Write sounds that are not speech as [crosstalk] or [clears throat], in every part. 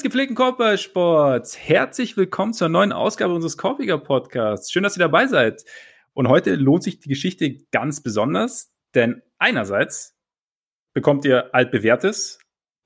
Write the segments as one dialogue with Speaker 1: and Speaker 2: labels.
Speaker 1: Des gepflegten Korbballsports, herzlich willkommen zur neuen Ausgabe unseres Korbiger Podcasts. Schön, dass ihr dabei seid. Und heute lohnt sich die Geschichte ganz besonders, denn einerseits bekommt ihr altbewährtes,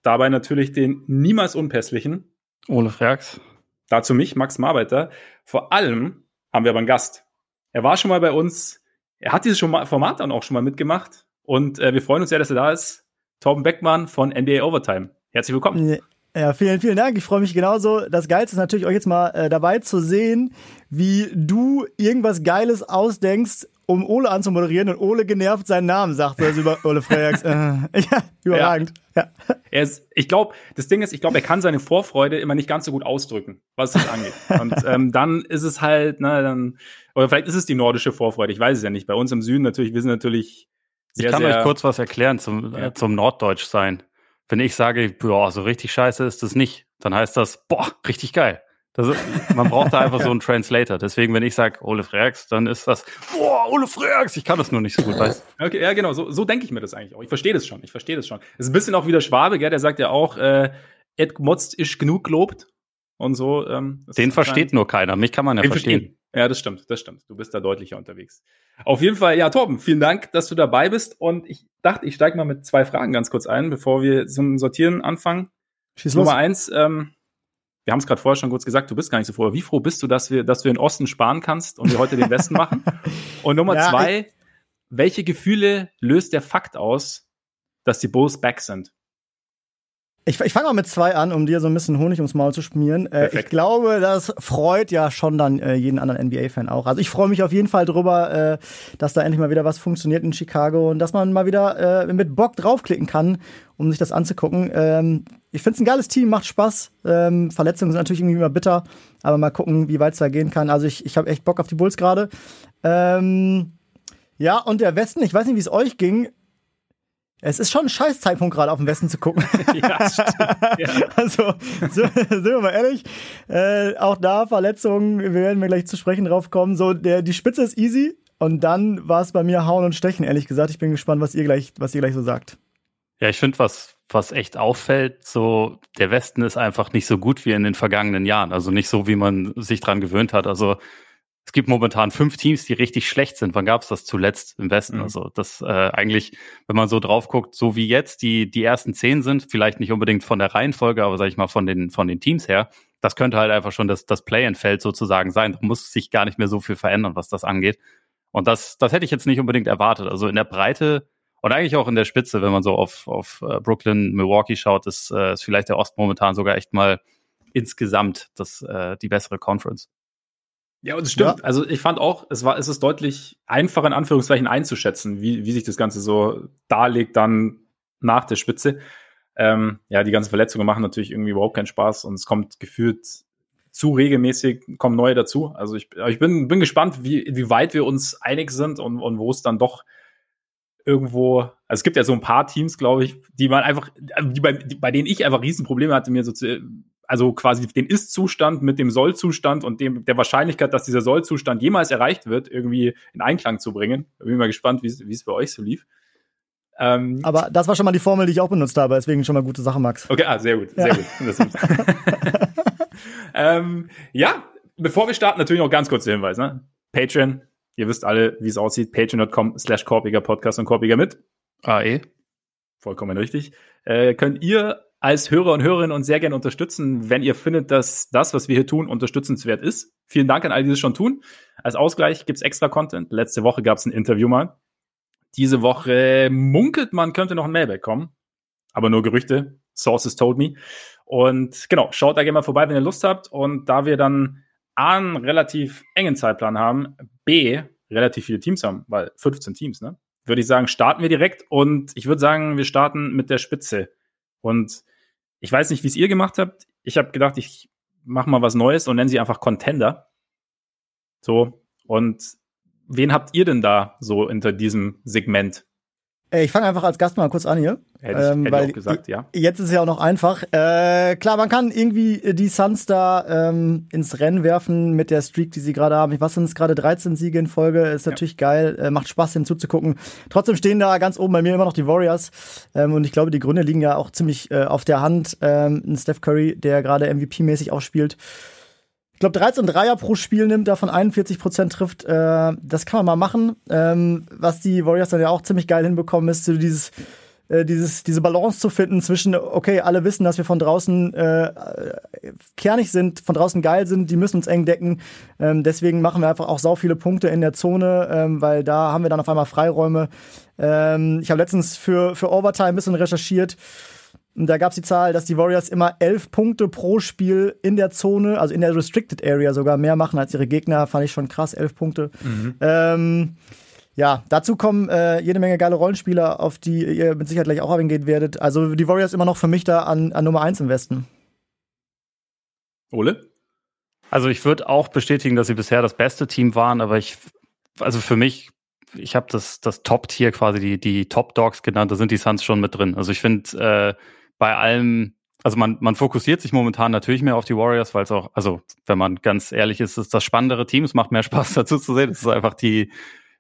Speaker 1: dabei natürlich den niemals unpässlichen
Speaker 2: Ole Frags.
Speaker 1: Dazu mich, Max Marbeiter. Vor allem haben wir aber einen Gast. Er war schon mal bei uns, er hat dieses Format dann auch schon mal mitgemacht und äh, wir freuen uns sehr, dass er da ist. Torben Beckmann von NBA Overtime. Herzlich willkommen.
Speaker 3: Ja, vielen, vielen Dank. Ich freue mich genauso. Das Geilste ist natürlich, euch jetzt mal äh, dabei zu sehen, wie du irgendwas Geiles ausdenkst, um Ole anzumoderieren und Ole genervt seinen Namen sagt, also über Ole Freyax. äh, [laughs] ja, überragend. Ja.
Speaker 1: ja. Er ist, ich glaube, das Ding ist, ich glaube, er kann seine Vorfreude immer nicht ganz so gut ausdrücken, was das angeht. [laughs] Und ähm, dann ist es halt, na, dann, oder vielleicht ist es die nordische Vorfreude, ich weiß es ja nicht. Bei uns im Süden natürlich, wir sind natürlich
Speaker 2: sehr, Ich kann sehr, euch kurz was erklären zum, ja. äh, zum Norddeutsch sein. Wenn ich sage, boah, so richtig scheiße ist das nicht, dann heißt das, boah, richtig geil. Das, man braucht da einfach so einen [laughs] Translator. Deswegen, wenn ich sage Ole Freaks, dann ist das, boah, Ole Freaks, ich kann das nur nicht so gut, weißt
Speaker 1: Okay, ja, genau, so, so denke ich mir das eigentlich auch. Ich verstehe das schon, ich verstehe das schon. Das ist ein bisschen auch wieder Schwabe, gell, der sagt ja auch, äh, Ed Motzt ist genug gelobt und so. Ähm,
Speaker 2: Den versteht nur keiner, mich kann man ja verstehen. verstehen.
Speaker 1: Ja, das stimmt, das stimmt. Du bist da deutlicher unterwegs. Auf jeden Fall, ja, Torben, vielen Dank, dass du dabei bist. Und ich dachte, ich steige mal mit zwei Fragen ganz kurz ein, bevor wir zum Sortieren anfangen. Schieß Nummer los. eins, ähm, wir haben es gerade vorher schon kurz gesagt, du bist gar nicht so froh. Wie froh bist du, dass wir, dass du den Osten sparen kannst und wir heute den Westen machen? [laughs] Und Nummer ja, zwei, welche Gefühle löst der Fakt aus, dass die Bulls back sind?
Speaker 3: Ich, ich fange mal mit zwei an, um dir so ein bisschen Honig ums Maul zu schmieren. Äh, ich glaube, das freut ja schon dann äh, jeden anderen NBA-Fan auch. Also ich freue mich auf jeden Fall drüber, äh, dass da endlich mal wieder was funktioniert in Chicago und dass man mal wieder äh, mit Bock draufklicken kann, um sich das anzugucken. Ähm, ich finde es ein geiles Team, macht Spaß. Ähm, Verletzungen sind natürlich irgendwie immer bitter, aber mal gucken, wie weit es da gehen kann. Also ich, ich habe echt Bock auf die Bulls gerade. Ähm, ja, und der Westen, ich weiß nicht, wie es euch ging. Es ist schon ein scheiß Zeitpunkt gerade auf den Westen zu gucken. [laughs] ja, stimmt. Ja. Also, so, sind wir mal ehrlich, äh, auch da Verletzungen, wir werden wir gleich zu sprechen drauf kommen. So, der, die Spitze ist easy und dann war es bei mir Hauen und Stechen, ehrlich gesagt. Ich bin gespannt, was ihr gleich, was ihr gleich so sagt.
Speaker 2: Ja, ich finde, was, was echt auffällt, so, der Westen ist einfach nicht so gut wie in den vergangenen Jahren. Also nicht so, wie man sich dran gewöhnt hat. Also, es gibt momentan fünf Teams, die richtig schlecht sind. Wann gab es das zuletzt im Westen? Mhm. Also das äh, eigentlich, wenn man so drauf guckt, so wie jetzt die die ersten zehn sind, vielleicht nicht unbedingt von der Reihenfolge, aber sag ich mal von den von den Teams her, das könnte halt einfach schon das das Play-in-Feld sozusagen sein. Da muss sich gar nicht mehr so viel verändern, was das angeht. Und das das hätte ich jetzt nicht unbedingt erwartet. Also in der Breite und eigentlich auch in der Spitze, wenn man so auf auf äh, Brooklyn, Milwaukee schaut, ist, äh, ist vielleicht der Ost momentan sogar echt mal insgesamt das äh, die bessere Conference.
Speaker 1: Ja, und es stimmt. Ja. Also ich fand auch, es war, es ist deutlich einfacher in Anführungszeichen einzuschätzen, wie, wie sich das Ganze so darlegt dann nach der Spitze. Ähm, ja, die ganzen Verletzungen machen natürlich irgendwie überhaupt keinen Spaß und es kommt gefühlt zu regelmäßig, kommen neue dazu. Also ich, ich bin, bin gespannt, wie, wie weit wir uns einig sind und, und wo es dann doch irgendwo, also es gibt ja so ein paar Teams, glaube ich, die man einfach, die bei, die, bei denen ich einfach Riesenprobleme hatte, mir so zu, also quasi den Ist-Zustand mit dem Soll-Zustand und dem, der Wahrscheinlichkeit, dass dieser Soll-Zustand jemals erreicht wird, irgendwie in Einklang zu bringen. Bin mal gespannt, wie es bei euch so lief.
Speaker 3: Ähm, Aber das war schon mal die Formel, die ich auch benutzt habe, deswegen schon mal gute Sache, Max.
Speaker 1: Okay, ah, sehr gut, sehr ja. gut. [laughs] ähm, ja, bevor wir starten, natürlich noch ganz kurz der Hinweis, ne? Patreon, ihr wisst alle, wie es aussieht, patreon.com slash Korpiger Podcast und Korpiger mit. AE. Vollkommen richtig. Äh, könnt ihr als Hörer und Hörerinnen uns sehr gerne unterstützen, wenn ihr findet, dass das, was wir hier tun, unterstützenswert ist. Vielen Dank an alle, die das schon tun. Als Ausgleich gibt's extra Content. Letzte Woche gab's ein Interview mal. Diese Woche munkelt man, könnte noch ein Mailback kommen. Aber nur Gerüchte. Sources told me. Und genau, schaut da gerne mal vorbei, wenn ihr Lust habt. Und da wir dann A, einen relativ engen Zeitplan haben, B, relativ viele Teams haben, weil 15 Teams, ne? Würde ich sagen, starten wir direkt. Und ich würde sagen, wir starten mit der Spitze. Und ich weiß nicht, wie es ihr gemacht habt. Ich habe gedacht, ich mache mal was Neues und nenne sie einfach Contender. So. Und wen habt ihr denn da so hinter diesem Segment?
Speaker 3: Ich fange einfach als Gast mal kurz an hier.
Speaker 1: Hätte ich, ähm, hätte weil auch gesagt, ja.
Speaker 3: Jetzt ist es ja auch noch einfach. Äh, klar, man kann irgendwie die Suns da ähm, ins Rennen werfen mit der Streak, die sie gerade haben. Was sind es gerade 13 Siege in Folge? Ist natürlich ja. geil, äh, macht Spaß, dem zuzugucken. Trotzdem stehen da ganz oben bei mir immer noch die Warriors. Ähm, und ich glaube, die Gründe liegen ja auch ziemlich äh, auf der Hand. Ähm, ein Steph Curry, der gerade MVP-mäßig auch spielt ich glaube, 13 Dreier pro Spiel nimmt, davon 41 Prozent trifft. Äh, das kann man mal machen. Ähm, was die Warriors dann ja auch ziemlich geil hinbekommen, ist so dieses, äh, dieses, diese Balance zu finden zwischen, okay, alle wissen, dass wir von draußen äh, kernig sind, von draußen geil sind, die müssen uns eng decken. Ähm, deswegen machen wir einfach auch sau viele Punkte in der Zone, ähm, weil da haben wir dann auf einmal Freiräume. Ähm, ich habe letztens für, für Overtime ein bisschen recherchiert. Da gab es die Zahl, dass die Warriors immer elf Punkte pro Spiel in der Zone, also in der Restricted Area sogar mehr machen als ihre Gegner. Fand ich schon krass, elf Punkte. Mhm. Ähm, ja, dazu kommen äh, jede Menge geile Rollenspieler, auf die ihr mit Sicherheit gleich auch eingehen werdet. Also die Warriors immer noch für mich da an, an Nummer eins im Westen.
Speaker 1: Ole?
Speaker 2: Also ich würde auch bestätigen, dass sie bisher das beste Team waren, aber ich, also für mich ich habe das, das Top-Tier quasi, die, die Top-Dogs genannt, da sind die Suns schon mit drin. Also ich finde, äh, bei allem, also man, man fokussiert sich momentan natürlich mehr auf die Warriors, weil es auch, also wenn man ganz ehrlich ist, ist das spannendere Team, es macht mehr [laughs] Spaß dazu zu sehen. Es ist einfach die,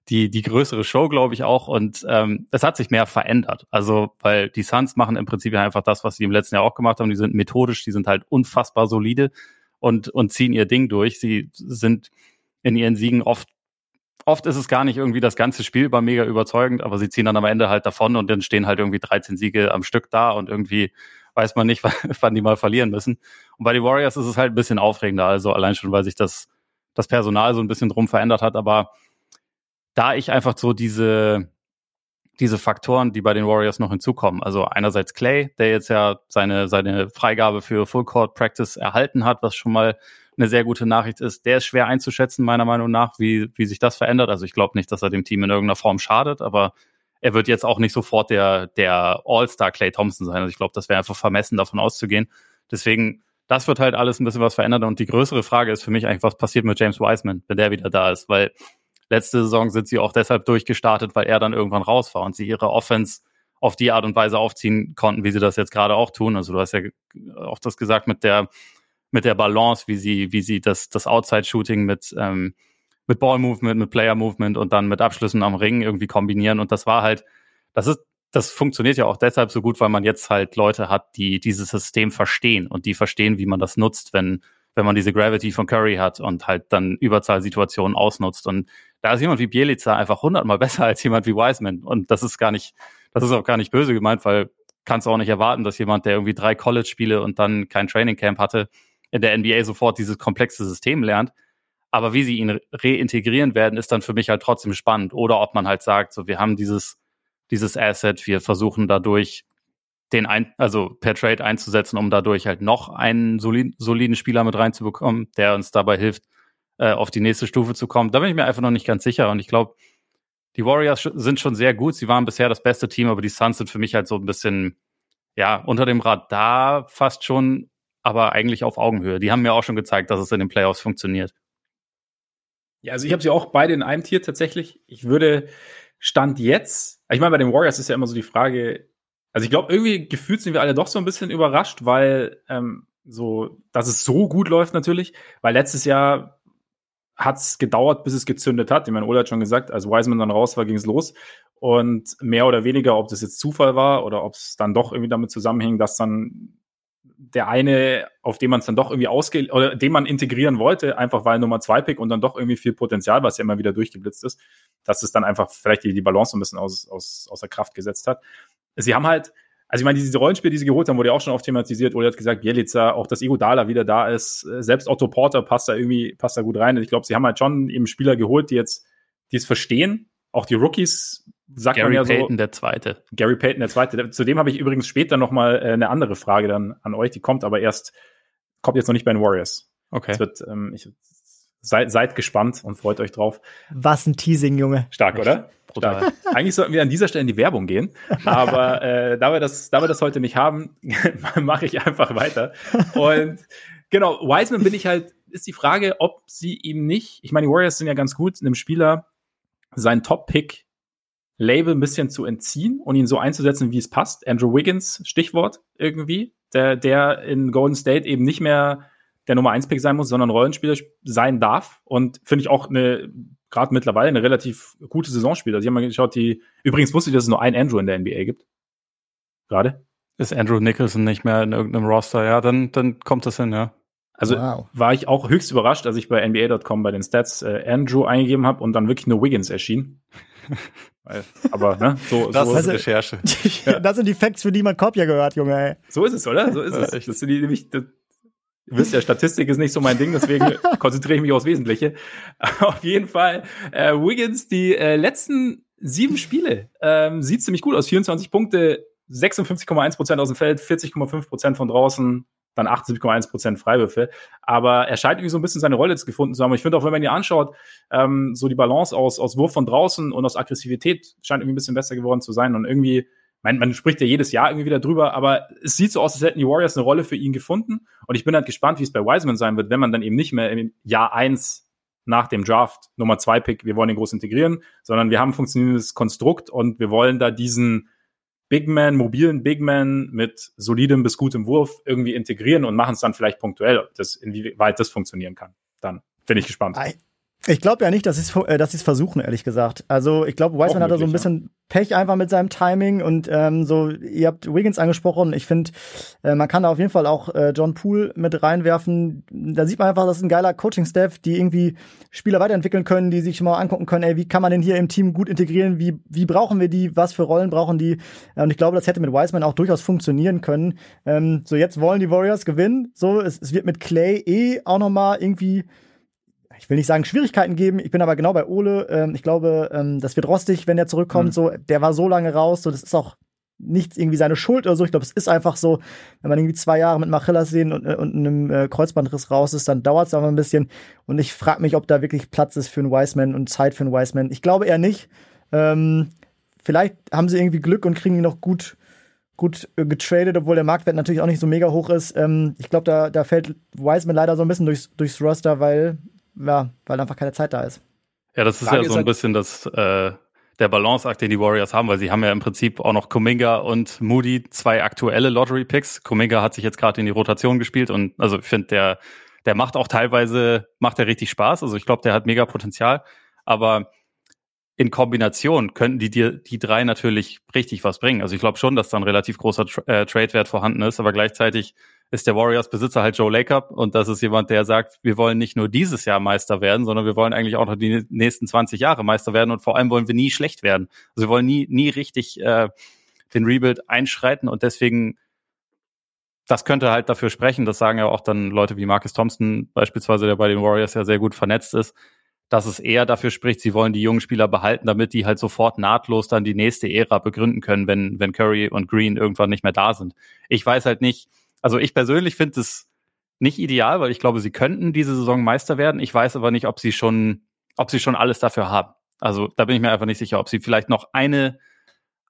Speaker 2: die, die größere Show, glaube ich auch. Und ähm, es hat sich mehr verändert. Also, weil die Suns machen im Prinzip einfach das, was sie im letzten Jahr auch gemacht haben. Die sind methodisch, die sind halt unfassbar solide und, und ziehen ihr Ding durch. Sie sind in ihren Siegen oft oft ist es gar nicht irgendwie das ganze Spiel über mega überzeugend, aber sie ziehen dann am Ende halt davon und dann stehen halt irgendwie 13 Siege am Stück da und irgendwie weiß man nicht, [laughs] wann die mal verlieren müssen. Und bei den Warriors ist es halt ein bisschen aufregender, also allein schon, weil sich das, das Personal so ein bisschen drum verändert hat, aber da ich einfach so diese, diese Faktoren, die bei den Warriors noch hinzukommen. Also einerseits Clay, der jetzt ja seine, seine Freigabe für Full Court Practice erhalten hat, was schon mal eine sehr gute Nachricht ist. Der ist schwer einzuschätzen, meiner Meinung nach, wie, wie sich das verändert. Also ich glaube nicht, dass er dem Team in irgendeiner Form schadet, aber er wird jetzt auch nicht sofort der, der All-Star Clay Thompson sein. Also ich glaube, das wäre einfach vermessen, davon auszugehen. Deswegen, das wird halt alles ein bisschen was verändern. Und die größere Frage ist für mich eigentlich, was passiert mit James Wiseman, wenn der wieder da ist? Weil letzte Saison sind sie auch deshalb durchgestartet, weil er dann irgendwann raus war und sie ihre Offense auf die Art und Weise aufziehen konnten, wie sie das jetzt gerade auch tun. Also du hast ja auch das gesagt mit der mit der Balance, wie sie, wie sie das, das Outside-Shooting mit, ähm, mit Ball-Movement, mit Player-Movement und dann mit Abschlüssen am Ring irgendwie kombinieren. Und das war halt, das ist, das funktioniert ja auch deshalb so gut, weil man jetzt halt Leute hat, die dieses System verstehen und die verstehen, wie man das nutzt, wenn, wenn man diese Gravity von Curry hat und halt dann Überzahlsituationen ausnutzt. Und da ist jemand wie Bielica einfach hundertmal [laughs] besser als jemand wie Wiseman. Und das ist gar nicht, das ist auch gar nicht böse gemeint, weil kannst du auch nicht erwarten, dass jemand, der irgendwie drei College-Spiele und dann kein Training Camp hatte, in der NBA sofort dieses komplexe System lernt. Aber wie sie ihn reintegrieren werden, ist dann für mich halt trotzdem spannend. Oder ob man halt sagt, so wir haben dieses, dieses Asset, wir versuchen dadurch den ein, also per Trade einzusetzen, um dadurch halt noch einen soliden, soliden Spieler mit reinzubekommen, der uns dabei hilft, äh, auf die nächste Stufe zu kommen. Da bin ich mir einfach noch nicht ganz sicher. Und ich glaube, die Warriors sind schon sehr gut. Sie waren bisher das beste Team, aber die Suns sind für mich halt so ein bisschen, ja, unter dem Radar fast schon aber eigentlich auf Augenhöhe. Die haben mir auch schon gezeigt, dass es in den Playoffs funktioniert.
Speaker 1: Ja, also ich habe sie auch beide in einem Tier tatsächlich. Ich würde Stand jetzt, ich meine, bei den Warriors ist ja immer so die Frage, also ich glaube, irgendwie gefühlt sind wir alle doch so ein bisschen überrascht, weil ähm, so, dass es so gut läuft natürlich, weil letztes Jahr hat es gedauert, bis es gezündet hat. Ich meine, Ola hat schon gesagt, als Wiseman dann raus war, ging es los. Und mehr oder weniger, ob das jetzt Zufall war oder ob es dann doch irgendwie damit zusammenhing, dass dann der eine, auf den man es dann doch irgendwie ausge oder den man integrieren wollte, einfach weil Nummer zwei Pick und dann doch irgendwie viel Potenzial, was ja immer wieder durchgeblitzt ist, dass es dann einfach vielleicht die, die Balance ein bisschen aus, aus, außer Kraft gesetzt hat. Sie haben halt, also ich meine, diese Rollenspiele, die sie geholt haben, wurde ja auch schon oft thematisiert. Oder hat gesagt, Bielica, auch dass Ego Dala wieder da ist. Selbst Otto Porter passt da irgendwie, passt da gut rein. Ich glaube, sie haben halt schon eben Spieler geholt, die jetzt, die es verstehen. Auch die Rookies sagt
Speaker 2: Gary
Speaker 1: man ja
Speaker 2: Payton, so, der Zweite.
Speaker 1: Gary Payton, der Zweite. Zudem habe ich übrigens später noch mal äh, eine andere Frage dann an euch. Die kommt aber erst, kommt jetzt noch nicht bei den Warriors.
Speaker 2: Okay.
Speaker 1: Es wird, ähm, ich, seid, seid gespannt und freut euch drauf.
Speaker 3: Was ein Teasing, Junge.
Speaker 1: Stark, oder? Stark. Eigentlich sollten wir an dieser Stelle in die Werbung gehen, aber [laughs] äh, da, wir das, da wir das heute nicht haben, [laughs] mache ich einfach weiter. Und genau, Wiseman bin ich halt, ist die Frage, ob sie ihm nicht, ich meine, die Warriors sind ja ganz gut, einem Spieler seinen Top-Pick Label ein bisschen zu entziehen und ihn so einzusetzen, wie es passt. Andrew Wiggins, Stichwort irgendwie, der, der in Golden State eben nicht mehr der Nummer 1 Pick sein muss, sondern Rollenspieler sein darf. Und finde ich auch eine, gerade mittlerweile eine relativ gute Saison spielt. Also ich habe mal geschaut, die, übrigens wusste ich, dass es nur ein Andrew in der NBA gibt. Gerade.
Speaker 2: Ist Andrew Nicholson nicht mehr in irgendeinem Roster? Ja, dann, dann kommt das hin, ja.
Speaker 1: Also wow. war ich auch höchst überrascht, als ich bei NBA.com bei den Stats äh, Andrew eingegeben habe und dann wirklich nur Wiggins erschien. [laughs] Aber ne, so,
Speaker 2: das
Speaker 1: so
Speaker 2: ist Recherche. [laughs]
Speaker 3: ja. Das sind die Facts, für die man Kopia gehört, Junge. Ey.
Speaker 1: So ist es, oder? So ist es. Das sind die nämlich. Das, Ihr wisst ja, Statistik ist nicht so mein Ding, deswegen [laughs] konzentriere ich mich aufs Wesentliche. [laughs] Auf jeden Fall, äh, Wiggins, die äh, letzten sieben Spiele ähm, sieht ziemlich gut aus. 24 Punkte, 56,1 Prozent aus dem Feld, 40,5 Prozent von draußen, dann 78,1 Prozent Freiwürfe. Aber er scheint irgendwie so ein bisschen seine Rolle jetzt gefunden zu haben. Ich finde auch, wenn man ihn anschaut, ähm, so die Balance aus, aus Wurf von draußen und aus Aggressivität scheint irgendwie ein bisschen besser geworden zu sein. Und irgendwie, man, man spricht ja jedes Jahr irgendwie wieder drüber, aber es sieht so aus, als hätten die Warriors eine Rolle für ihn gefunden. Und ich bin halt gespannt, wie es bei Wiseman sein wird, wenn man dann eben nicht mehr im Jahr eins nach dem Draft Nummer zwei Pick, wir wollen den groß integrieren, sondern wir haben ein funktionierendes Konstrukt und wir wollen da diesen Big Man, mobilen Big Man mit solidem bis gutem Wurf irgendwie integrieren und machen es dann vielleicht punktuell, das, inwieweit das funktionieren kann. Dann bin ich gespannt.
Speaker 3: Ich glaube ja nicht, dass sie äh, es versuchen, ehrlich gesagt. Also ich glaube, Wiseman hat da so ein bisschen. Pech einfach mit seinem Timing und ähm, so, ihr habt Wiggins angesprochen. Ich finde, äh, man kann da auf jeden Fall auch äh, John Poole mit reinwerfen. Da sieht man einfach, das ist ein geiler Coaching-Staff, die irgendwie Spieler weiterentwickeln können, die sich mal angucken können, ey, wie kann man denn hier im Team gut integrieren, wie, wie brauchen wir die, was für Rollen brauchen die. Und ich glaube, das hätte mit Wiseman auch durchaus funktionieren können. Ähm, so, jetzt wollen die Warriors gewinnen. So, es, es wird mit Clay eh auch nochmal irgendwie ich will nicht sagen Schwierigkeiten geben, ich bin aber genau bei Ole. Ähm, ich glaube, ähm, das wird rostig, wenn er zurückkommt. Mhm. So, der war so lange raus, so das ist auch nicht irgendwie seine Schuld oder so. Ich glaube, es ist einfach so, wenn man irgendwie zwei Jahre mit Machillas sehen und, äh, und einem äh, Kreuzbandriss raus ist, dann dauert es aber ein bisschen. Und ich frage mich, ob da wirklich Platz ist für einen Wiseman und Zeit für einen Wiseman. Ich glaube eher nicht. Ähm, vielleicht haben sie irgendwie Glück und kriegen ihn noch gut gut äh, getradet, obwohl der Marktwert natürlich auch nicht so mega hoch ist. Ähm, ich glaube, da, da fällt Wiseman leider so ein bisschen durchs, durchs Roster, weil ja, weil einfach keine Zeit da ist.
Speaker 2: Ja, das ist Frage ja so ein halt bisschen das, äh, der Balanceakt, den die Warriors haben, weil sie haben ja im Prinzip auch noch Kuminga und Moody, zwei aktuelle Lottery-Picks. Kuminga hat sich jetzt gerade in die Rotation gespielt und also ich finde, der, der macht auch teilweise, macht er richtig Spaß. Also ich glaube, der hat mega Potenzial. Aber in Kombination könnten die dir die drei natürlich richtig was bringen. Also ich glaube schon, dass da ein relativ großer Tra äh, Trade-Wert vorhanden ist, aber gleichzeitig ist der Warriors-Besitzer halt Joe Lacob und das ist jemand, der sagt, wir wollen nicht nur dieses Jahr Meister werden, sondern wir wollen eigentlich auch noch die nächsten 20 Jahre Meister werden und vor allem wollen wir nie schlecht werden. Also wir wollen nie, nie richtig äh, den Rebuild einschreiten und deswegen das könnte halt dafür sprechen, das sagen ja auch dann Leute wie Marcus Thompson beispielsweise, der bei den Warriors ja sehr gut vernetzt ist, dass es eher dafür spricht, sie wollen die jungen Spieler behalten, damit die halt sofort nahtlos dann die nächste Ära begründen können, wenn, wenn Curry und Green irgendwann nicht mehr da sind. Ich weiß halt nicht, also ich persönlich finde es nicht ideal, weil ich glaube, sie könnten diese Saison Meister werden. Ich weiß aber nicht, ob sie schon, ob sie schon alles dafür haben. Also da bin ich mir einfach nicht sicher, ob sie vielleicht noch eine,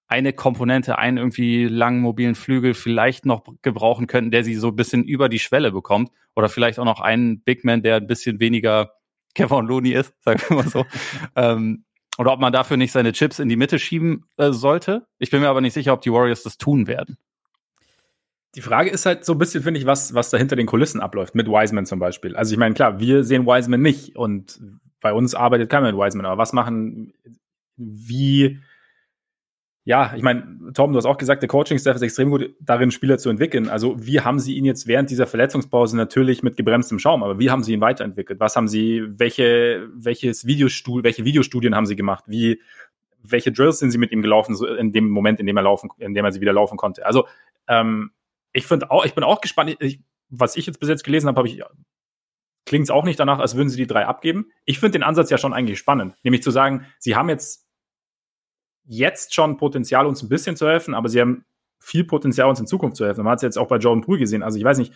Speaker 2: eine Komponente, einen irgendwie langen mobilen Flügel vielleicht noch gebrauchen könnten, der sie so ein bisschen über die Schwelle bekommt. Oder vielleicht auch noch einen Big Man, der ein bisschen weniger Kevin Looney ist, [laughs] sagen wir mal so. ähm, oder ob man dafür nicht seine Chips in die Mitte schieben äh, sollte. Ich bin mir aber nicht sicher, ob die Warriors das tun werden.
Speaker 1: Die Frage ist halt so ein bisschen, finde ich, was, was da hinter den Kulissen abläuft, mit Wiseman zum Beispiel. Also ich meine, klar, wir sehen Wiseman nicht und bei uns arbeitet keiner mit Wiseman, aber was machen, wie, ja, ich meine, Tom, du hast auch gesagt, der Coaching-Staff ist extrem gut darin, Spieler zu entwickeln. Also wie haben sie ihn jetzt während dieser Verletzungspause natürlich mit gebremstem Schaum, aber wie haben sie ihn weiterentwickelt? Was haben sie, welche, welches Videostud welche Videostudien haben sie gemacht? Wie, welche Drills sind sie mit ihm gelaufen, so in dem Moment, in dem er laufen, in dem er sie wieder laufen konnte? Also, ähm, ich finde auch, ich bin auch gespannt. Ich, was ich jetzt bis jetzt gelesen habe, habe ich klingt es auch nicht danach, als würden sie die drei abgeben. Ich finde den Ansatz ja schon eigentlich spannend, nämlich zu sagen, sie haben jetzt jetzt schon Potenzial, uns ein bisschen zu helfen, aber sie haben viel Potenzial, uns in Zukunft zu helfen. Man hat es jetzt auch bei Jordan Poole gesehen. Also ich weiß nicht,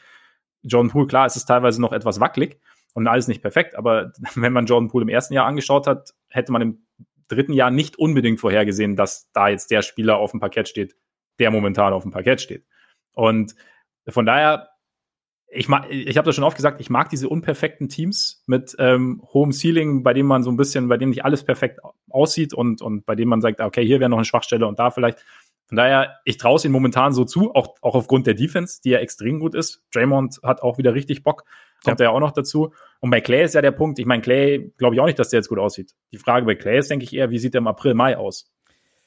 Speaker 1: Jordan Poole, klar, es ist teilweise noch etwas wackelig und alles nicht perfekt, aber [laughs] wenn man Jordan Poole im ersten Jahr angeschaut hat, hätte man im dritten Jahr nicht unbedingt vorhergesehen, dass da jetzt der Spieler auf dem Parkett steht, der momentan auf dem Parkett steht. Und von daher, ich mag, ich habe das schon oft gesagt, ich mag diese unperfekten Teams mit ähm, hohem Ceiling, bei dem man so ein bisschen, bei dem nicht alles perfekt aussieht und, und bei dem man sagt, okay, hier wäre noch eine Schwachstelle und da vielleicht. Von daher, ich traue es ihm momentan so zu, auch, auch aufgrund der Defense, die ja extrem gut ist. Draymond hat auch wieder richtig Bock, kommt ja. er ja auch noch dazu. Und bei Clay ist ja der Punkt, ich meine, Clay glaube ich auch nicht, dass der jetzt gut aussieht. Die Frage bei Clay ist, denke ich, eher, wie sieht der im April, Mai aus?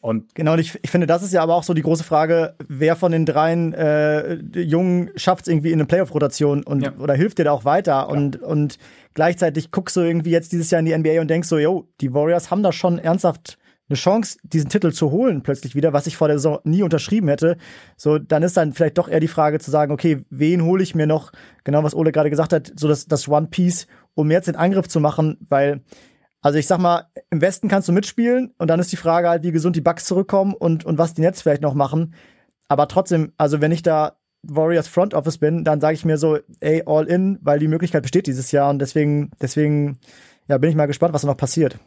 Speaker 3: Und genau, und ich, ich finde, das ist ja aber auch so die große Frage, wer von den dreien äh, Jungen schafft es irgendwie in eine Playoff-Rotation und ja. oder hilft dir da auch weiter ja. und, und gleichzeitig guckst du irgendwie jetzt dieses Jahr in die NBA und denkst so, yo, die Warriors haben da schon ernsthaft eine Chance, diesen Titel zu holen, plötzlich wieder, was ich vor der Saison nie unterschrieben hätte. So, dann ist dann vielleicht doch eher die Frage zu sagen, okay, wen hole ich mir noch, genau was Ole gerade gesagt hat, so das, das One Piece, um jetzt den Angriff zu machen, weil also ich sag mal, im Westen kannst du mitspielen und dann ist die Frage halt, wie gesund die Bugs zurückkommen und, und was die Nets vielleicht noch machen. Aber trotzdem, also wenn ich da Warriors Front Office bin, dann sage ich mir so, ey, all in, weil die Möglichkeit besteht dieses Jahr und deswegen, deswegen, ja, bin ich mal gespannt, was da noch passiert.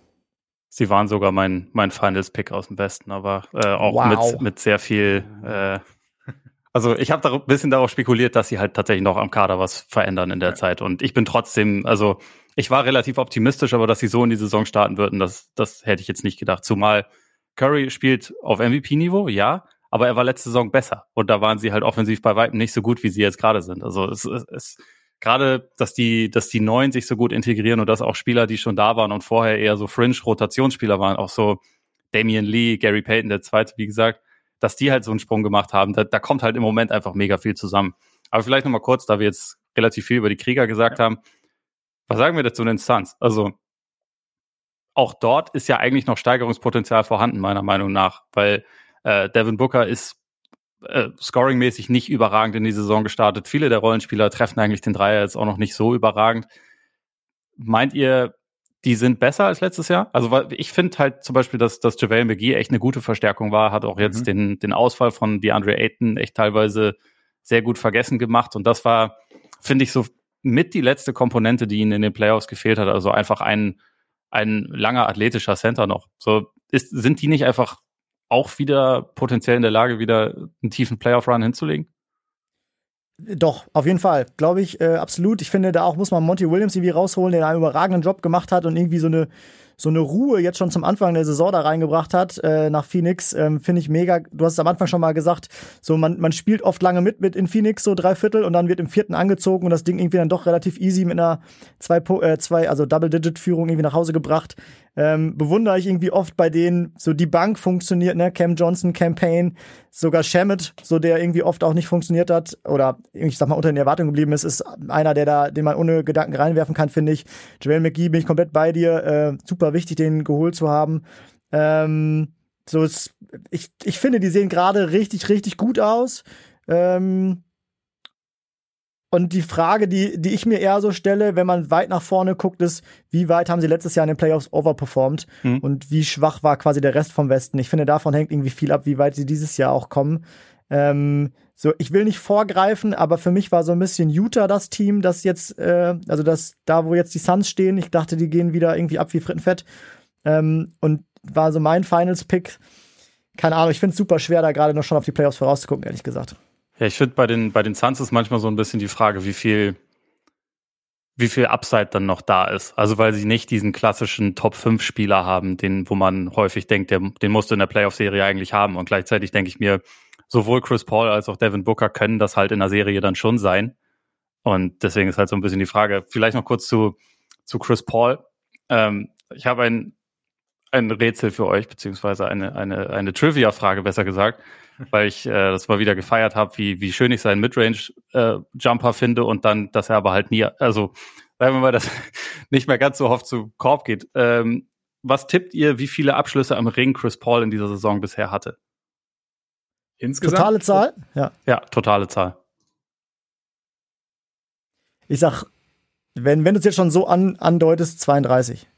Speaker 2: Sie waren sogar mein, mein Finals Pick aus dem Westen, aber äh, auch wow. mit, mit sehr viel, äh, also ich habe ein bisschen darauf spekuliert, dass sie halt tatsächlich noch am Kader was verändern in der ja. Zeit. Und ich bin trotzdem, also ich war relativ optimistisch, aber dass sie so in die Saison starten würden, das, das hätte ich jetzt nicht gedacht. Zumal Curry spielt auf MVP-Niveau, ja, aber er war letzte Saison besser. Und da waren sie halt offensiv bei weitem nicht so gut, wie sie jetzt gerade sind. Also es ist gerade, dass die, dass die Neuen sich so gut integrieren und dass auch Spieler, die schon da waren und vorher eher so Fringe-Rotationsspieler waren, auch so Damian Lee, Gary Payton, der zweite, wie gesagt, dass die halt so einen Sprung gemacht haben. Da, da kommt halt im Moment einfach mega viel zusammen. Aber vielleicht nochmal kurz, da wir jetzt relativ viel über die Krieger gesagt ja. haben. Was sagen wir dazu den Suns? Also, auch dort ist ja eigentlich noch Steigerungspotenzial vorhanden, meiner Meinung nach, weil äh, Devin Booker ist äh, scoringmäßig nicht überragend in die Saison gestartet. Viele der Rollenspieler treffen eigentlich den Dreier jetzt auch noch nicht so überragend. Meint ihr, die sind besser als letztes Jahr? Also ich finde halt zum Beispiel, dass, dass JaVale McGee echt eine gute Verstärkung war, hat auch jetzt mhm. den, den Ausfall von DeAndre Ayton echt teilweise sehr gut vergessen gemacht. Und das war, finde ich, so mit die letzte Komponente, die ihnen in den Playoffs gefehlt hat. Also einfach ein, ein langer athletischer Center noch. So ist, sind die nicht einfach auch wieder potenziell in der Lage, wieder einen tiefen Playoff-Run hinzulegen?
Speaker 3: Doch, auf jeden Fall, glaube ich, äh, absolut. Ich finde, da auch muss man Monty Williams irgendwie rausholen, der einen überragenden Job gemacht hat und irgendwie so eine so eine Ruhe jetzt schon zum Anfang der Saison da reingebracht hat äh, nach Phoenix, ähm, finde ich mega. Du hast es am Anfang schon mal gesagt, so man, man spielt oft lange mit mit in Phoenix, so drei Viertel und dann wird im vierten angezogen und das Ding irgendwie dann doch relativ easy mit einer zwei, äh, zwei also Double-Digit-Führung irgendwie nach Hause gebracht. Ähm, bewundere ich irgendwie oft bei denen, so die Bank funktioniert, ne? Cam Johnson, Campaign, sogar Shamit, so der irgendwie oft auch nicht funktioniert hat oder ich sag mal unter den Erwartungen geblieben ist, ist einer, der da, den man ohne Gedanken reinwerfen kann, finde ich. Joel McGee bin ich komplett bei dir, äh, super wichtig, den geholt zu haben. Ähm, so ist, ich, ich finde, die sehen gerade richtig, richtig gut aus. Ähm, und die Frage, die, die ich mir eher so stelle, wenn man weit nach vorne guckt, ist, wie weit haben sie letztes Jahr in den Playoffs overperformed mhm. und wie schwach war quasi der Rest vom Westen. Ich finde, davon hängt irgendwie viel ab, wie weit sie dieses Jahr auch kommen. Ähm, so, ich will nicht vorgreifen, aber für mich war so ein bisschen Utah das Team, das jetzt, äh, also das, da wo jetzt die Suns stehen, ich dachte, die gehen wieder irgendwie ab wie Frittenfett. Ähm, und war so mein Finals-Pick. Keine Ahnung, ich finde es super schwer, da gerade noch schon auf die Playoffs vorauszugucken, ehrlich gesagt.
Speaker 2: Ja, ich finde bei den, bei den Suns ist manchmal so ein bisschen die Frage, wie viel, wie viel Upside dann noch da ist. Also weil sie nicht diesen klassischen Top-5-Spieler haben, den, wo man häufig denkt, der, den musst du in der Playoff-Serie eigentlich haben. Und gleichzeitig denke ich mir, sowohl Chris Paul als auch Devin Booker können das halt in der Serie dann schon sein. Und deswegen ist halt so ein bisschen die Frage, vielleicht noch kurz zu, zu Chris Paul. Ähm, ich habe ein, ein Rätsel für euch, beziehungsweise eine, eine, eine Trivia-Frage, besser gesagt weil ich äh, das mal wieder gefeiert habe, wie, wie schön ich seinen Midrange-Jumper äh, finde und dann, dass er aber halt nie, also sagen wir mal, dass [laughs] nicht mehr ganz so oft zu Korb geht. Ähm, was tippt ihr, wie viele Abschlüsse am Ring Chris Paul in dieser Saison bisher hatte?
Speaker 3: Insgesamt? Totale Zahl?
Speaker 2: Ja. Ja, totale Zahl.
Speaker 3: Ich sag, wenn, wenn du es jetzt schon so an, andeutest, 32.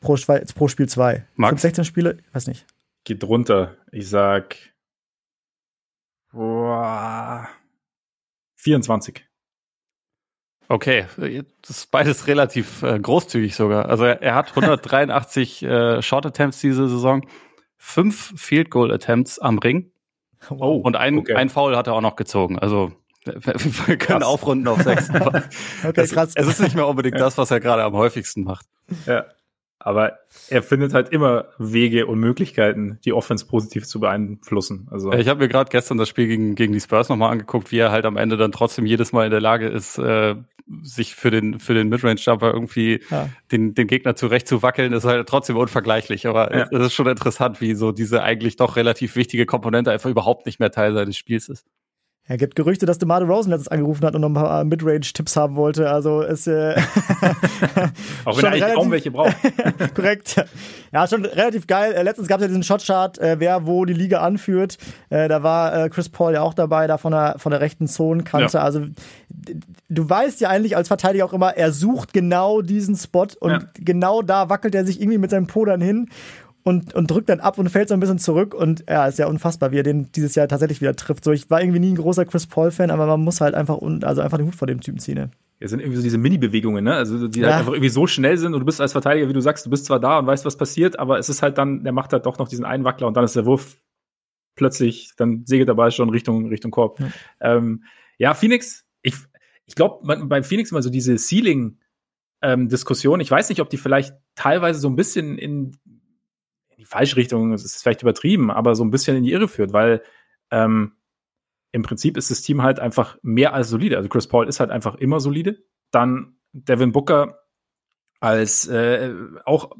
Speaker 3: Pro, pro Spiel 2. Max? 16 Spiele? Weiß nicht.
Speaker 1: Geht runter. Ich sag Boah. 24.
Speaker 2: Okay, das ist beides relativ äh, großzügig sogar. Also er, er hat [laughs] 183 äh, Short Attempts diese Saison, fünf Field Goal Attempts am Ring. Oh, und ein, okay. ein Foul hat er auch noch gezogen. Also wir können krass. aufrunden auf sechs. [laughs] okay, krass. Es ist nicht mehr unbedingt ja. das, was er gerade am häufigsten macht.
Speaker 1: Ja. Aber er findet halt immer Wege und Möglichkeiten, die Offense positiv zu beeinflussen. Also
Speaker 2: ich habe mir gerade gestern das Spiel gegen, gegen die Spurs nochmal angeguckt, wie er halt am Ende dann trotzdem jedes Mal in der Lage ist, äh, sich für den für den Midrange-Jumper irgendwie ja. den, den Gegner zurechtzuwackeln, ist halt trotzdem unvergleichlich. Aber ja. es ist schon interessant, wie so diese eigentlich doch relativ wichtige Komponente einfach überhaupt nicht mehr Teil seines Spiels ist.
Speaker 3: Er gibt Gerüchte, dass DeMar Rosen letztens angerufen hat und noch ein paar Midrange-Tipps haben wollte. Also ist äh, [laughs]
Speaker 1: auch wenn er eigentlich kaum welche braucht. [laughs]
Speaker 3: korrekt. Ja, schon relativ geil. Äh, letztens gab es ja diesen Shotchart, äh, wer wo die Liga anführt. Äh, da war äh, Chris Paul ja auch dabei, da von der von der rechten Zonenkante. Ja. Also du weißt ja eigentlich als Verteidiger auch immer, er sucht genau diesen Spot und ja. genau da wackelt er sich irgendwie mit seinem Po dann hin und, und drückt dann ab und fällt so ein bisschen zurück. Und ja, ist ja unfassbar, wie er den dieses Jahr tatsächlich wieder trifft. So, ich war irgendwie nie ein großer Chris Paul-Fan, aber man muss halt einfach, also einfach den Hut vor dem Typen ziehen. Ne?
Speaker 1: Es sind irgendwie so diese Mini-Bewegungen, ne? Also die halt ja. halt einfach irgendwie so schnell sind und du bist als Verteidiger, wie du sagst, du bist zwar da und weißt, was passiert, aber es ist halt dann, der macht halt doch noch diesen Einwackler und dann ist der Wurf plötzlich, dann segelt der Ball schon Richtung, Richtung Korb. Ja, ähm, ja Phoenix, ich, ich glaube, beim Phoenix mal so diese Ceiling-Diskussion, ähm, ich weiß nicht, ob die vielleicht teilweise so ein bisschen in falsche Richtung, das ist vielleicht übertrieben, aber so ein bisschen in die Irre führt, weil ähm, im Prinzip ist das Team halt einfach mehr als solide. Also Chris Paul ist halt einfach immer solide. Dann Devin Booker als äh, auch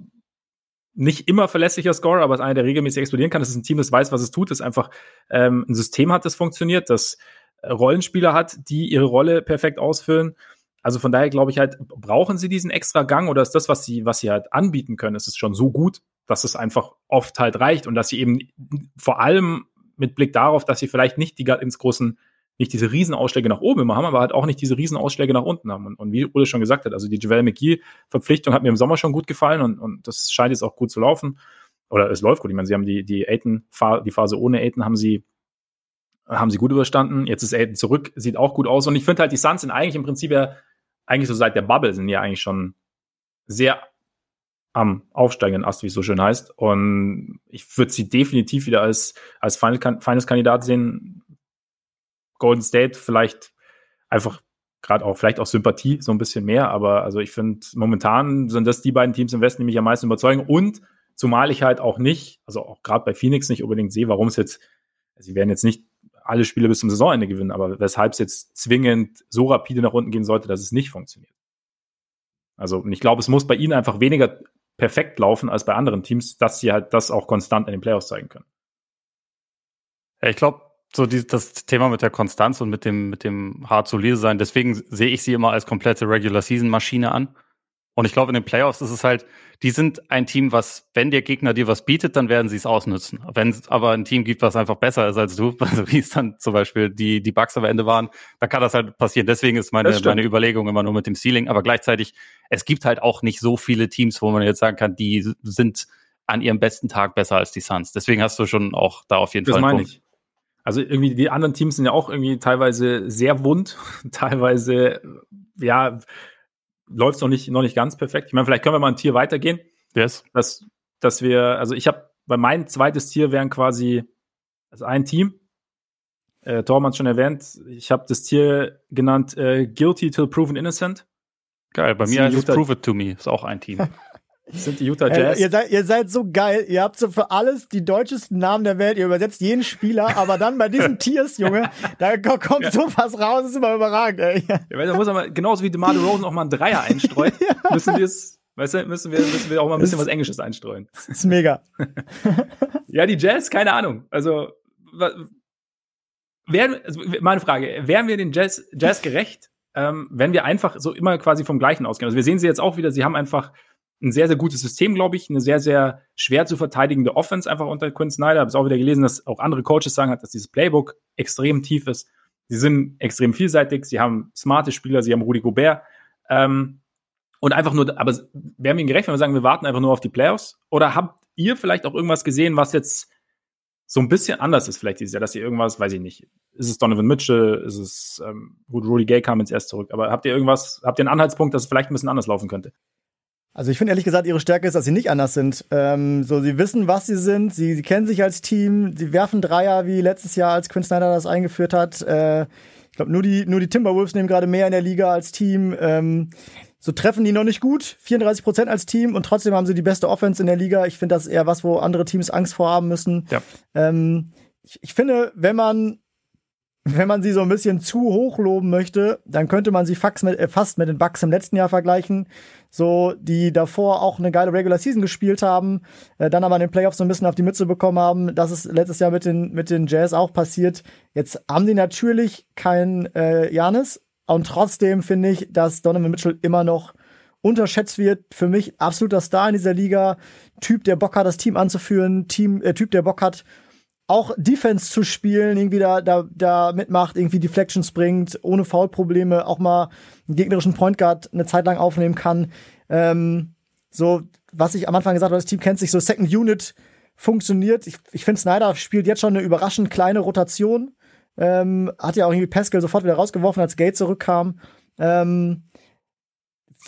Speaker 1: nicht immer verlässlicher Scorer, aber als einer, der regelmäßig explodieren kann. Das ist ein Team, das weiß, was es tut, das einfach ähm, ein System hat, das funktioniert, das Rollenspieler hat, die ihre Rolle perfekt ausfüllen. Also von daher glaube ich halt, brauchen sie diesen extra Gang oder ist das, was sie, was sie halt anbieten können, ist es schon so gut, dass es einfach oft halt reicht und dass sie eben vor allem mit Blick darauf, dass sie vielleicht nicht die ins großen, nicht diese Riesenausschläge nach oben immer haben, aber halt auch nicht diese Riesenausschläge nach unten haben. Und, und wie Ole schon gesagt hat, also die Javel McGee-Verpflichtung hat mir im Sommer schon gut gefallen und, und das scheint jetzt auch gut zu laufen. Oder es läuft gut. Ich meine, sie haben die, die Aiden, die Phase ohne Aiden haben sie, haben sie gut überstanden. Jetzt ist Aiden zurück, sieht auch gut aus. Und ich finde halt, die Suns sind eigentlich im Prinzip ja, eigentlich so seit der Bubble sind ja eigentlich schon sehr am aufsteigenden Ast, wie es so schön heißt. Und ich würde sie definitiv wieder als, als Finals-Kandidat sehen. Golden State vielleicht einfach gerade auch vielleicht auch Sympathie so ein bisschen mehr, aber also ich finde momentan sind das die beiden Teams im Westen, die mich am meisten überzeugen und zumal ich halt auch nicht, also auch gerade bei Phoenix nicht unbedingt sehe, warum es jetzt, sie werden jetzt nicht alle Spiele bis zum Saisonende gewinnen, aber weshalb es jetzt zwingend so rapide nach unten gehen sollte, dass es nicht funktioniert. Also und ich glaube, es muss bei ihnen einfach weniger perfekt laufen als bei anderen Teams, dass sie halt das auch konstant in den Playoffs zeigen können.
Speaker 2: Ich glaube, so die, das Thema mit der Konstanz und mit dem, mit dem hart solide sein, deswegen sehe ich sie immer als komplette Regular Season Maschine an. Und ich glaube, in den Playoffs ist es halt, die sind ein Team, was, wenn der Gegner dir was bietet, dann werden sie es ausnutzen. Wenn es aber ein Team gibt, was einfach besser ist als du, [laughs] also wie es dann zum Beispiel die, die Bugs am Ende waren, dann kann das halt passieren. Deswegen ist meine, meine Überlegung immer nur mit dem Ceiling. Aber gleichzeitig, es gibt halt auch nicht so viele Teams, wo man jetzt sagen kann, die sind an ihrem besten Tag besser als die Suns. Deswegen hast du schon auch da auf jeden
Speaker 1: das
Speaker 2: Fall.
Speaker 1: Das meine ich. Also irgendwie die anderen Teams sind ja auch irgendwie teilweise sehr wund, [laughs] teilweise ja läuft es noch nicht, noch nicht ganz perfekt. Ich meine, vielleicht können wir mal ein Tier weitergehen.
Speaker 2: Yes.
Speaker 1: Dass, dass wir, also ich habe, bei mein zweites Tier wären quasi, also ein Team. Äh, Tormann schon erwähnt. Ich habe das Tier genannt äh, Guilty till Proven Innocent.
Speaker 2: Geil, bei mir heißt es Prove It to Me. Ist auch ein Team. [laughs]
Speaker 1: sind die Utah Jazz.
Speaker 3: Äh, ihr, seid, ihr seid so geil. Ihr habt so für alles die deutschesten Namen der Welt. Ihr übersetzt jeden Spieler, aber dann bei diesen [laughs] Tiers, Junge, da kommt ja. sowas raus. Das ist immer überragend, ey.
Speaker 1: Ja, weil da muss man genauso wie DeMar Rosen auch mal einen Dreier einstreut, [laughs] ja. müssen wir es, weißt du, müssen wir, müssen wir auch mal ein bisschen das was Englisches einstreuen. [laughs]
Speaker 3: Das ist mega.
Speaker 1: ja, die Jazz, keine Ahnung. Also, wären, also meine Frage, wären wir den Jazz, Jazz gerecht, ähm, wenn wir einfach so immer quasi vom Gleichen ausgehen? Also wir sehen sie jetzt auch wieder, sie haben einfach ein sehr, sehr gutes System, glaube ich, eine sehr, sehr schwer zu verteidigende Offense einfach unter Quinn Snyder. Ich habe es auch wieder gelesen, dass auch andere Coaches sagen, dass dieses Playbook extrem tief ist. Sie sind extrem vielseitig, sie haben smarte Spieler, sie haben Rudy Gobert. Ähm, und einfach nur, aber wären wir ihnen gerecht, wenn wir sagen, wir warten einfach nur auf die Playoffs? Oder habt ihr vielleicht auch irgendwas gesehen, was jetzt so ein bisschen anders ist vielleicht dieses Jahr, dass ihr irgendwas, weiß ich nicht, ist es Donovan Mitchell, ist es, ähm, gut, Rudy Gay kam jetzt erst zurück, aber habt ihr irgendwas, habt ihr einen Anhaltspunkt, dass es vielleicht ein bisschen anders laufen könnte?
Speaker 3: Also ich finde ehrlich gesagt, ihre Stärke ist, dass sie nicht anders sind. Ähm, so, sie wissen, was sie sind, sie, sie kennen sich als Team, sie werfen Dreier wie letztes Jahr, als Quinn Snyder das eingeführt hat. Äh, ich glaube, nur die, nur die Timberwolves nehmen gerade mehr in der Liga als Team. Ähm, so treffen die noch nicht gut, 34 Prozent als Team und trotzdem haben sie die beste Offense in der Liga. Ich finde das eher was, wo andere Teams Angst vor haben müssen. Ja. Ähm, ich, ich finde, wenn man wenn man sie so ein bisschen zu hoch loben möchte, dann könnte man sie fast mit, äh, fast mit den Bucks im letzten Jahr vergleichen. So, die davor auch eine geile Regular Season gespielt haben, äh, dann aber in den Playoffs so ein bisschen auf die Mütze bekommen haben. Das ist letztes Jahr mit den, mit den Jazz auch passiert. Jetzt haben die natürlich keinen äh, Janis. Und trotzdem finde ich, dass Donovan Mitchell immer noch unterschätzt wird. Für mich absoluter Star in dieser Liga. Typ, der Bock hat, das Team anzuführen. Team, äh, typ, der Bock hat, auch Defense zu spielen, irgendwie da, da, da mitmacht, irgendwie Deflections bringt, ohne Foul-Probleme, auch mal einen gegnerischen Point Guard eine Zeit lang aufnehmen kann. Ähm, so, was ich am Anfang gesagt habe, das Team kennt sich, so Second Unit funktioniert. Ich, ich finde, Snyder spielt jetzt schon eine überraschend kleine Rotation. Ähm, hat ja auch irgendwie Pascal sofort wieder rausgeworfen, als Gate zurückkam. Ähm,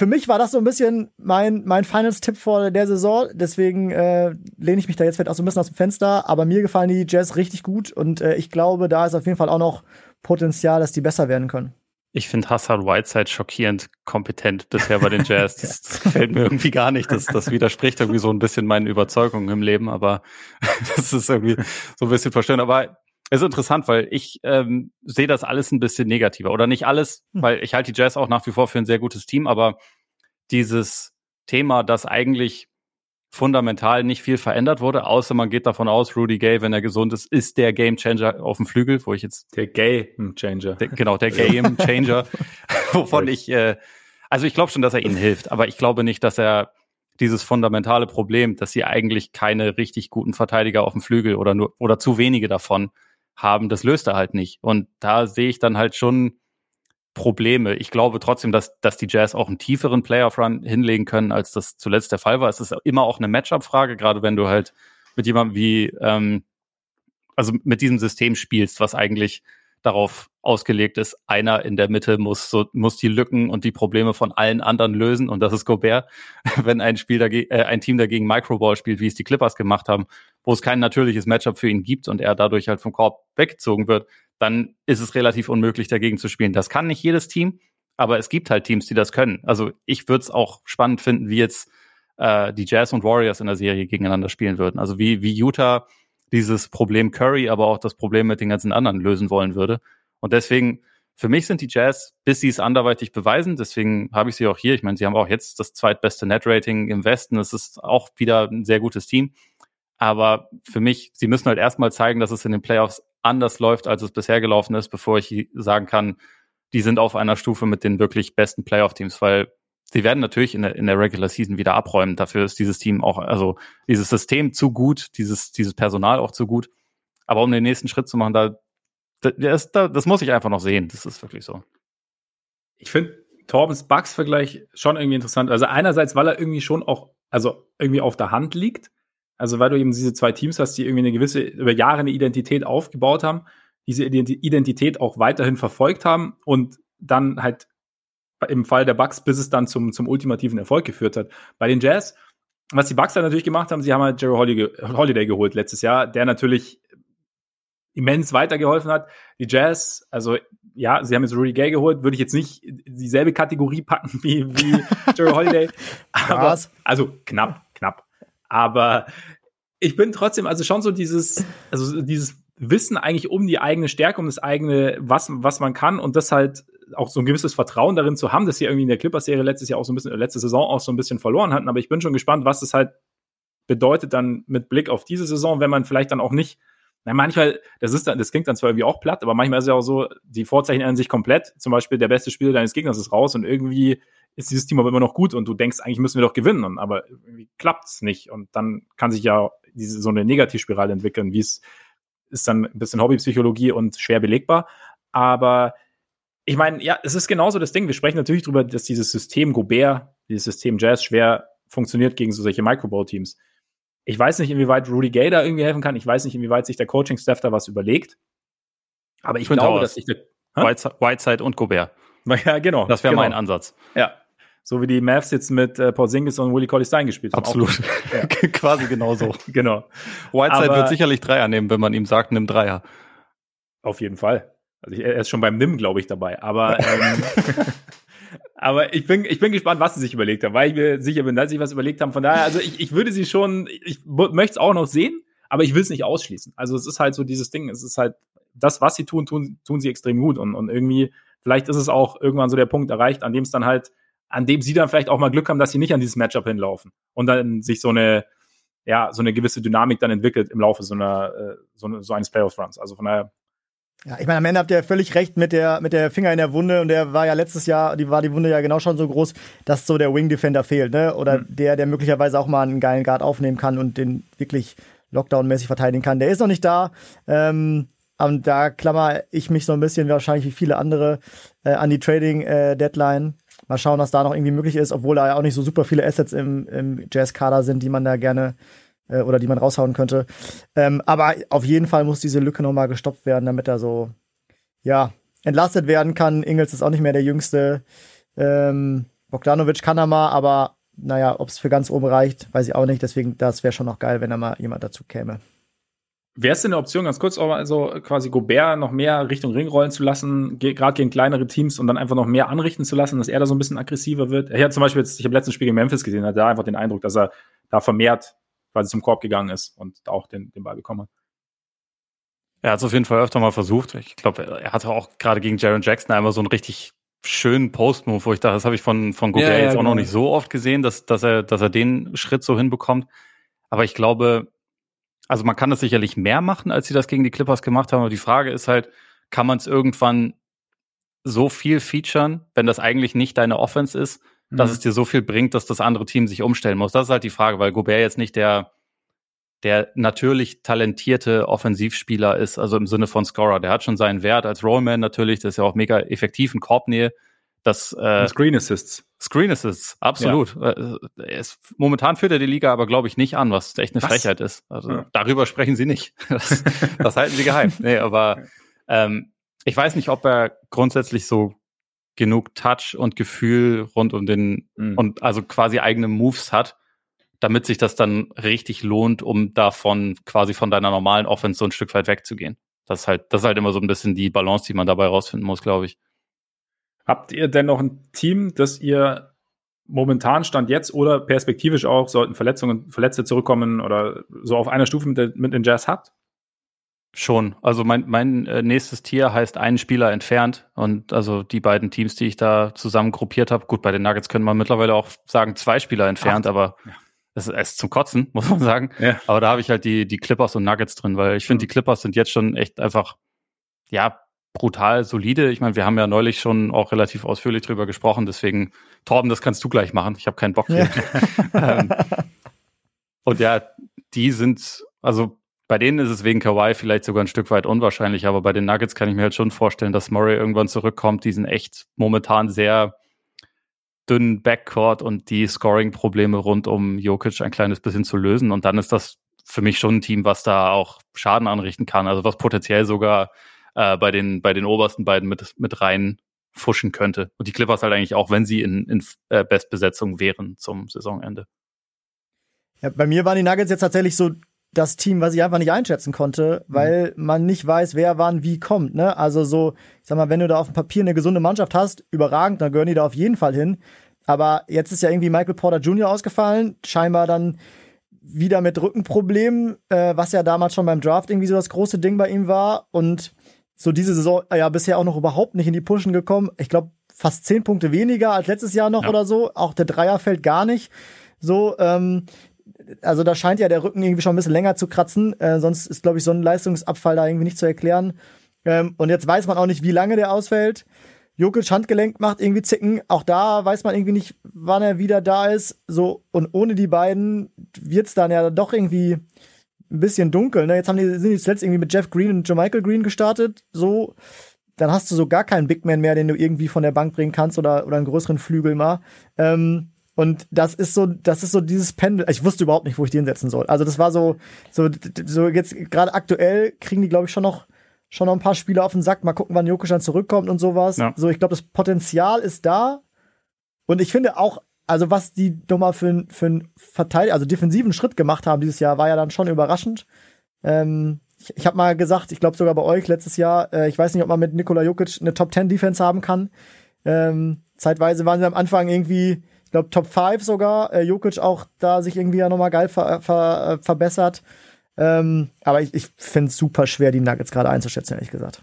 Speaker 3: für mich war das so ein bisschen mein, mein Finals-Tipp vor der Saison. Deswegen äh, lehne ich mich da jetzt vielleicht auch so ein bisschen aus dem Fenster. Aber mir gefallen die Jazz richtig gut und äh, ich glaube, da ist auf jeden Fall auch noch Potenzial, dass die besser werden können.
Speaker 2: Ich finde Hassan Whiteside schockierend kompetent bisher bei den Jazz. Das, das gefällt mir irgendwie gar nicht. Das, das widerspricht irgendwie so ein bisschen meinen Überzeugungen im Leben, aber [laughs] das ist irgendwie so ein bisschen verstörend. Aber ist interessant, weil ich ähm, sehe das alles ein bisschen negativer. Oder nicht alles, hm. weil ich halte die Jazz auch nach wie vor für ein sehr gutes Team, aber dieses Thema, dass eigentlich fundamental nicht viel verändert wurde, außer man geht davon aus, Rudy Gay, wenn er gesund ist, ist der Game Changer auf dem Flügel, wo ich jetzt
Speaker 1: der Game Changer,
Speaker 2: der, genau der Game Changer, [laughs] wovon ich, äh, also ich glaube schon, dass er ihnen hilft, aber ich glaube nicht, dass er dieses fundamentale Problem, dass sie eigentlich keine richtig guten Verteidiger auf dem Flügel oder nur oder zu wenige davon haben, das löst er halt nicht. Und da sehe ich dann halt schon Probleme. Ich glaube trotzdem, dass, dass die Jazz auch einen tieferen Playoff-Run hinlegen können, als das zuletzt der Fall war. Es ist immer auch eine Matchup-Frage, gerade wenn du halt mit jemandem wie, ähm, also mit diesem System spielst, was eigentlich darauf ausgelegt ist, einer in der Mitte muss so muss die Lücken und die Probleme von allen anderen lösen und das ist Gobert. [laughs] Wenn ein Spiel dagegen, äh, ein Team dagegen Microball spielt, wie es die Clippers gemacht haben, wo es kein natürliches Matchup für ihn gibt und er dadurch halt vom Korb weggezogen wird, dann ist es relativ unmöglich dagegen zu spielen. Das kann nicht jedes Team, aber es gibt halt Teams, die das können. Also ich würde es auch spannend finden, wie jetzt äh, die Jazz und Warriors in der Serie gegeneinander spielen würden. Also wie wie Utah dieses Problem Curry, aber auch das Problem mit den ganzen anderen lösen wollen würde. Und deswegen, für mich sind die Jazz, bis sie es anderweitig beweisen, deswegen habe ich sie auch hier. Ich meine, sie haben auch jetzt das zweitbeste Net-Rating im Westen. Es ist auch wieder ein sehr gutes Team. Aber für mich, sie müssen halt erstmal zeigen, dass es in den Playoffs anders läuft, als es bisher gelaufen ist, bevor ich sagen kann, die sind auf einer Stufe mit den wirklich besten Playoff-Teams, weil sie werden natürlich in der, in der Regular Season wieder abräumen. Dafür ist dieses Team auch, also dieses System zu gut, dieses, dieses Personal auch zu gut. Aber um den nächsten Schritt zu machen, da, das, da, das muss ich einfach noch sehen. Das ist wirklich so.
Speaker 1: Ich finde Torbens Bugs-Vergleich schon irgendwie interessant. Also einerseits, weil er irgendwie schon auch, also irgendwie auf der Hand liegt. Also weil du eben diese zwei Teams hast, die irgendwie eine gewisse, über Jahre eine Identität aufgebaut haben, diese Identität auch weiterhin verfolgt haben und dann halt im Fall der Bucks, bis es dann zum, zum ultimativen Erfolg geführt hat. Bei den Jazz, was die Bucks dann natürlich gemacht haben, sie haben halt Jerry Holiday geholt letztes Jahr, der natürlich immens weitergeholfen hat. Die Jazz, also ja, sie haben jetzt Rudy Gay geholt, würde ich jetzt nicht dieselbe Kategorie packen wie, wie [laughs] Jerry Holiday. aber, also knapp, knapp. Aber ich bin trotzdem, also schon so dieses, also dieses Wissen eigentlich um die eigene Stärke, um das eigene, was, was man kann und das halt auch so ein gewisses Vertrauen darin zu haben, dass sie irgendwie in der Clippers-Serie letztes Jahr auch so ein bisschen, letzte Saison auch so ein bisschen verloren hatten. Aber ich bin schon gespannt, was das halt bedeutet dann mit Blick auf diese Saison, wenn man vielleicht dann auch nicht, na, manchmal, das ist dann, das klingt dann zwar irgendwie auch platt, aber manchmal ist es ja auch so, die Vorzeichen ändern sich komplett. Zum Beispiel der beste Spieler deines Gegners ist raus und irgendwie ist dieses Team aber immer noch gut und du denkst, eigentlich müssen wir doch gewinnen, und, aber irgendwie klappt's nicht. Und dann kann sich ja diese, so eine Negativspirale entwickeln, wie es ist dann ein bisschen Hobbypsychologie und schwer belegbar. Aber ich meine, ja, es ist genauso das Ding. Wir sprechen natürlich darüber, dass dieses System Gobert, dieses System Jazz schwer funktioniert gegen so solche Microball-Teams. Ich weiß nicht, inwieweit Rudy Gay da irgendwie helfen kann. Ich weiß nicht, inwieweit sich der Coaching-Staff da was überlegt. Aber ich, ich glaube, dass ich
Speaker 2: Whiteside, Whiteside und Gobert.
Speaker 1: Ja, genau.
Speaker 2: Das wäre
Speaker 1: genau.
Speaker 2: mein Ansatz.
Speaker 1: Ja. So wie die Mavs jetzt mit äh, Paul Singles und Willie Colley Stein gespielt
Speaker 2: haben. Absolut. [laughs] Ja. Quasi genauso. [laughs]
Speaker 1: genau.
Speaker 2: Whiteside Aber wird sicherlich Dreier nehmen, wenn man ihm sagt, nimm Dreier.
Speaker 1: Auf jeden Fall. Also ich, er ist schon beim Nimm, glaube ich, dabei. Aber, ähm, [laughs] Aber ich bin, ich bin gespannt, was sie sich überlegt haben, weil ich mir sicher bin, dass sie was überlegt haben. Von daher, also ich, ich würde sie schon, ich möchte es auch noch sehen, aber ich will es nicht ausschließen. Also es ist halt so dieses Ding, es ist halt das, was sie tun, tun, tun sie extrem gut. Und, und irgendwie, vielleicht ist es auch irgendwann so der Punkt erreicht, an dem es dann halt, an dem sie dann vielleicht auch mal Glück haben, dass sie nicht an dieses Matchup hinlaufen und dann sich so eine, ja, so eine gewisse Dynamik dann entwickelt im Laufe so einer, äh, so, so eines Playoff-Runs. Also von daher,
Speaker 3: ja, ich meine, am Ende habt ihr völlig recht mit der, mit der Finger in der Wunde und der war ja letztes Jahr, die war die Wunde ja genau schon so groß, dass so der Wing Defender fehlt, ne? Oder mhm. der, der möglicherweise auch mal einen geilen Guard aufnehmen kann und den wirklich Lockdown-mäßig verteidigen kann. Der ist noch nicht da. Ähm, und da klammer ich mich so ein bisschen, wahrscheinlich wie viele andere, äh, an die Trading-Deadline. Äh, mal schauen, was da noch irgendwie möglich ist, obwohl da ja auch nicht so super viele Assets im, im Jazz-Kader sind, die man da gerne äh, oder die man raushauen könnte. Ähm, aber auf jeden Fall muss diese Lücke nochmal gestoppt werden, damit er so, ja, entlastet werden kann. Ingels ist auch nicht mehr der Jüngste. Ähm, Bogdanovic kann er mal, aber naja, ob es für ganz oben reicht, weiß ich auch nicht. Deswegen, das wäre schon noch geil, wenn da mal jemand dazu käme.
Speaker 1: Wäre es denn eine Option, ganz kurz, also quasi Gobert noch mehr Richtung Ring rollen zu lassen, ge gerade gegen kleinere Teams und dann einfach noch mehr anrichten zu lassen, dass er da so ein bisschen aggressiver wird? Er hat zum Beispiel jetzt, ich habe letzten Spiel in Memphis gesehen, hat da einfach den Eindruck, dass er da vermehrt quasi zum Korb gegangen ist und auch den, den Ball bekommen hat.
Speaker 2: Er hat es auf jeden Fall öfter mal versucht. Ich glaube, er hatte auch gerade gegen Jaron Jackson einmal so einen richtig schönen Post-Move, wo ich dachte, das habe ich von, von Gobert ja, ja, jetzt auch genau. noch nicht so oft gesehen, dass, dass, er, dass er den Schritt so hinbekommt. Aber ich glaube, also man kann das sicherlich mehr machen, als sie das gegen die Clippers gemacht haben. Aber die Frage ist halt, kann man es irgendwann so viel featuren, wenn das eigentlich nicht deine Offense ist, dass mhm. es dir so viel bringt, dass das andere Team sich umstellen muss. Das ist halt die Frage, weil Gobert jetzt nicht der, der natürlich talentierte Offensivspieler ist, also im Sinne von Scorer. Der hat schon seinen Wert als Rollman natürlich, das ist ja auch mega effektiv in Korbnähe. Das,
Speaker 1: äh, Screen Assists.
Speaker 2: Screen Assists, absolut. Ja. Äh, ist, momentan führt er die Liga aber, glaube ich, nicht an, was echt eine was? Frechheit ist. Also ja. darüber sprechen sie nicht. [laughs] Das, das halten sie geheim. Nee, aber [laughs] ähm, ich weiß nicht, ob er grundsätzlich so genug Touch und Gefühl rund um den mhm. und also quasi eigene Moves hat, damit sich das dann richtig lohnt, um davon quasi von deiner normalen Offense so ein Stück weit wegzugehen. Das ist halt, das ist halt immer so ein bisschen die Balance, die man dabei rausfinden muss, glaube ich.
Speaker 1: Habt ihr denn noch ein Team, das ihr momentan stand jetzt oder perspektivisch auch, sollten Verletzungen, Verletzte zurückkommen oder so auf einer Stufe mit, mit den Jazz habt?
Speaker 2: Schon. Also mein, mein äh, nächstes Tier heißt einen Spieler entfernt. Und also die beiden Teams, die ich da zusammen gruppiert habe, gut, bei den Nuggets können wir mittlerweile auch sagen, zwei Spieler entfernt, Acht. aber ja. es ist zum Kotzen, [laughs] muss man sagen. Ja. Aber da habe ich halt die, die Clippers und Nuggets drin, weil ich finde, mhm. die Clippers sind jetzt schon echt einfach, ja, brutal solide. Ich meine, wir haben ja neulich schon auch relativ ausführlich drüber gesprochen, deswegen, Torben, das kannst du gleich machen. Ich habe keinen Bock hier. Ja. [laughs] ähm, und ja, die sind, also bei denen ist es wegen Kawhi vielleicht sogar ein Stück weit unwahrscheinlich, aber bei den Nuggets kann ich mir halt schon vorstellen, dass Murray irgendwann zurückkommt. Die sind echt momentan sehr dünnen Backcourt und die Scoring-Probleme rund um Jokic ein kleines bisschen zu lösen. Und dann ist das für mich schon ein Team, was da auch Schaden anrichten kann. Also was potenziell sogar äh, bei, den, bei den obersten beiden mit, mit rein fuschen könnte. Und die Clippers halt eigentlich auch, wenn sie in, in äh, Bestbesetzung wären zum Saisonende.
Speaker 3: Ja, bei mir waren die Nuggets jetzt tatsächlich so das Team, was ich einfach nicht einschätzen konnte, weil mhm. man nicht weiß, wer wann wie kommt. Ne? Also so, ich sag mal, wenn du da auf dem Papier eine gesunde Mannschaft hast, überragend, dann gehören die da auf jeden Fall hin. Aber jetzt ist ja irgendwie Michael Porter Jr. ausgefallen, scheinbar dann wieder mit Rückenproblemen, äh, was ja damals schon beim Draft irgendwie so das große Ding bei ihm war. Und so diese Saison ja bisher auch noch überhaupt nicht in die Pushen gekommen. Ich glaube, fast zehn Punkte weniger als letztes Jahr noch ja. oder so. Auch der Dreier fällt gar nicht. So, ähm, also da scheint ja der Rücken irgendwie schon ein bisschen länger zu kratzen. Äh, sonst ist, glaube ich, so ein Leistungsabfall da irgendwie nicht zu erklären. Ähm, und jetzt weiß man auch nicht, wie lange der ausfällt. Jokic Handgelenk macht irgendwie Zicken. Auch da weiß man irgendwie nicht, wann er wieder da ist. So, und ohne die beiden wird's dann ja doch irgendwie ein bisschen dunkel. Ne? Jetzt haben die, sind die zuletzt irgendwie mit Jeff Green und Joe Michael Green gestartet. So, dann hast du so gar keinen Big Man mehr, den du irgendwie von der Bank bringen kannst oder, oder einen größeren Flügel mal. Ähm, und das ist so, das ist so dieses Pendel. Ich wusste überhaupt nicht, wo ich den setzen soll. Also das war so, so, so jetzt gerade aktuell kriegen die, glaube ich, schon noch, schon noch ein paar Spiele auf den Sack. Mal gucken, wann Jokic dann zurückkommt und sowas. Ja. So, ich glaube, das Potenzial ist da. Und ich finde auch, also was die nochmal für, für einen Verteidiger, also defensiven Schritt gemacht haben dieses Jahr, war ja dann schon überraschend. Ähm, ich ich habe mal gesagt, ich glaube sogar bei euch letztes Jahr, äh, ich weiß nicht, ob man mit Nikola Jokic eine Top 10 Defense haben kann. Ähm, zeitweise waren sie am Anfang irgendwie, glaube, Top 5 sogar. Äh, Jokic auch da sich irgendwie ja nochmal geil ver, ver, äh, verbessert. Ähm, aber ich, ich finde es super schwer, die Nuggets gerade einzuschätzen, ehrlich gesagt.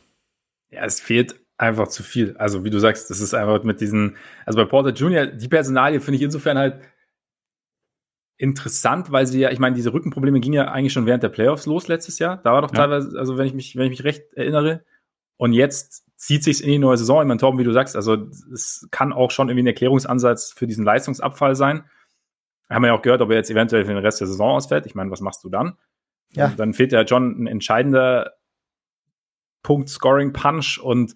Speaker 1: Ja, es fehlt einfach zu viel. Also, wie du sagst, das ist einfach mit diesen, also bei Porter Jr., die Personalie finde ich insofern halt interessant, weil sie ja, ich meine, diese Rückenprobleme gingen ja eigentlich schon während der Playoffs los letztes Jahr. Da war doch ja. teilweise, also wenn ich mich, wenn ich mich recht erinnere. Und jetzt zieht sich's in die neue Saison. Ich meine, Torben, wie du sagst, also es kann auch schon irgendwie ein Erklärungsansatz für diesen Leistungsabfall sein. Haben wir ja auch gehört, ob er jetzt eventuell für den Rest der Saison ausfällt. Ich meine, was machst du dann? Ja. Und dann fehlt ja schon ein entscheidender Punkt Scoring Punch und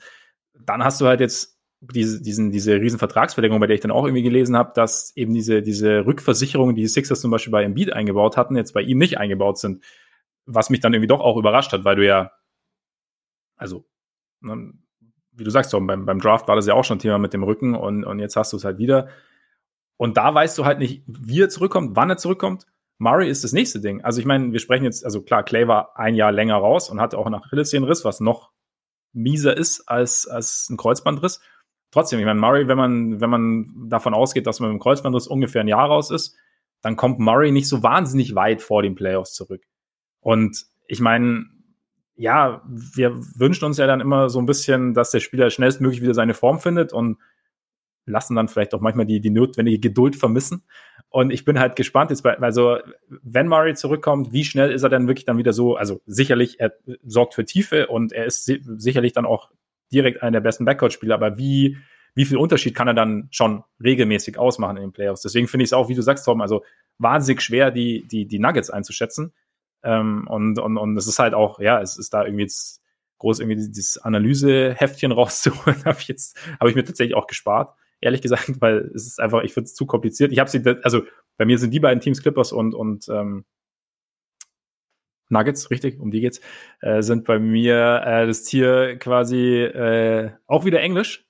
Speaker 1: dann hast du halt jetzt diese, diesen, diese riesen Vertragsverlängerung, bei der ich dann auch irgendwie gelesen habe, dass eben diese, diese Rückversicherungen, die die Sixers zum Beispiel bei Embiid eingebaut hatten, jetzt bei ihm nicht eingebaut sind. Was mich dann irgendwie doch auch überrascht hat, weil du ja, also, ne, wie du sagst, so, beim, beim Draft war das ja auch schon Thema mit dem Rücken und, und jetzt hast du es halt wieder. Und da weißt du halt nicht, wie er zurückkommt, wann er zurückkommt. Murray ist das nächste Ding. Also ich meine, wir sprechen jetzt, also klar, Clay war ein Jahr länger raus und hatte auch nach Achillessehnenriss, was noch mieser ist als, als ein Kreuzbandriss. Trotzdem, ich meine, Murray, wenn man, wenn man davon ausgeht, dass man mit dem Kreuzbandriss ungefähr ein Jahr raus ist, dann kommt Murray nicht so wahnsinnig weit vor den Playoffs zurück. Und ich meine, ja, wir wünschen uns ja dann immer so ein bisschen, dass der Spieler schnellstmöglich wieder seine Form findet und lassen dann vielleicht auch manchmal die, die notwendige Geduld vermissen. Und ich bin halt gespannt jetzt bei, also wenn Murray zurückkommt, wie schnell ist er denn wirklich dann wieder so? Also sicherlich, er sorgt für Tiefe und er ist si sicherlich dann auch direkt einer der besten Backcourt-Spieler, aber wie, wie viel Unterschied kann er dann schon regelmäßig ausmachen in den Playoffs? Deswegen finde ich es auch, wie du sagst, Tom, also wahnsinnig schwer, die, die, die Nuggets einzuschätzen. Ähm, und, und, und es ist halt auch, ja, es ist da irgendwie jetzt groß irgendwie dieses Analyseheftchen [laughs] rauszuholen, habe ich jetzt, habe ich mir tatsächlich auch gespart ehrlich gesagt, [laughs] weil es ist einfach, ich finde es zu kompliziert. Ich habe sie, also bei mir sind die beiden Teams Clippers und, und ähm, Nuggets, richtig, um die geht's, äh, sind bei mir äh, das Tier quasi äh, auch wieder Englisch.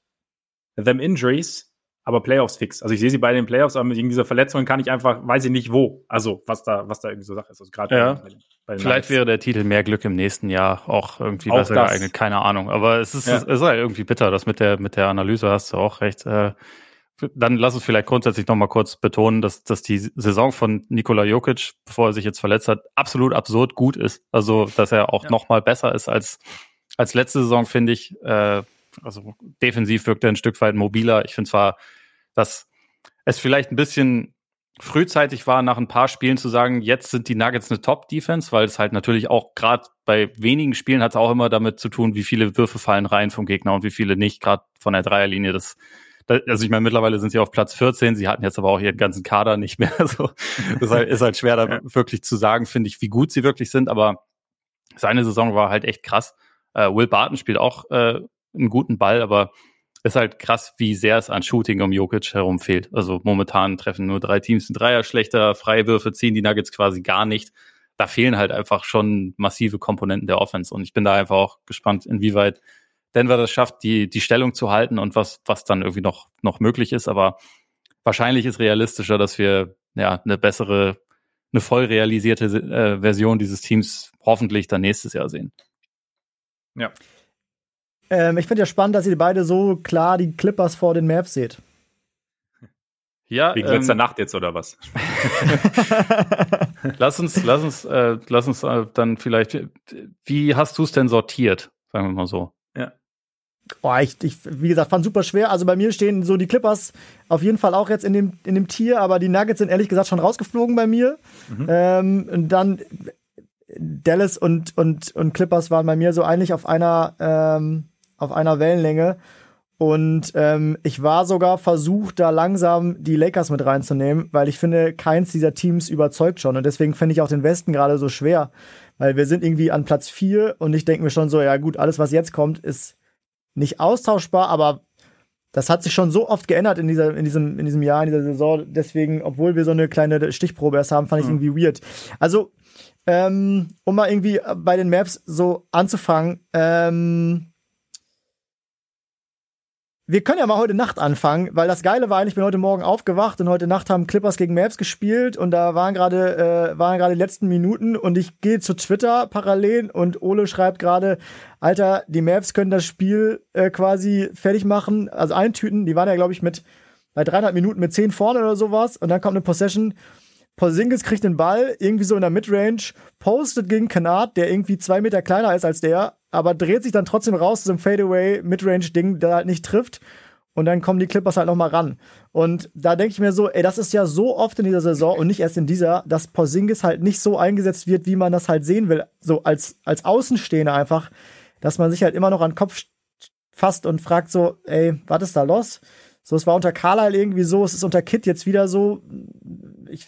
Speaker 1: Them Injuries, aber Playoffs fix. Also ich sehe sie bei den Playoffs, aber wegen dieser Verletzungen kann ich einfach, weiß ich nicht wo. Also was da, was da irgendwie so Sache ist. Also
Speaker 2: gerade ja. bei, bei Vielleicht Nuggets. wäre der Titel mehr Glück im nächsten Jahr auch irgendwie auch besser das. geeignet, keine Ahnung. Aber es ist, ja. es ist halt irgendwie bitter, das mit der, mit der Analyse hast du auch recht. Äh, dann lass uns vielleicht grundsätzlich noch mal kurz betonen, dass, dass die Saison von Nikola Jokic, bevor er sich jetzt verletzt hat, absolut absurd gut ist. Also, dass er auch ja. noch mal besser ist als, als letzte Saison, finde ich. Äh, also defensiv wirkt er ein Stück weit mobiler. Ich finde zwar, dass es vielleicht ein bisschen frühzeitig war, nach ein paar Spielen zu sagen, jetzt sind die Nuggets eine Top-Defense, weil es halt natürlich auch gerade bei wenigen Spielen hat es auch immer damit zu tun, wie viele Würfe fallen rein vom Gegner und wie viele nicht, gerade von der Dreierlinie. Das also ich meine, mittlerweile sind sie auf Platz 14, sie hatten jetzt aber auch ihren ganzen Kader nicht mehr. [laughs] So, das ist halt, ist halt schwer, da [laughs] ja. wirklich zu sagen, finde ich, wie gut sie wirklich sind, aber seine Saison war halt echt krass. Äh, Will Barton spielt auch äh, einen guten Ball, aber ist halt krass, wie sehr es an Shooting um Jokic herum fehlt. Also momentan treffen nur drei Teams den Dreier schlechter, Freiwürfe ziehen die Nuggets quasi gar nicht. Da fehlen halt einfach schon massive Komponenten der Offense und ich bin da einfach auch gespannt, inwieweit Denver das schafft, die, die Stellung zu halten und was, was dann irgendwie noch, noch möglich ist. Aber wahrscheinlich ist realistischer, dass wir ja eine bessere, eine voll realisierte äh, Version dieses Teams hoffentlich dann nächstes Jahr sehen.
Speaker 3: Ja. Ähm, ich finde ja spannend, dass ihr beide so klar die Clippers vor den Mavs seht.
Speaker 1: Ja, Wegen ähm, letzter Nacht jetzt oder was? [laughs]
Speaker 2: lass uns, lass uns, äh, lass uns äh, dann vielleicht. Wie hast du es denn sortiert? Sagen wir mal so.
Speaker 3: Boah, ich, ich, wie gesagt, fand super schwer. Also bei mir stehen so die Clippers auf jeden Fall auch jetzt in dem, in dem Tier, aber die Nuggets sind ehrlich gesagt schon rausgeflogen bei mir. Mhm. Ähm, und dann Dallas und, und, und Clippers waren bei mir so eigentlich auf einer, ähm, auf einer Wellenlänge. Und ähm, ich war sogar versucht, da langsam die Lakers mit reinzunehmen, weil ich finde, keins dieser Teams überzeugt schon. Und deswegen finde ich auch den Westen gerade so schwer. Weil wir sind irgendwie an Platz vier und ich denke mir schon so, ja gut, alles, was jetzt kommt, ist nicht austauschbar, aber das hat sich schon so oft geändert in, dieser, in, diesem, in diesem Jahr, in dieser Saison. Deswegen, obwohl wir so eine kleine Stichprobe erst haben, fand ich mhm. irgendwie weird. Also, ähm, um mal irgendwie bei den Maps so anzufangen, ähm, wir können ja mal heute Nacht anfangen, weil das Geile war eigentlich, ich bin heute Morgen aufgewacht und heute Nacht haben Clippers gegen Mavs gespielt und da waren gerade äh, waren gerade die letzten Minuten und ich gehe zu Twitter parallel und Ole schreibt gerade, Alter, die Mavs können das Spiel äh, quasi fertig machen, also eintüten. Die waren ja glaube ich mit bei dreieinhalb Minuten mit zehn vorne oder sowas und dann kommt eine Possession. Porzingis kriegt den Ball irgendwie so in der Midrange, postet gegen Kanat, der irgendwie zwei Meter kleiner ist als der, aber dreht sich dann trotzdem raus zu einem Fadeaway Midrange-Ding, der halt nicht trifft. Und dann kommen die Clippers halt noch mal ran. Und da denke ich mir so, ey, das ist ja so oft in dieser Saison und nicht erst in dieser, dass Porzingis halt nicht so eingesetzt wird, wie man das halt sehen will. So als, als Außenstehender einfach, dass man sich halt immer noch an den Kopf fasst und fragt so, ey, was ist da los? So, es war unter Carlisle irgendwie so, es ist unter Kit jetzt wieder so. Ich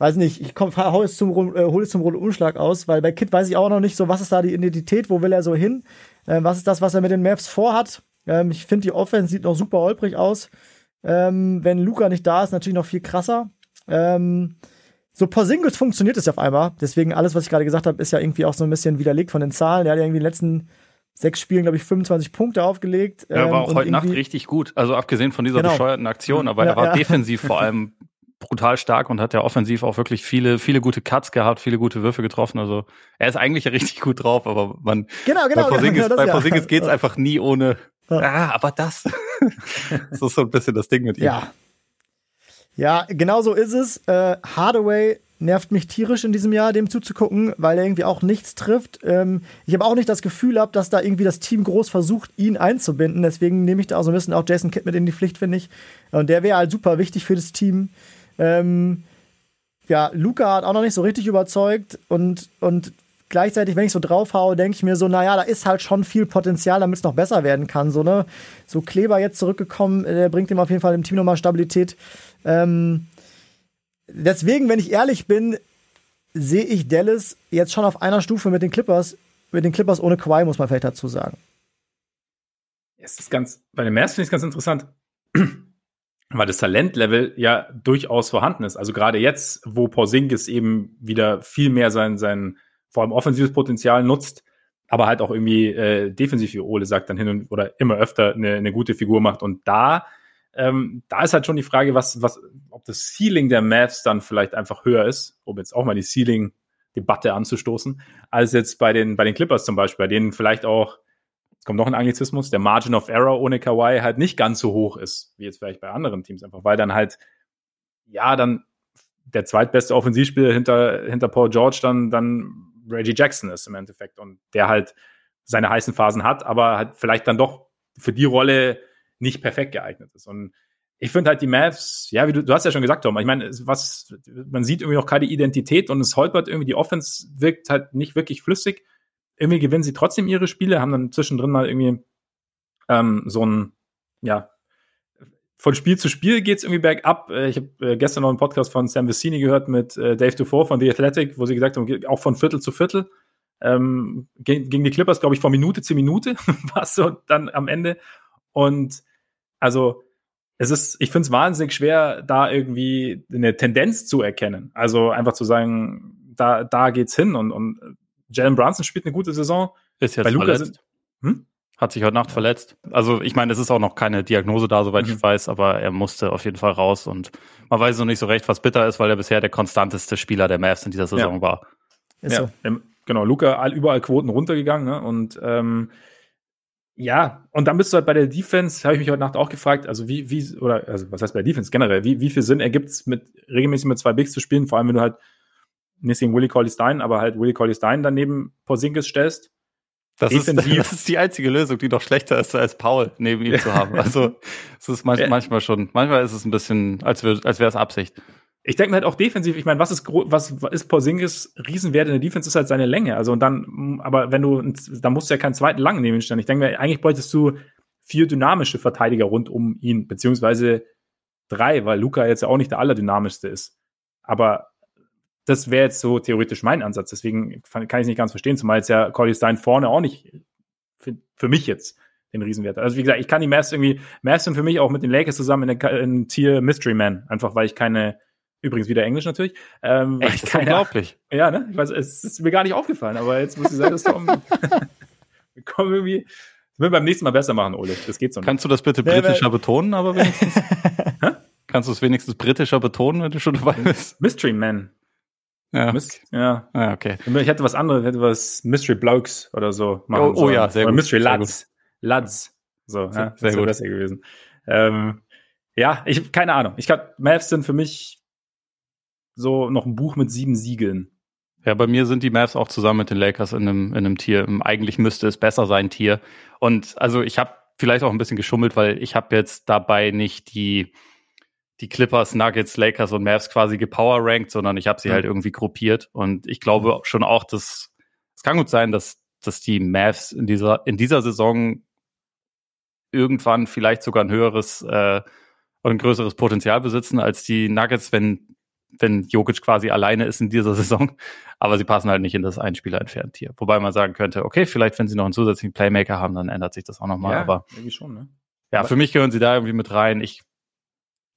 Speaker 3: weiß nicht, ich komm, hau es zum, äh, hol es zum Umschlag aus, weil bei Kit weiß ich auch noch nicht so, was ist da die Identität, wo will er so hin, äh, was ist das, was er mit den Maps vorhat. Ähm, ich finde, die Offense sieht noch super holprig aus. Ähm, wenn Luca nicht da ist, natürlich noch viel krasser. Ähm, so Porzingis funktioniert es ja auf einmal. Deswegen alles, was ich gerade gesagt habe, ist ja irgendwie auch so ein bisschen widerlegt von den Zahlen. Der hat ja irgendwie in den letzten sechs Spielen, glaube ich, 25 Punkte aufgelegt.
Speaker 2: Er ähm, war auch heute Nacht richtig gut. Also abgesehen von dieser genau. bescheuerten Aktion, aber ja, er war ja. defensiv vor allem [laughs] brutal stark und hat ja offensiv auch wirklich viele, viele gute Cuts gehabt, viele gute Würfe getroffen. Also er ist eigentlich richtig gut drauf, aber man
Speaker 3: genau, genau,
Speaker 2: bei Porzingis, genau, bei Porzingis ja. geht's einfach nie ohne. Ah, aber das. [laughs] das ist so ein bisschen das Ding mit ihm.
Speaker 3: Ja. Ja, genau so ist es. Äh, Hardaway nervt mich tierisch in diesem Jahr, dem zuzugucken, weil er irgendwie auch nichts trifft. Ähm, ich habe auch nicht das Gefühl gehabt, dass da irgendwie das Team groß versucht, ihn einzubinden. Deswegen nehme ich da auch so ein bisschen auch Jason Kidd mit in die Pflicht, finde ich. Und der wäre halt super wichtig für das Team. Ähm, ja, Luca hat auch noch nicht so richtig überzeugt und, und gleichzeitig, wenn ich so draufhaue, denke ich mir so, naja, da ist halt schon viel Potenzial, damit es noch besser werden kann. So, ne? so Kleber jetzt zurückgekommen, der bringt ihm auf jeden Fall im Team nochmal Stabilität. Ähm, deswegen, wenn ich ehrlich bin, sehe ich Dallas jetzt schon auf einer Stufe mit den Clippers, mit den Clippers ohne Kawhi, muss man vielleicht dazu sagen.
Speaker 1: Es ist ganz, bei den Mavs finde ich es ganz interessant, weil das Talentlevel ja durchaus vorhanden ist. Also gerade jetzt, wo Porzingis eben wieder viel mehr sein, sein vor allem offensives Potenzial nutzt, aber halt auch irgendwie äh, defensiv, wie Ole sagt, dann hin und oder immer öfter eine, eine gute Figur macht. Und da ähm, da ist halt schon die Frage, was, was, ob das Ceiling der Mavs dann vielleicht einfach höher ist, um jetzt auch mal die Ceiling-Debatte anzustoßen, als jetzt bei den, bei den Clippers zum Beispiel, bei denen vielleicht auch, es kommt noch ein Anglizismus, der Margin of Error ohne Kawhi halt nicht ganz so hoch ist, wie jetzt vielleicht bei anderen Teams einfach, weil dann halt, ja, dann der zweitbeste Offensivspieler hinter, hinter Paul George dann, dann Reggie Jackson ist im Endeffekt und der halt seine heißen Phasen hat, aber halt vielleicht dann doch für die Rolle nicht perfekt geeignet ist. Und ich finde halt die Mavs, ja, wie du, du hast ja schon gesagt, Tom, ich meine, was, man sieht irgendwie noch keine Identität und es holpert irgendwie, die Offense wirkt halt nicht wirklich flüssig. Irgendwie gewinnen sie trotzdem ihre Spiele, haben dann zwischendrin mal irgendwie ähm, so ein, ja, von Spiel zu Spiel geht's irgendwie bergab. Äh, ich habe äh, gestern noch einen Podcast von Sam Vecini gehört mit äh, Dave Dufour von The Athletic, wo sie gesagt haben, auch von Viertel zu Viertel. Ähm, gegen, gegen die Clippers, glaube ich, von Minute zu Minute [laughs] war es so dann am Ende. Und also es ist, ich finde es wahnsinnig schwer, da irgendwie eine Tendenz zu erkennen. Also einfach zu sagen, da, da geht's hin und, und Jalen Brunson spielt eine gute Saison.
Speaker 2: Ist jetzt Bei Luca verletzt. Sind, hm? Hat sich heute Nacht verletzt. Also ich meine, es ist auch noch keine Diagnose da, soweit mhm. ich weiß, aber er musste auf jeden Fall raus und man weiß noch nicht so recht, was bitter ist, weil er bisher der konstanteste Spieler der Mavs in dieser Saison ja. war.
Speaker 1: Ist ja, so. genau. Luca überall Quoten runtergegangen ne? und ähm, ja, und dann bist du halt bei der Defense, habe ich mich heute Nacht auch gefragt, also wie, wie, oder, also was heißt bei der Defense generell, wie, wie viel Sinn ergibt es, mit, regelmäßig mit zwei Bigs zu spielen, vor allem wenn du halt nicht gegen Willie Colley Stein, aber halt Willie Colley Stein daneben Porzingis stellst.
Speaker 2: Das ist, [laughs] das ist die einzige Lösung, die doch schlechter ist, als Paul neben ihm zu haben. Also, es ist manchmal, manchmal schon, manchmal ist es ein bisschen, als, wär, als wäre es Absicht
Speaker 1: ich denke mir halt auch defensiv, ich meine, was ist was ist Porzingis Riesenwert in der Defense ist halt seine Länge. Also und dann aber wenn du da musst du ja keinen zweiten langen nehmen stellen. Ich denke mir, eigentlich bräuchtest du vier dynamische Verteidiger rund um ihn, beziehungsweise drei, weil Luca jetzt ja auch nicht der allerdynamischste ist. Aber das wäre jetzt so theoretisch mein Ansatz. Deswegen kann ich es nicht ganz verstehen, zumal jetzt ja Corey Stein vorne auch nicht für, für mich jetzt den Riesenwert. Also wie gesagt, ich kann die Mavs irgendwie, Mavs sind für mich auch mit den Lakers zusammen in der in Tier Mystery Man, einfach weil ich keine Übrigens wieder Englisch natürlich.
Speaker 2: Ähm, Echt, keine, unglaublich.
Speaker 1: Ja, ne? Ich weiß, es ist mir gar nicht aufgefallen, aber jetzt muss ich sagen, dass Tom, [laughs] wir kommen irgendwie, wir beim nächsten Mal besser machen, Ole. Das geht so
Speaker 2: nicht. Kannst du das bitte britischer ja, betonen, aber wenigstens? [laughs] Kannst du es wenigstens britischer betonen, wenn du schon dabei bist?
Speaker 1: Mystery Man.
Speaker 2: Ja.
Speaker 1: Mist, ja.
Speaker 2: Ah, okay.
Speaker 1: Ich hätte was anderes, hätte was Mystery Blokes oder so
Speaker 2: machen Oh, oh ja, sehr
Speaker 1: oder
Speaker 2: gut.
Speaker 1: Mystery Lads. Lads. So,
Speaker 2: sehr, ja, sehr gut.
Speaker 1: besser gewesen. Ähm, ja, ich keine Ahnung. Ich glaube, Mavs sind für mich so noch ein Buch mit sieben Siegeln.
Speaker 2: Ja, bei mir sind die Mavs auch zusammen mit den Lakers in einem, in einem Tier. Eigentlich müsste es besser sein, Tier. Und also ich habe vielleicht auch ein bisschen geschummelt, weil ich habe jetzt dabei nicht die die Clippers, Nuggets, Lakers und Mavs quasi gepower rankt, sondern ich habe sie mhm. halt irgendwie gruppiert. Und ich glaube schon auch, dass es kann gut sein, dass, dass die Mavs in dieser, in dieser Saison irgendwann vielleicht sogar ein höheres äh, und ein größeres Potenzial besitzen als die Nuggets, wenn, wenn Jokic quasi alleine ist in dieser [laughs] Saison. Aber sie passen halt nicht in das Einspieler entfernt hier. Wobei man sagen könnte, okay, vielleicht, wenn sie noch einen zusätzlichen Playmaker haben, dann ändert sich das auch nochmal. Ja, aber
Speaker 1: irgendwie schon, ne?
Speaker 2: Ja, für mich gehören sie da irgendwie mit rein. Ich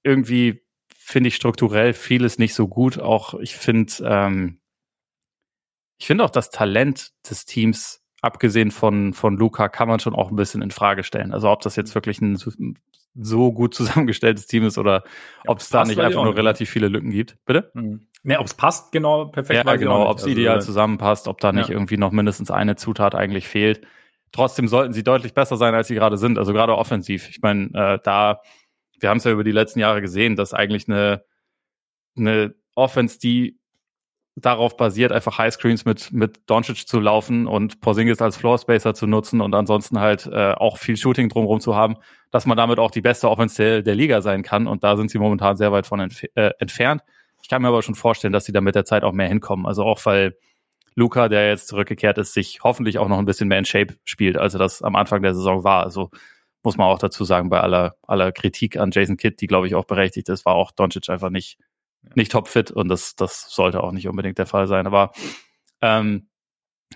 Speaker 2: irgendwie finde ich strukturell vieles nicht so gut. Auch ich finde, ähm, ich finde auch das Talent des Teams, abgesehen von, von Luca, kann man schon auch ein bisschen in Frage stellen. Also ob das jetzt wirklich ein so gut zusammengestelltes Team ist oder ja, ob es da nicht einfach nur relativ viele Lücken gibt. Bitte?
Speaker 1: Mhm. Nee, ob es passt, genau, perfekt.
Speaker 2: Ja, genau, ob es also, ideal zusammenpasst, ob da nicht ja. irgendwie noch mindestens eine Zutat eigentlich fehlt. Trotzdem sollten sie deutlich besser sein, als sie gerade sind. Also gerade offensiv. Ich meine, äh, da wir haben es ja über die letzten Jahre gesehen, dass eigentlich eine, eine Offense, die darauf basiert, einfach Highscreens mit, mit Doncic zu laufen und Porzingis als Floorspacer zu nutzen und ansonsten halt äh, auch viel Shooting drumherum zu haben, dass man damit auch die beste Offense der, der Liga sein kann. Und da sind sie momentan sehr weit von entf äh, entfernt. Ich kann mir aber schon vorstellen, dass sie da mit der Zeit auch mehr hinkommen. Also auch weil Luca, der jetzt zurückgekehrt ist, sich hoffentlich auch noch ein bisschen mehr in Shape spielt, als er das am Anfang der Saison war. Also muss man auch dazu sagen, bei aller, aller Kritik an Jason Kidd, die glaube ich auch berechtigt ist, war auch Doncic einfach nicht, nicht topfit und das, das sollte auch nicht unbedingt der Fall sein. Aber ähm,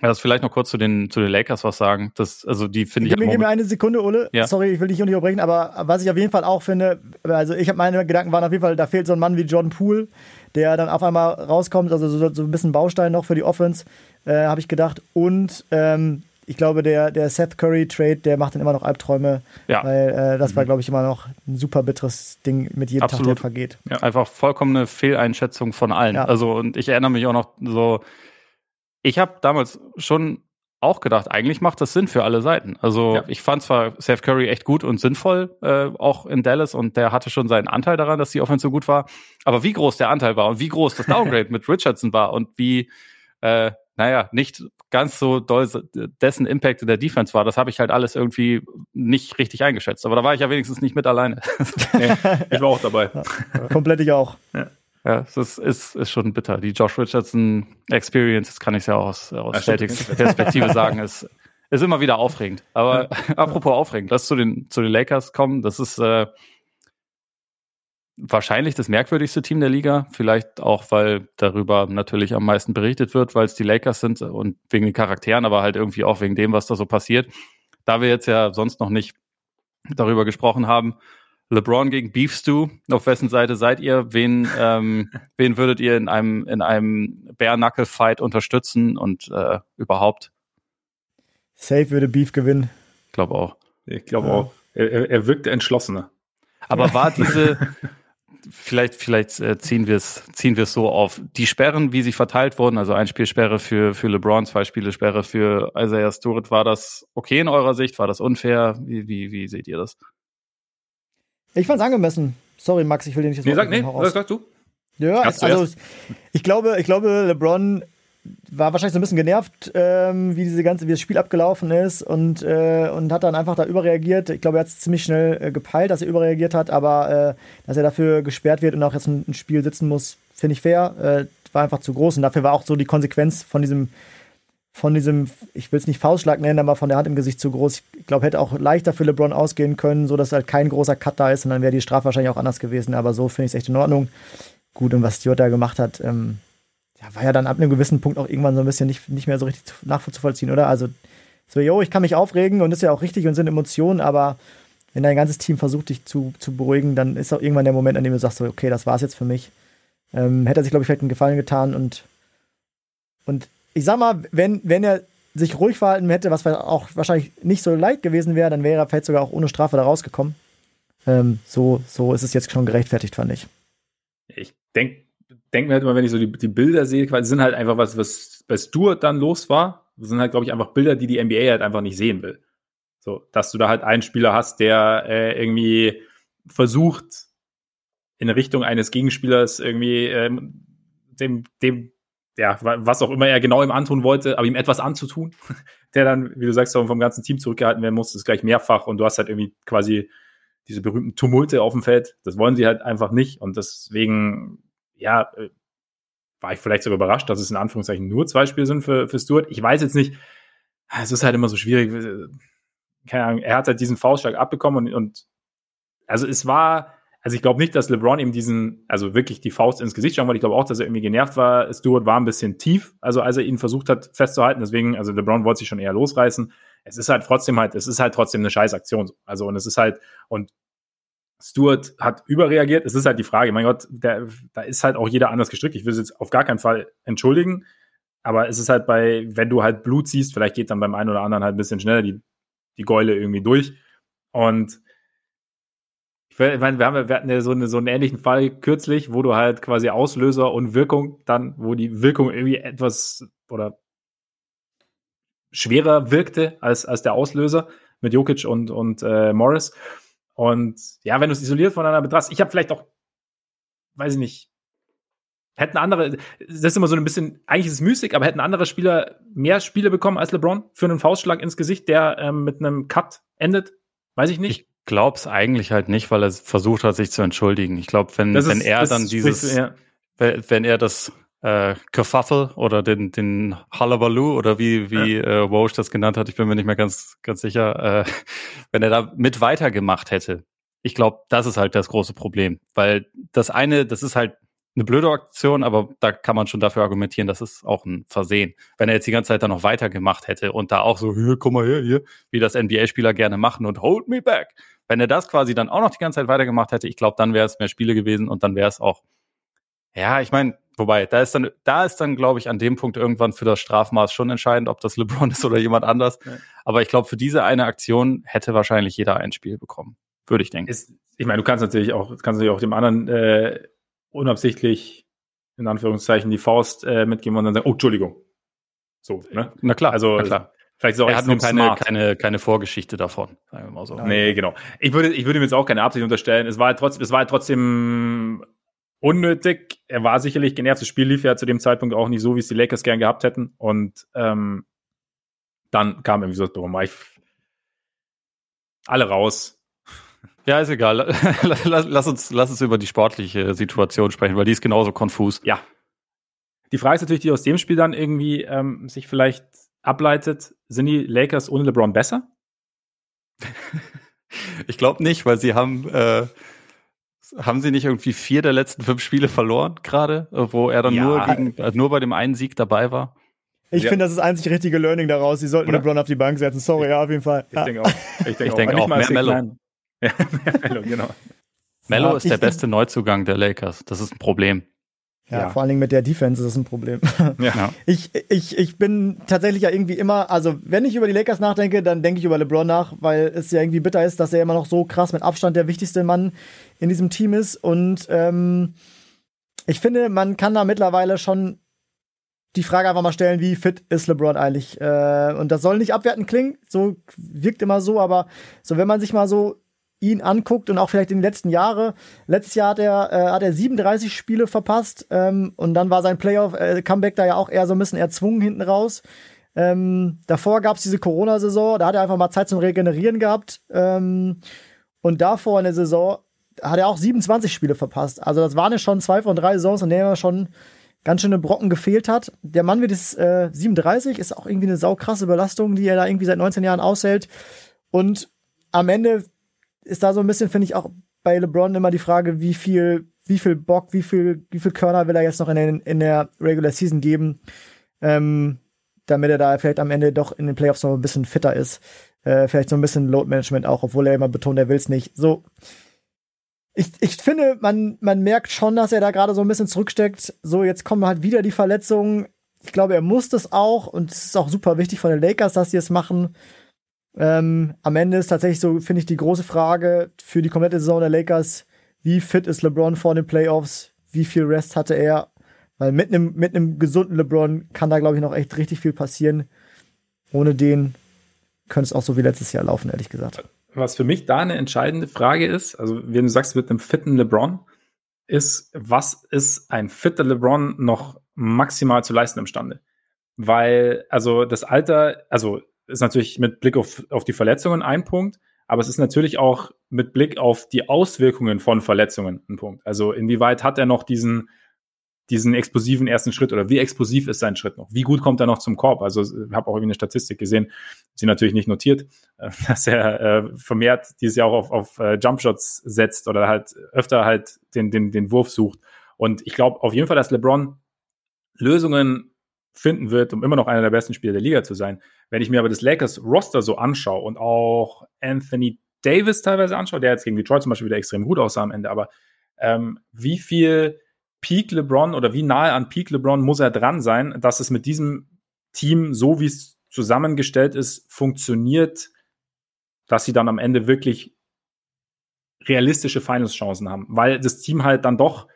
Speaker 2: das vielleicht noch kurz zu den, zu den Lakers was sagen. Das, also die finde ich.
Speaker 3: Gib, gib mir eine Sekunde, Ole. Ja. Sorry, ich will dich nicht unterbrechen, aber was ich auf jeden Fall auch finde, also ich habe meine Gedanken waren auf jeden Fall, da fehlt so ein Mann wie Jordan Poole, der dann auf einmal rauskommt, also so, so ein bisschen Baustein noch für die Offense, äh, habe ich gedacht. Und ähm, ich glaube, der, der Seth Curry-Trade, der macht dann immer noch Albträume. Ja. Weil äh, das war, mhm. glaube ich, immer noch ein super bitteres Ding mit jedem Absolut. Tag, der vergeht.
Speaker 2: Ja, einfach vollkommene Fehleinschätzung von allen. Ja. Also, und ich erinnere mich auch noch so, ich habe damals schon auch gedacht, eigentlich macht das Sinn für alle Seiten. Also ja. ich fand zwar Seth Curry echt gut und sinnvoll, äh, auch in Dallas, und der hatte schon seinen Anteil daran, dass die Offense so gut war. Aber wie groß der Anteil war und wie groß das [laughs] Downgrade mit Richardson war und wie äh, naja, nicht ganz so doll dessen Impact in der Defense war, das habe ich halt alles irgendwie nicht richtig eingeschätzt. Aber da war ich ja wenigstens nicht mit alleine. [laughs]
Speaker 1: nee, ich war auch dabei.
Speaker 3: Ja, komplett ich auch.
Speaker 2: Ja. Ja, es ist, ist, ist schon bitter. Die Josh Richardson Experience, das kann ich ja auch aus, aus Celtics Perspektive sagen, ist, ist immer wieder aufregend. Aber apropos aufregend, lass zu den, zu den Lakers kommen. Das ist, äh, wahrscheinlich das merkwürdigste Team der Liga. Vielleicht auch, weil darüber natürlich am meisten berichtet wird, weil es die Lakers sind und wegen den Charakteren, aber halt irgendwie auch wegen dem, was da so passiert. Da wir jetzt ja sonst noch nicht darüber gesprochen haben, LeBron gegen Beef Stew, auf wessen Seite seid ihr? Wen, ähm, [laughs] wen würdet ihr in einem, in einem Bare-Knuckle-Fight unterstützen und äh, überhaupt?
Speaker 3: Safe würde Beef gewinnen.
Speaker 1: Ich glaube auch. Ich glaube ja. auch. Er, er wirkt entschlossener.
Speaker 2: Aber war diese, [laughs] vielleicht, vielleicht äh, ziehen wir es ziehen wir es so auf. Die Sperren, wie sie verteilt wurden, also ein Spielsperre für, für LeBron, zwei Spiele Sperre für Isaiah Stewart, war das okay in eurer Sicht? War das unfair? Wie, wie, wie seht ihr das?
Speaker 3: Ich fand es angemessen. Sorry, Max, ich will dir nicht das
Speaker 1: nee, sag, nee, was sagst du?
Speaker 3: Ja, also ich glaube, ich glaube, LeBron war wahrscheinlich so ein bisschen genervt, ähm, wie diese ganze, wie das Spiel abgelaufen ist und, äh, und hat dann einfach da überreagiert. Ich glaube, er hat es ziemlich schnell äh, gepeilt, dass er überreagiert hat, aber äh, dass er dafür gesperrt wird und auch jetzt ein, ein Spiel sitzen muss, finde ich fair. Äh, war einfach zu groß und dafür war auch so die Konsequenz von diesem, von diesem, ich will es nicht Faustschlag nennen, aber von der Hand im Gesicht zu groß. Ich glaube, hätte auch leichter für LeBron ausgehen können, so dass halt kein großer Cut da ist und dann wäre die Strafe wahrscheinlich auch anders gewesen. Aber so finde ich es echt in Ordnung. Gut, und was Stewart da gemacht hat, ähm, ja, war ja dann ab einem gewissen Punkt auch irgendwann so ein bisschen nicht, nicht mehr so richtig nachzuvollziehen, oder? Also, so, yo, ich kann mich aufregen und ist ja auch richtig und sind Emotionen, aber wenn dein ganzes Team versucht, dich zu, zu beruhigen, dann ist auch irgendwann der Moment, an dem du sagst, so, okay, das war's jetzt für mich. Ähm, hätte er sich, glaube ich, vielleicht einen Gefallen getan und, und ich sag mal, wenn, wenn er sich ruhig verhalten hätte, was auch wahrscheinlich nicht so leicht gewesen wäre, dann wäre er vielleicht sogar auch ohne Strafe da rausgekommen. Ähm, so, so ist es jetzt schon gerechtfertigt, fand ich.
Speaker 1: Ich denke denk mir halt immer, wenn ich so die, die Bilder sehe, quasi sind halt einfach was, was bei Stuart dann los war. Das sind halt, glaube ich, einfach Bilder, die die NBA halt einfach nicht sehen will. So, dass du da halt einen Spieler hast, der äh, irgendwie versucht, in Richtung eines Gegenspielers irgendwie ähm, dem, dem, ja, was auch immer er genau ihm antun wollte, aber ihm etwas anzutun, [laughs] der dann, wie du sagst, vom ganzen Team zurückgehalten werden muss, ist gleich mehrfach und du hast halt irgendwie quasi diese berühmten Tumulte auf dem Feld. Das wollen sie halt einfach nicht und deswegen, ja, äh, war ich vielleicht sogar überrascht, dass es in Anführungszeichen nur zwei Spiele sind für, für Stuart. Ich weiß jetzt nicht, es ist halt immer so schwierig. Keine Ahnung, er hat halt diesen Faustschlag abbekommen und, und also es war, also ich glaube nicht, dass LeBron ihm diesen, also wirklich die Faust ins Gesicht schlagen wollte. Ich glaube auch, dass er irgendwie genervt war. Stewart war ein bisschen tief, also als er ihn versucht hat festzuhalten. Deswegen, also LeBron wollte sich schon eher losreißen. Es ist halt trotzdem halt, es ist halt trotzdem eine Scheißaktion. Also und es ist halt, und Stewart hat überreagiert. Es ist halt die Frage, mein Gott, der, da ist halt auch jeder anders gestrickt. Ich will es jetzt auf gar keinen Fall entschuldigen. Aber es ist halt bei, wenn du halt Blut siehst, vielleicht geht dann beim einen oder anderen halt ein bisschen schneller die, die Geule irgendwie durch. Und ich meine, wir, haben, wir hatten ja so, eine, so einen ähnlichen Fall kürzlich, wo du halt quasi Auslöser und Wirkung dann, wo die Wirkung irgendwie etwas oder schwerer wirkte als, als der Auslöser mit Jokic und, und äh, Morris. Und ja, wenn du es isoliert voneinander betrachtest, ich habe vielleicht auch, weiß ich nicht, hätten andere, das ist immer so ein bisschen, eigentlich ist es müßig, aber hätten andere Spieler mehr Spiele bekommen als LeBron für einen Faustschlag ins Gesicht, der ähm, mit einem Cut endet? Weiß ich nicht.
Speaker 2: Ich glaube es eigentlich halt nicht, weil er versucht hat, sich zu entschuldigen. Ich glaube, wenn, ist, wenn er dann dieses, ja. wenn er das äh, Kerfuffle oder den, den Hullabaloo oder wie, wie ja. äh, Walsh das genannt hat, ich bin mir nicht mehr ganz, ganz sicher, äh, [laughs] wenn er da mit weitergemacht hätte. Ich glaube, das ist halt das große Problem, weil das eine, das ist halt eine blöde Aktion, aber da kann man schon dafür argumentieren, das ist auch ein Versehen. Wenn er jetzt die ganze Zeit da noch weitergemacht hätte und da auch so, hier, komm mal her, hier, wie das NBA-Spieler gerne machen und hold me back. Wenn er das quasi dann auch noch die ganze Zeit weitergemacht hätte, ich glaube, dann wäre es mehr Spiele gewesen und dann wäre es auch, ja, ich meine, wobei, da ist dann, da ist dann, glaube ich, an dem Punkt irgendwann für das Strafmaß schon entscheidend, ob das LeBron [laughs] ist oder jemand anders. Ja. Aber ich glaube, für diese eine Aktion hätte wahrscheinlich jeder ein Spiel bekommen. Würde ich denken.
Speaker 1: Ist, ich meine, du kannst natürlich auch, kannst natürlich auch dem anderen äh, unabsichtlich in Anführungszeichen die Faust äh, mitgeben und dann sagen, oh, Entschuldigung.
Speaker 2: So, ne? Na klar,
Speaker 1: also
Speaker 2: na klar.
Speaker 1: Vielleicht ist auch
Speaker 2: er hat nur keine, keine, keine Vorgeschichte davon,
Speaker 1: sagen wir mal so. Nee, genau. Ich würde, ich würde ihm jetzt auch keine Absicht unterstellen. Es war halt trotzdem, es war halt trotzdem unnötig. Er war sicherlich genervt. Das Spiel lief ja zu dem Zeitpunkt auch nicht so, wie es die Lakers gern gehabt hätten. Und ähm, dann kam irgendwie so das Warum ich alle raus.
Speaker 2: Ja, ist egal. lass, uns, lass uns über die sportliche Situation sprechen, weil die ist genauso konfus.
Speaker 1: Ja. Die Frage ist natürlich, die aus dem Spiel dann irgendwie ähm, sich vielleicht ableitet, sind die Lakers ohne LeBron besser? [laughs]
Speaker 2: ich glaube nicht, weil sie haben, äh, haben sie nicht irgendwie vier der letzten fünf Spiele verloren gerade, wo er dann ja. nur, gegen, äh, nur bei dem einen Sieg dabei war?
Speaker 3: Ich ja. finde, das ist das einzig richtige Learning daraus. Sie sollten Oder? LeBron auf die Bank setzen. Sorry, ja, auf jeden Fall.
Speaker 2: Ich denke auch. Ich denke denk auch. Mehr Mello. Ja, [laughs] Mello, genau. Mello ist der beste Neuzugang der Lakers. Das ist ein Problem.
Speaker 3: Ja, ja, vor allen Dingen mit der Defense ist das ein Problem. [laughs] Ja. [laughs] Ich, ich, ich bin tatsächlich ja irgendwie immer, also wenn ich über die Lakers nachdenke, dann denke ich über LeBron nach, weil es ja irgendwie bitter ist, dass er immer noch so krass mit Abstand der wichtigste Mann in diesem Team ist. Und ähm, ich finde, man kann da mittlerweile schon die Frage einfach mal stellen, wie fit ist LeBron eigentlich? Äh, und das soll nicht abwertend klingen, so wirkt immer so, aber so wenn man sich mal so ihn anguckt und auch vielleicht in den letzten Jahren. Letztes Jahr hat er, äh, hat er 37 Spiele verpasst ähm, und dann war sein Playoff-Comeback äh, da ja auch eher so ein bisschen erzwungen hinten raus. Ähm, davor gab es diese Corona-Saison, da hat er einfach mal Zeit zum Regenerieren gehabt. Ähm, und davor in der Saison hat er auch 27 Spiele verpasst. Also das waren ja schon zwei von drei Saisons, in denen er schon ganz schöne Brocken gefehlt hat. Der Mann wird jetzt äh, 37, ist auch irgendwie eine saukrasse Belastung, die er da irgendwie seit 19 Jahren aushält. Und am Ende ist da so ein bisschen, finde ich, auch bei LeBron immer die Frage, wie viel, wie viel Bock, wie viel, wie viel Körner will er jetzt noch in, den, in der Regular Season geben, ähm, damit er da vielleicht am Ende doch in den Playoffs noch ein bisschen fitter ist. Äh, vielleicht so ein bisschen Load Management auch, obwohl er immer betont, er will es nicht. So, ich, ich finde, man, man merkt schon, dass er da gerade so ein bisschen zurücksteckt. So, jetzt kommen halt wieder die Verletzungen. Ich glaube, er muss das auch und es ist auch super wichtig von den Lakers, dass sie es machen. Ähm, am Ende ist tatsächlich so, finde ich, die große Frage für die komplette Saison der Lakers, wie fit ist LeBron vor den Playoffs? Wie viel Rest hatte er? Weil mit einem mit einem gesunden LeBron kann da, glaube ich, noch echt richtig viel passieren. Ohne den könnte es auch so wie letztes Jahr laufen, ehrlich gesagt.
Speaker 1: Was für mich da eine entscheidende Frage ist, also wenn du sagst, mit einem fitten LeBron, ist, was ist ein fitter LeBron noch maximal zu leisten imstande? Weil, also das Alter, also ist natürlich mit Blick auf, auf die Verletzungen ein Punkt, aber es ist natürlich auch mit Blick auf die Auswirkungen von Verletzungen ein Punkt. Also inwieweit hat er noch diesen, diesen explosiven ersten Schritt oder wie explosiv ist sein Schritt noch? Wie gut kommt er noch zum Korb? Also ich habe auch irgendwie eine Statistik gesehen, sie natürlich nicht notiert, [laughs] dass er äh, vermehrt dieses Jahr auch auf, auf äh, Jumpshots setzt oder halt öfter halt den, den, den Wurf sucht. Und ich glaube auf jeden Fall, dass LeBron Lösungen finden wird, um immer noch einer der besten Spieler der Liga zu sein. Wenn ich mir aber das Lakers Roster so anschaue und auch Anthony Davis teilweise anschaue, der jetzt gegen Detroit zum Beispiel wieder extrem gut aussah am Ende, aber ähm, wie viel Peak LeBron oder wie nahe an Peak LeBron muss er dran sein, dass es mit diesem Team, so wie es zusammengestellt ist, funktioniert, dass sie dann am Ende wirklich realistische Finals-Chancen haben, weil das Team halt dann doch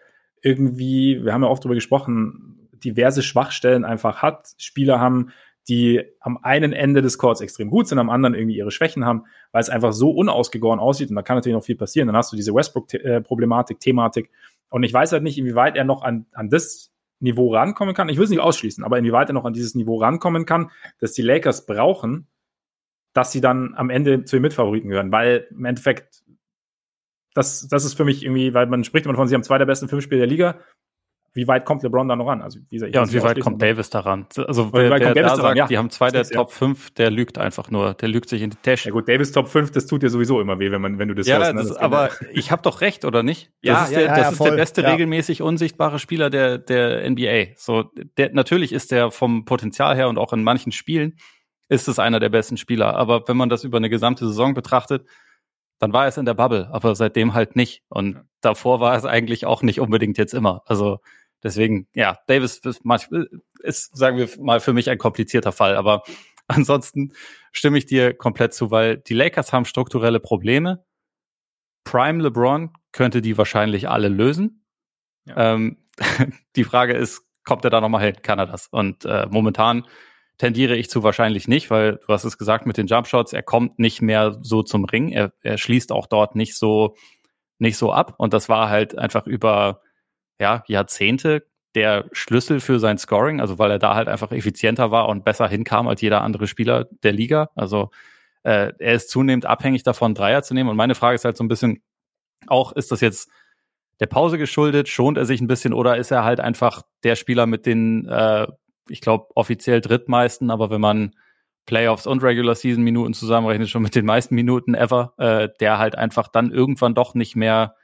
Speaker 1: irgendwie, wir haben ja oft darüber gesprochen, diverse Schwachstellen einfach hat. Spieler haben, die am einen Ende des Courts extrem gut sind, am anderen irgendwie ihre Schwächen haben, weil es einfach so unausgegoren aussieht und da kann natürlich noch viel passieren. Dann hast du diese Westbrook-Problematik, Thematik, und ich weiß halt nicht, inwieweit er noch an, an das Niveau rankommen kann. Ich will es nicht ausschließen, aber inwieweit er noch an dieses Niveau rankommen kann, dass die Lakers brauchen, dass sie dann am Ende zu den Mitfavoriten gehören. Weil im Endeffekt, das, das ist für mich irgendwie, weil man spricht immer von, sie haben zwei der besten fünf Spiele der Liga wie weit kommt LeBron da noch ran? Also,
Speaker 2: wie gesagt, ja, und wie weit kommt Davis daran? Also, wer, wer da sagt, ja, die haben zwei der Top 5, der lügt einfach nur. Der lügt sich in die Tasche.
Speaker 1: Ja gut, Davis Top 5, das tut dir sowieso immer weh, wenn, man, wenn du das
Speaker 2: ja, hörst. Ne? Das, aber [laughs] ich habe doch recht, oder nicht?
Speaker 1: Ja,
Speaker 2: das ist, der,
Speaker 1: ja,
Speaker 2: das ist der beste regelmäßig unsichtbare Spieler der, der NBA. So, der, natürlich ist der vom Potenzial her und auch in manchen Spielen ist es einer der besten Spieler. Aber wenn man das über eine gesamte Saison betrachtet, dann war es in der Bubble, aber seitdem halt nicht. Und davor war es eigentlich auch nicht unbedingt jetzt immer. Also Deswegen, ja, Davis ist, ist, sagen wir mal, für mich ein komplizierter Fall. Aber [laughs] ansonsten stimme ich dir komplett zu, weil die Lakers haben strukturelle Probleme. Prime LeBron könnte die wahrscheinlich alle lösen. Ja. Ähm, [laughs] die Frage ist, kommt er da nochmal hin? Kann er das? Und äh, momentan tendiere ich zu wahrscheinlich nicht, weil du hast es gesagt mit den Jumpshots, er kommt nicht mehr so zum Ring. Er, er schließt auch dort nicht so, nicht so ab. Und das war halt einfach über ja, Jahrzehnte der Schlüssel für sein Scoring, also weil er da halt einfach effizienter war und besser hinkam als jeder andere Spieler der Liga. Also äh, er ist zunehmend abhängig davon, Dreier zu nehmen. Und meine Frage ist halt so ein bisschen, auch ist das jetzt der Pause geschuldet, schont er sich ein bisschen oder ist er halt einfach der Spieler mit den, äh, ich glaube, offiziell drittmeisten, aber wenn man Playoffs und Regular Season Minuten zusammenrechnet, schon mit den meisten Minuten ever, äh, der halt einfach dann irgendwann doch nicht mehr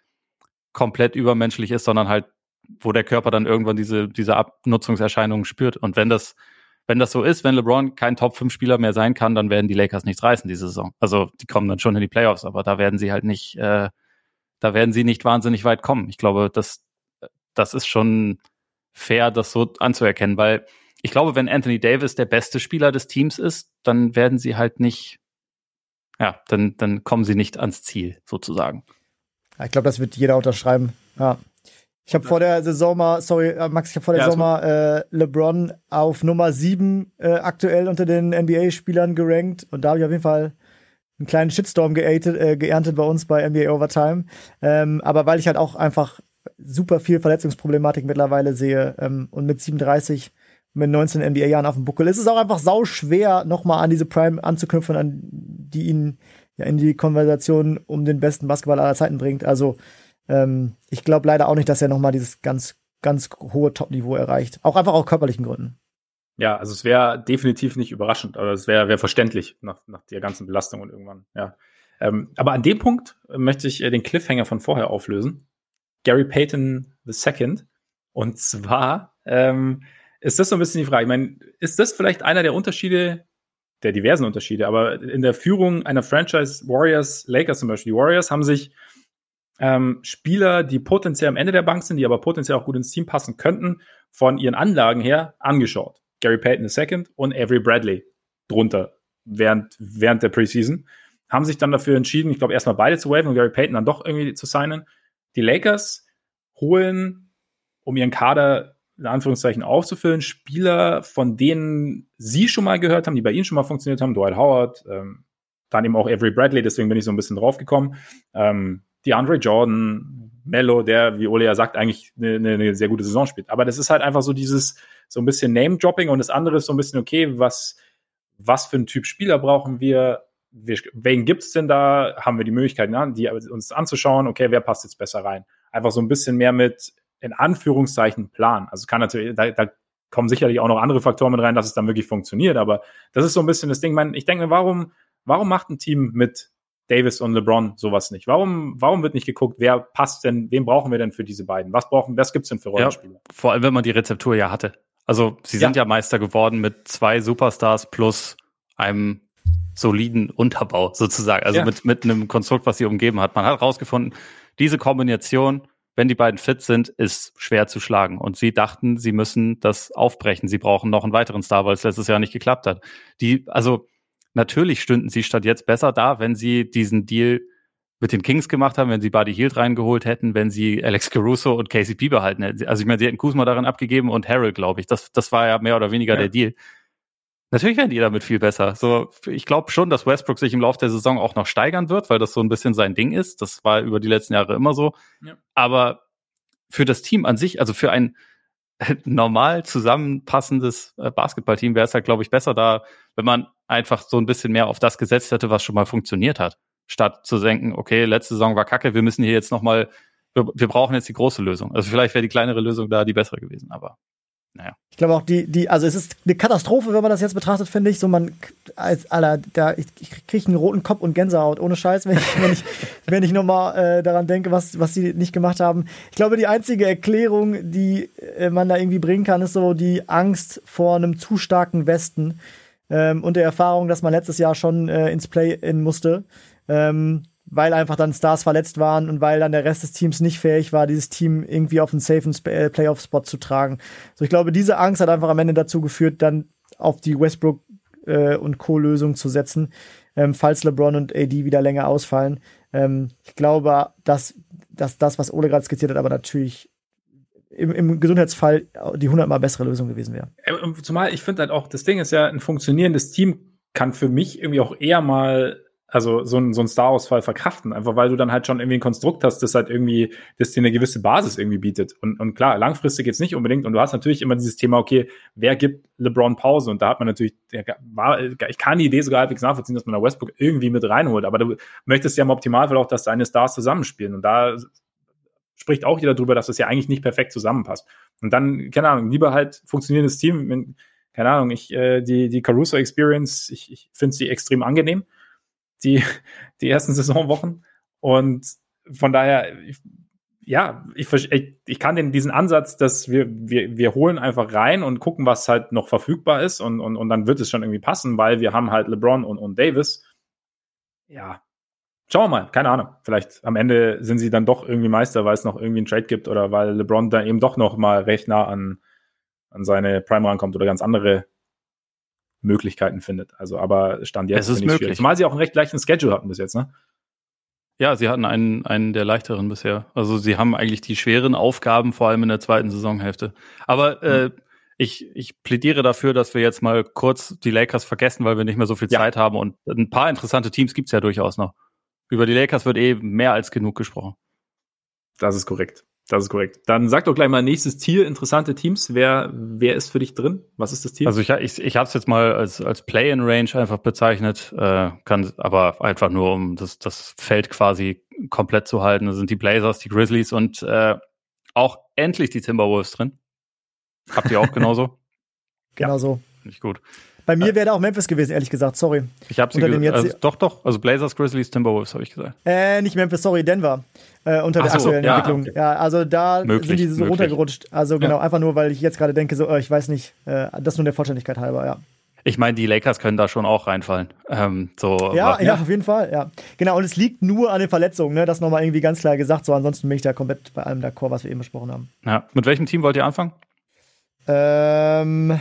Speaker 2: komplett übermenschlich ist, sondern halt wo der Körper dann irgendwann diese, diese Abnutzungserscheinungen spürt. Und wenn das, wenn das so ist, wenn LeBron kein Top-5-Spieler mehr sein kann, dann werden die Lakers nichts reißen diese Saison. Also die kommen dann schon in die Playoffs, aber da werden sie halt nicht, äh, da werden sie nicht wahnsinnig weit kommen. Ich glaube, das, das ist schon fair, das so anzuerkennen, weil ich glaube, wenn Anthony Davis der beste Spieler des Teams ist, dann werden sie halt nicht, ja, dann, dann kommen sie nicht ans Ziel, sozusagen.
Speaker 3: Ich glaube, das wird jeder unterschreiben. Ja. Ich habe vor der Saison mal, sorry, äh, Max, ich habe vor der ja, Saison äh, LeBron auf Nummer 7 äh, aktuell unter den NBA-Spielern gerankt und da habe ich auf jeden Fall einen kleinen Shitstorm geerntet, äh, geerntet bei uns bei NBA Overtime. Ähm, aber weil ich halt auch einfach super viel Verletzungsproblematik mittlerweile sehe ähm, und mit 37 mit 19 NBA-Jahren auf dem Buckel ist es auch einfach sau schwer, nochmal an diese Prime anzuknüpfen, an die ihn ja in die Konversation um den besten Basketball aller Zeiten bringt. Also ähm, ich glaube leider auch nicht, dass er nochmal dieses ganz, ganz hohe Top-Niveau erreicht. Auch einfach aus körperlichen Gründen.
Speaker 1: Ja, also es wäre definitiv nicht überraschend, aber es wäre wär verständlich nach, nach der ganzen Belastung und irgendwann, ja. Ähm, aber an dem Punkt möchte ich äh, den Cliffhanger von vorher auflösen. Gary Payton II. Und zwar ähm, ist das so ein bisschen die Frage. Ich meine, ist das vielleicht einer der Unterschiede, der diversen Unterschiede, aber in der Führung einer Franchise Warriors, Lakers zum Beispiel, die Warriors haben sich ähm, Spieler, die potenziell am Ende der Bank sind, die aber potenziell auch gut ins Team passen könnten, von ihren Anlagen her angeschaut. Gary Payton II und Avery Bradley drunter während, während der Preseason. Haben sich dann dafür entschieden, ich glaube, erstmal beide zu waven und Gary Payton dann doch irgendwie zu signen. Die Lakers holen, um ihren Kader in Anführungszeichen aufzufüllen, Spieler, von denen sie schon mal gehört haben, die bei ihnen schon mal funktioniert haben, Dwight Howard, ähm, dann eben auch Avery Bradley, deswegen bin ich so ein bisschen draufgekommen. Ähm, die Andre Jordan, Mello, der, wie Ole ja sagt, eigentlich eine, eine, sehr gute Saison spielt. Aber das ist halt einfach so dieses, so ein bisschen Name-Dropping und das andere ist so ein bisschen, okay, was, was für ein Typ Spieler brauchen wir? wir wen gibt's denn da? Haben wir die Möglichkeit, ne, die uns anzuschauen? Okay, wer passt jetzt besser rein? Einfach so ein bisschen mehr mit, in Anführungszeichen, Plan. Also kann natürlich, da, da kommen sicherlich auch noch andere Faktoren mit rein, dass es dann wirklich funktioniert. Aber das ist so ein bisschen das Ding. Ich, meine, ich denke warum, warum macht ein Team mit Davis und LeBron sowas nicht? Warum, warum wird nicht geguckt, wer passt denn, wen brauchen wir denn für diese beiden? Was brauchen, was gibt's denn für Rollenspieler? Ja,
Speaker 2: vor allem, wenn man die Rezeptur ja hatte. Also, sie sind ja, ja Meister geworden mit zwei Superstars plus einem soliden Unterbau sozusagen. Also ja. mit, mit einem Konstrukt, was sie umgeben hat. Man hat herausgefunden, diese Kombination, wenn die beiden fit sind, ist schwer zu schlagen. Und sie dachten, sie müssen das aufbrechen. Sie brauchen noch einen weiteren Star, weil es letztes Jahr nicht geklappt hat. Die, also, Natürlich stünden sie statt jetzt besser da, wenn sie diesen Deal mit den Kings gemacht haben, wenn sie Buddy Hield reingeholt hätten, wenn sie Alex Caruso und KCP behalten hätten. Also ich meine, sie hätten Kuzma darin abgegeben und Harold, glaube ich. Das, das war ja mehr oder weniger ja. der Deal. Natürlich werden die damit viel besser. So, ich glaube schon, dass Westbrook sich im Laufe der Saison auch noch steigern wird, weil das so ein bisschen sein Ding ist. Das war über die letzten Jahre immer so. Ja. Aber für das Team an sich, also für ein [laughs] normal zusammenpassendes äh, Basketballteam wäre es halt, glaube ich, besser da, wenn man einfach so ein bisschen mehr auf das gesetzt hätte, was schon mal funktioniert hat. Statt zu denken, okay, letzte Saison war kacke, wir müssen hier jetzt nochmal, wir, wir brauchen jetzt die große Lösung. Also vielleicht wäre die kleinere Lösung da die bessere gewesen, aber naja.
Speaker 3: Ich glaube auch die, die, also es ist eine Katastrophe, wenn man das jetzt betrachtet, finde ich. So man, als aller, da, ich, ich kriege einen roten Kopf und Gänsehaut, ohne Scheiß, wenn ich, wenn ich, [laughs] wenn ich nochmal äh, daran denke, was, was sie nicht gemacht haben. Ich glaube, die einzige Erklärung, die äh, man da irgendwie bringen kann, ist so die Angst vor einem zu starken Westen ähm, und der Erfahrung, dass man letztes Jahr schon äh, ins Play-In musste. Ähm, weil einfach dann Stars verletzt waren und weil dann der Rest des Teams nicht fähig war, dieses Team irgendwie auf einen safen äh, Playoff-Spot zu tragen. So, ich glaube, diese Angst hat einfach am Ende dazu geführt, dann auf die Westbrook äh, und Co-Lösung zu setzen, ähm, falls LeBron und AD wieder länger ausfallen. Ähm, ich glaube, dass, dass das, was Ole gerade skizziert hat, aber natürlich im, im Gesundheitsfall die hundertmal bessere Lösung gewesen wäre.
Speaker 1: Äh, zumal ich finde halt auch, das Ding ist ja, ein funktionierendes Team kann für mich irgendwie auch eher mal also so ein, so ein Star-Ausfall verkraften, einfach weil du dann halt schon irgendwie ein Konstrukt hast, das halt irgendwie, das dir eine gewisse Basis irgendwie bietet. Und, und klar, langfristig jetzt nicht unbedingt. Und du hast natürlich immer dieses Thema, okay, wer gibt LeBron Pause? Und da hat man natürlich, war, ich kann die Idee sogar halbwegs nachvollziehen, dass man da Westbrook irgendwie mit reinholt. Aber du möchtest ja im Optimalfall auch, dass deine Stars zusammenspielen. Und da spricht auch jeder drüber, dass das ja eigentlich nicht perfekt zusammenpasst. Und dann, keine Ahnung, lieber halt funktionierendes Team. Keine Ahnung, ich, äh, die, die Caruso Experience, ich, ich finde sie extrem angenehm die, die ersten Saisonwochen. Und von daher, ja, ich, ich, ich kann den, diesen Ansatz, dass wir, wir, wir holen einfach rein und gucken, was halt noch verfügbar ist und, und, und dann wird es schon irgendwie passen, weil wir haben halt LeBron und, und Davis. Ja, schauen wir mal, keine Ahnung. Vielleicht am Ende sind sie dann doch irgendwie Meister, weil es noch irgendwie einen Trade gibt oder weil LeBron dann eben doch noch mal recht nah an, an seine Prime rankommt oder ganz andere Möglichkeiten findet. Also, aber Stand jetzt
Speaker 2: es ist möglich.
Speaker 1: Zumal sie auch einen recht leichten Schedule hatten bis jetzt, ne?
Speaker 2: Ja, sie hatten einen, einen der leichteren bisher. Also sie haben eigentlich die schweren Aufgaben, vor allem in der zweiten Saisonhälfte. Aber äh, mhm. ich, ich plädiere dafür, dass wir jetzt mal kurz die Lakers vergessen, weil wir nicht mehr so viel ja. Zeit haben. Und ein paar interessante Teams gibt's ja durchaus noch. Über die Lakers wird eh mehr als genug gesprochen.
Speaker 1: Das ist korrekt. Das ist korrekt. Dann sag doch gleich mal nächstes Tier, interessante Teams. Wer, wer ist für dich drin? Was ist das Tier?
Speaker 2: Also ich, ich, ich habe es jetzt mal als, als Play-in-Range einfach bezeichnet, äh, kann aber einfach nur, um das, das Feld quasi komplett zu halten. Da sind die Blazers, die Grizzlies und äh, auch endlich die Timberwolves drin. Habt ihr auch [laughs] genauso?
Speaker 3: genau
Speaker 2: ja.
Speaker 3: so.
Speaker 2: Nicht gut.
Speaker 3: Bei mir wäre da auch Memphis gewesen, ehrlich gesagt. Sorry.
Speaker 2: Ich habe sie gesagt. Also, doch, doch. Also Blazers, Grizzlies, Timberwolves, habe ich gesagt.
Speaker 3: Äh, nicht Memphis, sorry, Denver. Äh, unter Ach der so, aktuellen ja, Entwicklung. Okay. Ja, also da möglich, sind die so möglich. runtergerutscht. Also genau, ja. einfach nur, weil ich jetzt gerade denke, so, äh, ich weiß nicht, äh, das nur der Vollständigkeit halber, ja.
Speaker 2: Ich meine, die Lakers können da schon auch reinfallen. Ähm, so,
Speaker 3: ja, aber, ja, auf jeden Fall, ja. Genau, und es liegt nur an den Verletzungen, ne? Das nochmal irgendwie ganz klar gesagt. So, ansonsten bin ich da komplett bei allem d'accord, was wir eben besprochen haben.
Speaker 2: Ja. Mit welchem Team wollt ihr anfangen?
Speaker 3: Ähm,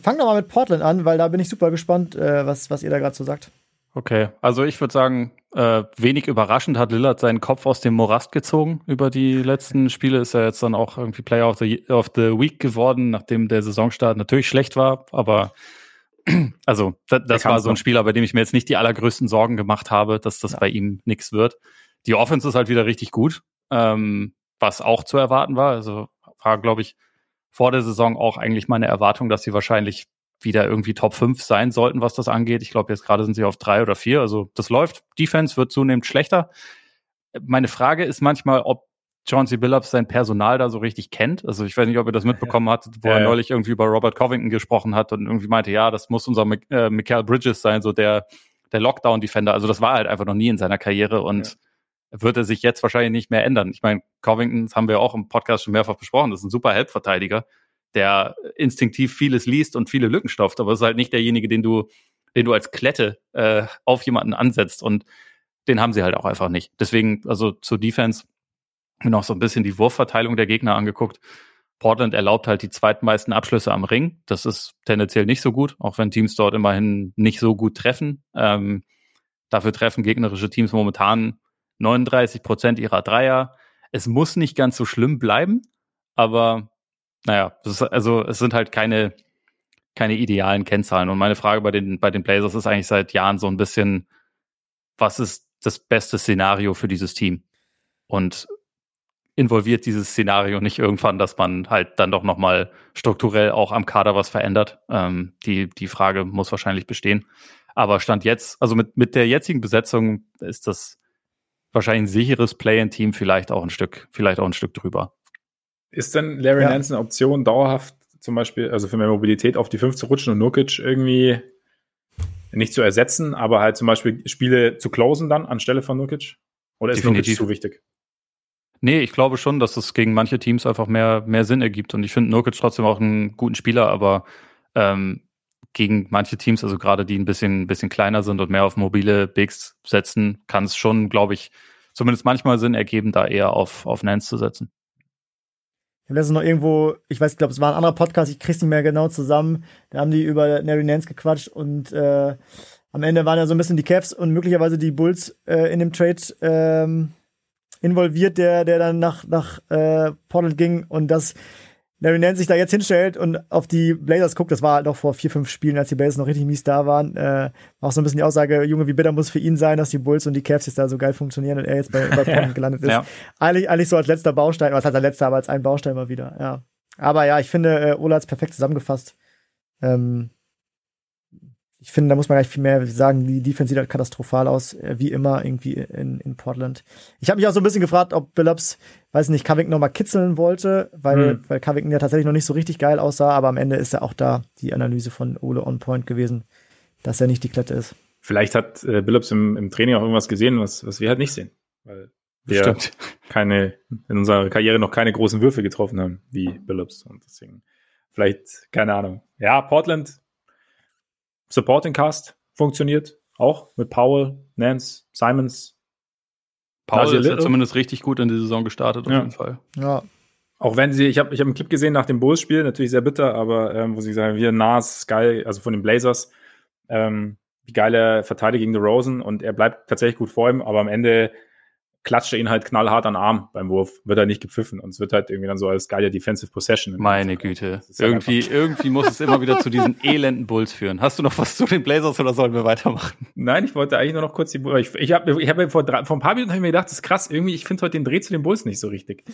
Speaker 3: fang doch mal mit Portland an, weil da bin ich super gespannt, äh, was, was ihr da gerade so sagt.
Speaker 2: Okay, also ich würde sagen, äh, wenig überraschend hat Lillard seinen Kopf aus dem Morast gezogen. Über die letzten Spiele ist er jetzt dann auch irgendwie Player of the, of the Week geworden, nachdem der Saisonstart natürlich schlecht war. Aber [clears throat] also das, das war so ein Spieler, bei dem ich mir jetzt nicht die allergrößten Sorgen gemacht habe, dass das ja. bei ihm nichts wird. Die Offense ist halt wieder richtig gut, ähm, was auch zu erwarten war. Also war, glaube ich, vor der Saison auch eigentlich meine Erwartung, dass sie wahrscheinlich wieder irgendwie Top 5 sein sollten, was das angeht. Ich glaube, jetzt gerade sind sie auf drei oder vier. Also das läuft. Defense wird zunehmend schlechter. Meine Frage ist manchmal, ob Chauncey Billups sein Personal da so richtig kennt. Also ich weiß nicht, ob ihr das mitbekommen hattet, wo ja, er neulich irgendwie über Robert Covington gesprochen hat und irgendwie meinte, ja, das muss unser äh, Michael Bridges sein, so der, der Lockdown-Defender. Also das war halt einfach noch nie in seiner Karriere und ja. Wird er sich jetzt wahrscheinlich nicht mehr ändern. Ich meine, Covington, das haben wir auch im Podcast schon mehrfach besprochen, das ist ein super Helpverteidiger der instinktiv vieles liest und viele Lücken stopft, aber es ist halt nicht derjenige, den du, den du als Klette äh, auf jemanden ansetzt und den haben sie halt auch einfach nicht. Deswegen, also zur Defense noch so ein bisschen die Wurfverteilung der Gegner angeguckt. Portland erlaubt halt die zweitmeisten Abschlüsse am Ring. Das ist tendenziell nicht so gut, auch wenn Teams dort immerhin nicht so gut treffen. Ähm, dafür treffen gegnerische Teams momentan 39 Prozent ihrer Dreier. Es muss nicht ganz so schlimm bleiben, aber naja, ist, also es sind halt keine, keine idealen Kennzahlen. Und meine Frage bei den, bei den Blazers ist eigentlich seit Jahren so ein bisschen, was ist das beste Szenario für dieses Team? Und involviert dieses Szenario nicht irgendwann, dass man halt dann doch nochmal strukturell auch am Kader was verändert? Ähm, die, die Frage muss wahrscheinlich bestehen. Aber Stand jetzt, also mit, mit der jetzigen Besetzung ist das wahrscheinlich ein sicheres Play-in-Team, vielleicht auch ein Stück, vielleicht auch ein Stück drüber.
Speaker 1: Ist denn Larry ja. Nance eine Option, dauerhaft zum Beispiel, also für mehr Mobilität auf die 5 zu rutschen und Nurkic irgendwie nicht zu ersetzen, aber halt zum Beispiel Spiele zu closen dann anstelle von Nurkic? Oder ist Definitiv. Nurkic zu wichtig?
Speaker 2: Nee, ich glaube schon, dass es gegen manche Teams einfach mehr, mehr Sinn ergibt. Und ich finde Nurkic trotzdem auch einen guten Spieler, aber ähm, gegen manche Teams, also gerade die ein bisschen, ein bisschen kleiner sind und mehr auf mobile Bigs setzen, kann es schon, glaube ich, zumindest manchmal Sinn ergeben, da eher auf, auf Nance zu setzen.
Speaker 3: Ich habe noch irgendwo, ich weiß, ich glaube, es war ein anderer Podcast, ich krieg's nicht mehr genau zusammen. Da haben die über Nary Nance gequatscht und äh, am Ende waren ja so ein bisschen die Cavs und möglicherweise die Bulls äh, in dem Trade ähm, involviert, der, der dann nach, nach äh, Portland ging und das Larry Nance sich da jetzt hinstellt und auf die Blazers guckt, das war halt noch vor vier, fünf Spielen, als die Blazers noch richtig mies da waren, äh, auch so ein bisschen die Aussage, Junge, wie bitter muss für ihn sein, dass die Bulls und die Cavs jetzt da so geil funktionieren und er jetzt bei, bei [laughs] Portland gelandet ist. Ja. Eigentlich, eigentlich so als letzter Baustein, was heißt der letzte, aber als ein Baustein mal wieder, ja. Aber ja, ich finde, äh, Ola hat's perfekt zusammengefasst. Ähm, ich finde, da muss man gar nicht viel mehr sagen. Die Defense sieht halt katastrophal aus, äh, wie immer irgendwie in, in Portland. Ich habe mich auch so ein bisschen gefragt, ob Billups, weiß nicht, Covington noch mal kitzeln wollte, weil, mhm. weil Covington ja tatsächlich noch nicht so richtig geil aussah, aber am Ende ist ja auch da die Analyse von Ole on point gewesen, dass er nicht die Klette ist.
Speaker 1: Vielleicht hat äh, Billups im, im Training auch irgendwas gesehen, was, was wir halt nicht sehen. Weil wir Stimmt. keine, in unserer Karriere noch keine großen Würfe getroffen haben, wie Billups. Und deswegen, vielleicht, keine Ahnung. Ja, Portland Supporting Cast funktioniert auch mit Powell, Nance, Simons.
Speaker 2: Powell ist ja zumindest richtig gut in die Saison gestartet, auf ja. jeden Fall.
Speaker 3: Ja.
Speaker 1: Auch wenn sie, ich habe ich hab einen Clip gesehen nach dem Bulls-Spiel, natürlich sehr bitter, aber ähm, wo sie sagen, wir Nas, geil, also von den Blazers, ähm, wie geil er verteidigt gegen The Rosen und er bleibt tatsächlich gut vor ihm, aber am Ende klatscht er ihn halt knallhart an den Arm beim Wurf, wird er nicht gepfiffen und es wird halt irgendwie dann so als geiler Defensive Possession.
Speaker 2: Meine Güte. Irgendwie, halt irgendwie muss es immer wieder zu diesen [laughs] elenden Bulls führen. Hast du noch was zu den Blazers oder sollen wir weitermachen?
Speaker 1: Nein, ich wollte eigentlich nur noch kurz die Bulls. Ich, ich habe ich hab vor, drei, vor ein paar Minuten hab ich mir gedacht, das ist krass, irgendwie, ich finde heute den Dreh zu den Bulls nicht so richtig.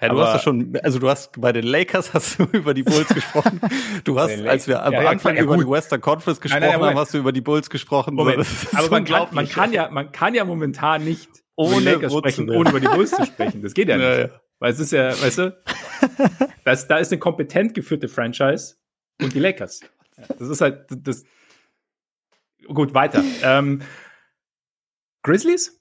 Speaker 2: Ja, du hast ja schon, also du hast bei den Lakers hast du [laughs] über die Bulls gesprochen. Du hast, als wir am ja, Anfang ja, über die Western Conference gesprochen nein, nein, haben, hast du über die Bulls gesprochen.
Speaker 1: So, aber man kann, man kann ja, man kann ja momentan nicht ohne sprechen, ohne über die Bulls zu sprechen. Das geht ja [laughs] nicht. Ja, ja. Weil es ist ja, weißt du, [laughs] das, da ist eine kompetent geführte Franchise und die Lakers. Das ist halt, das, gut, weiter. Ähm, Grizzlies?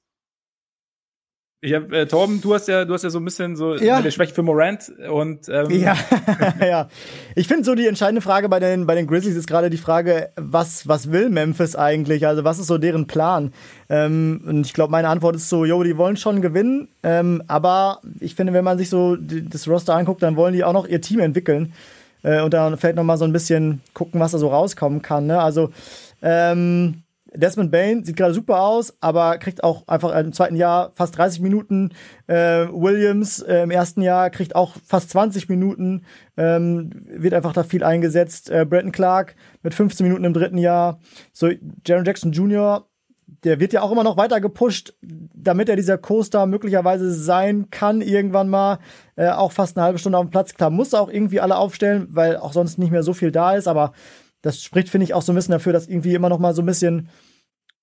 Speaker 1: Ich hab, äh, Torben, du hast ja, du hast ja so ein bisschen so ja. eine Schwäche für Morant und ähm
Speaker 3: ja, [laughs] ja. Ich finde so die entscheidende Frage bei den bei den Grizzlies ist gerade die Frage, was was will Memphis eigentlich? Also was ist so deren Plan? Ähm, und ich glaube, meine Antwort ist so, jo, die wollen schon gewinnen, ähm, aber ich finde, wenn man sich so das Roster anguckt, dann wollen die auch noch ihr Team entwickeln. äh, und dann vielleicht noch mal so ein bisschen gucken, was da so rauskommen kann. Ne? Also ähm, Desmond Bain sieht gerade super aus, aber kriegt auch einfach im zweiten Jahr fast 30 Minuten. Äh, Williams äh, im ersten Jahr kriegt auch fast 20 Minuten, ähm, wird einfach da viel eingesetzt. Äh, Brandon Clark mit 15 Minuten im dritten Jahr. So, Jaron Jackson Jr., der wird ja auch immer noch weiter gepusht, damit er dieser Co-Star möglicherweise sein kann, irgendwann mal. Äh, auch fast eine halbe Stunde auf dem Platz. Klar, muss auch irgendwie alle aufstellen, weil auch sonst nicht mehr so viel da ist, aber das spricht, finde ich, auch so ein bisschen dafür, dass irgendwie immer noch mal so ein bisschen,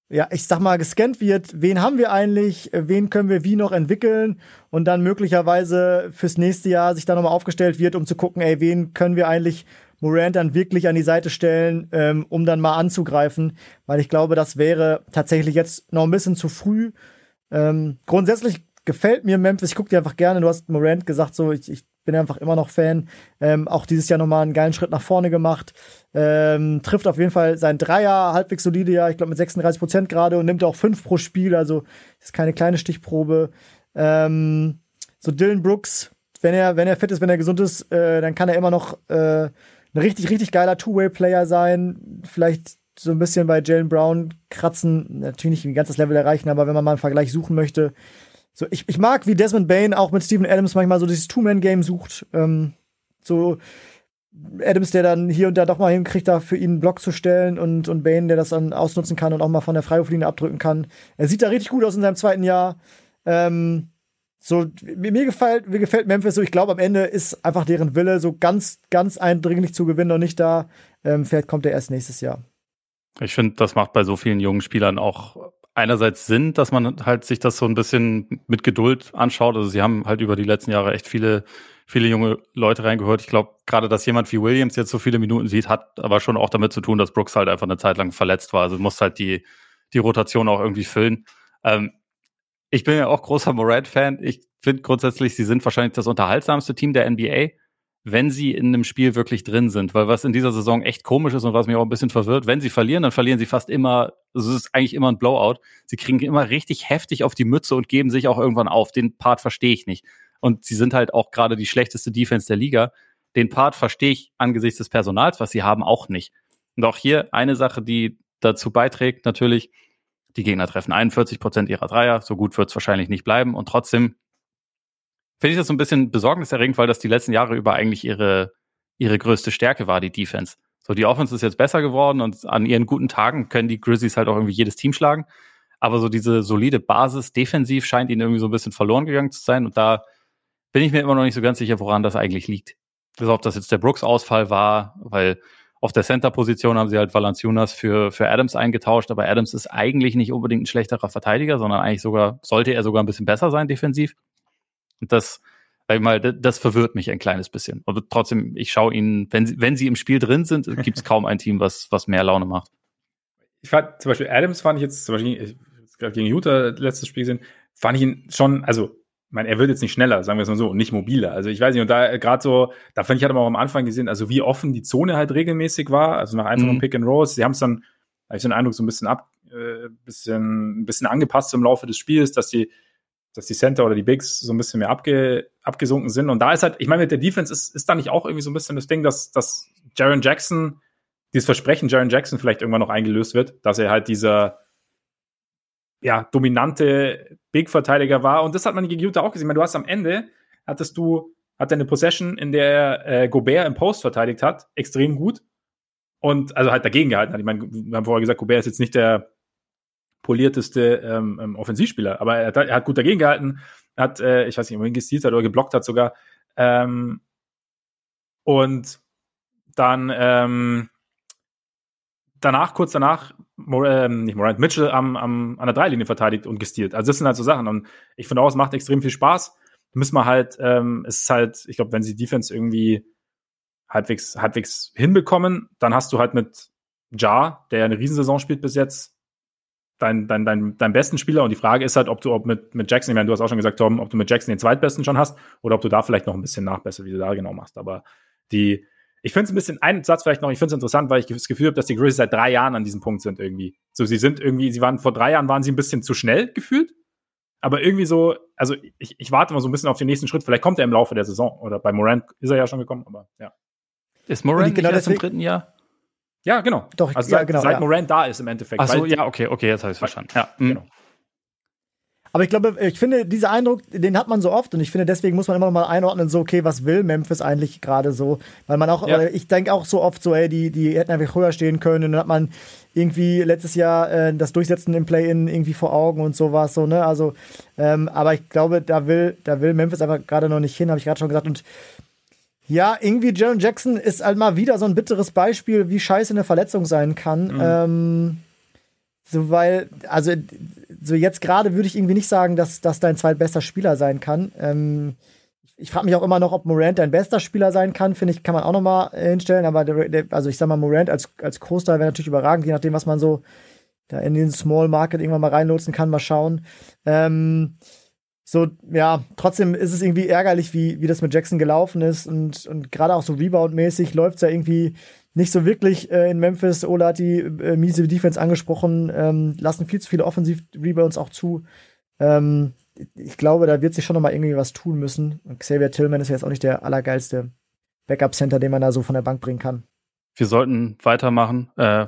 Speaker 3: ja, ich sag mal, gescannt wird, wen haben wir eigentlich, wen können wir wie noch entwickeln und dann möglicherweise fürs nächste Jahr sich da nochmal aufgestellt wird, um zu gucken, ey, wen können wir eigentlich Morant dann wirklich an die Seite stellen, ähm, um dann mal anzugreifen, weil ich glaube, das wäre tatsächlich jetzt noch ein bisschen zu früh. Ähm, grundsätzlich gefällt mir Memphis, ich gucke dir einfach gerne, du hast Morant gesagt, so, ich, ich bin einfach immer noch Fan. Ähm, auch dieses Jahr nochmal einen geilen Schritt nach vorne gemacht. Ähm, trifft auf jeden Fall sein Dreier halbwegs solide, ja, ich glaube mit 36 Prozent gerade und nimmt auch fünf pro Spiel, also ist keine kleine Stichprobe. Ähm, so Dylan Brooks, wenn er, wenn er fit ist, wenn er gesund ist, äh, dann kann er immer noch äh, ein richtig, richtig geiler Two-Way-Player sein. Vielleicht so ein bisschen bei Jalen Brown kratzen, natürlich nicht ein ganzes Level erreichen, aber wenn man mal einen Vergleich suchen möchte, so, ich, ich mag, wie Desmond Bain auch mit Steven Adams manchmal so dieses Two-Man-Game sucht. Ähm, so Adams, der dann hier und da doch mal hinkriegt, da für ihn einen Block zu stellen und, und Bain, der das dann ausnutzen kann und auch mal von der Freiwurflinie abdrücken kann. Er sieht da richtig gut aus in seinem zweiten Jahr. Ähm, so, mir, mir, gefällt, mir gefällt Memphis so. Ich glaube, am Ende ist einfach deren Wille, so ganz, ganz eindringlich zu gewinnen, noch nicht da. Ähm, vielleicht kommt er erst nächstes Jahr.
Speaker 2: Ich finde, das macht bei so vielen jungen Spielern auch einerseits Sinn, dass man halt sich das so ein bisschen mit Geduld anschaut. Also sie haben halt über die letzten Jahre echt viele, viele junge Leute reingehört. Ich glaube, gerade, dass jemand wie Williams jetzt so viele Minuten sieht, hat aber schon auch damit zu tun, dass Brooks halt einfach eine Zeit lang verletzt war. Also muss halt die, die Rotation auch irgendwie füllen. Ähm, ich bin ja auch großer Morant-Fan. Ich finde grundsätzlich, sie sind wahrscheinlich das unterhaltsamste Team der NBA wenn sie in einem Spiel wirklich drin sind. Weil was in dieser Saison echt komisch ist und was mich auch ein bisschen verwirrt, wenn sie verlieren, dann verlieren sie fast immer, also es ist eigentlich immer ein Blowout. Sie kriegen immer richtig heftig auf die Mütze und geben sich auch irgendwann auf. Den Part verstehe ich nicht. Und sie sind halt auch gerade die schlechteste Defense der Liga. Den Part verstehe ich angesichts des Personals, was sie haben, auch nicht. Und auch hier eine Sache, die dazu beiträgt, natürlich, die Gegner treffen 41 Prozent ihrer Dreier. So gut wird es wahrscheinlich nicht bleiben. Und trotzdem finde ich das so ein bisschen besorgniserregend, weil das die letzten Jahre über eigentlich ihre, ihre größte Stärke war, die Defense. So, die Offense ist jetzt besser geworden und an ihren guten Tagen können die Grizzlies halt auch irgendwie jedes Team schlagen. Aber so diese solide Basis defensiv scheint ihnen irgendwie so ein bisschen verloren gegangen zu sein. Und da bin ich mir immer noch nicht so ganz sicher, woran das eigentlich liegt. Also ob das jetzt der Brooks-Ausfall war, weil auf der Center-Position haben sie halt Valanciunas für, für Adams eingetauscht, aber Adams ist eigentlich nicht unbedingt ein schlechterer Verteidiger, sondern eigentlich sogar, sollte er sogar ein bisschen besser sein defensiv. Und das, sag ich mal, das verwirrt mich ein kleines bisschen. Aber trotzdem, ich schaue ihnen, wenn sie, wenn sie im Spiel drin sind, [laughs] gibt es kaum ein Team, was, was mehr Laune macht.
Speaker 1: Ich fand zum Beispiel Adams fand ich jetzt, zum Beispiel, ich gerade gegen Utah letztes Spiel gesehen, fand ich ihn schon, also, meine, er wird jetzt nicht schneller, sagen wir es mal so, nicht mobiler. Also ich weiß nicht, und da gerade so, da fand ich, hatte man auch am Anfang gesehen, also wie offen die Zone halt regelmäßig war, also nach einfachen mhm. Pick and Rolls. Sie haben es dann, habe ich so den Eindruck, so ein bisschen ab, äh, bisschen, ein bisschen angepasst im Laufe des Spiels, dass die dass die Center oder die Bigs so ein bisschen mehr abge, abgesunken sind. Und da ist halt, ich meine, mit der Defense ist, ist da nicht auch irgendwie so ein bisschen das Ding, dass, dass Jaron Jackson, dieses Versprechen Jaron Jackson vielleicht irgendwann noch eingelöst wird, dass er halt dieser ja, dominante Big-Verteidiger war. Und das hat man gegen Utah auch gesehen. Ich meine, du hast am Ende, hattest du, hat eine Possession, in der äh, Gobert im Post verteidigt hat, extrem gut. Und also halt dagegen gehalten hat. Ich meine, wir haben vorher gesagt, Gobert ist jetzt nicht der polierteste ähm, ähm, Offensivspieler. Aber er hat, er hat, gut dagegen gehalten, Er hat, äh, ich weiß nicht, ob er ihn gestealt hat oder geblockt hat sogar. Ähm, und dann ähm, danach, kurz danach, Mor ähm, nicht Morant, Mitchell am, am, an der Dreilinie verteidigt und gestealt. Also das sind halt so Sachen. Und ich finde auch, es macht extrem viel Spaß. Müssen wir halt, ähm, es ist halt, ich glaube, wenn sie Defense irgendwie halbwegs, halbwegs hinbekommen, dann hast du halt mit Ja, der eine Riesensaison spielt bis jetzt, dein, dein, dein, dein besten Spieler. Und die Frage ist halt, ob du ob mit, mit Jackson, ich meine, du hast auch schon gesagt, Tom, ob du mit Jackson den zweitbesten schon hast oder ob du da vielleicht noch ein bisschen nachbesser, wie du da genau machst. Aber die, ich finde es ein bisschen, ein Satz vielleicht noch, ich finde es interessant, weil ich das Gefühl habe, dass die Grizzlies seit drei Jahren an diesem Punkt sind irgendwie. So, sie sind irgendwie, sie waren vor drei Jahren, waren sie ein bisschen zu schnell gefühlt. Aber irgendwie so, also ich, ich warte mal so ein bisschen auf den nächsten Schritt. Vielleicht kommt er im Laufe der Saison oder bei Morant ist er ja schon gekommen, aber ja.
Speaker 2: Ist Morant genau jetzt im dritten Jahr?
Speaker 1: Ja, genau.
Speaker 3: Doch,
Speaker 1: also
Speaker 3: ja,
Speaker 1: seit,
Speaker 3: genau,
Speaker 1: seit
Speaker 3: ja.
Speaker 1: Morant da ist im Endeffekt.
Speaker 2: Ach so,
Speaker 1: weil-
Speaker 2: ja, okay, okay, jetzt habe ich verstanden. Ja, mhm.
Speaker 1: Genau.
Speaker 3: Aber ich glaube, ich finde, dieser Eindruck, den hat man so oft und ich finde, deswegen muss man immer noch mal einordnen, so, okay, was will Memphis eigentlich gerade so? Weil man auch,
Speaker 1: Ja.
Speaker 3: oder ich denke auch so oft so, ey, die, die hätten einfach höher stehen können und dann hat man irgendwie letztes Jahr äh, das Durchsetzen im Play-In irgendwie vor Augen und sowas, so, ne? Also, ähm, aber ich glaube, da will, da will Memphis einfach gerade noch nicht hin, habe ich gerade schon gesagt und ja, irgendwie Jaron Jackson ist halt mal wieder so ein bitteres Beispiel, wie scheiße eine Verletzung sein kann. Ähm, so, weil, also, so jetzt gerade würde ich irgendwie nicht sagen, dass das dein zweitbester Spieler sein kann. Ähm, ich frage mich auch immer noch, ob Morant dein bester Spieler sein kann, finde ich, kann man auch noch mal äh, hinstellen. Aber der, der, also ich sag mal, Morant als, als Co-Star wäre natürlich überragend, je nachdem, was man so da in den Small Market irgendwann mal reinlotsen kann, mal schauen. Ähm, so, ja, trotzdem ist es irgendwie ärgerlich, wie, wie das mit Jackson gelaufen ist und, und gerade auch so Rebound-mäßig läuft es ja irgendwie nicht so wirklich äh, in Memphis. Ola hat die äh, miese Defense angesprochen, ähm, lassen viel zu viele Offensiv-Rebounds auch zu. Ähm, ich glaube, da wird sich schon noch mal irgendwie was tun müssen. Und Xavier Tillman ist ja jetzt auch nicht der allergeilste Backup-Center, den man da so von der Bank bringen kann.
Speaker 2: Wir sollten weitermachen, äh,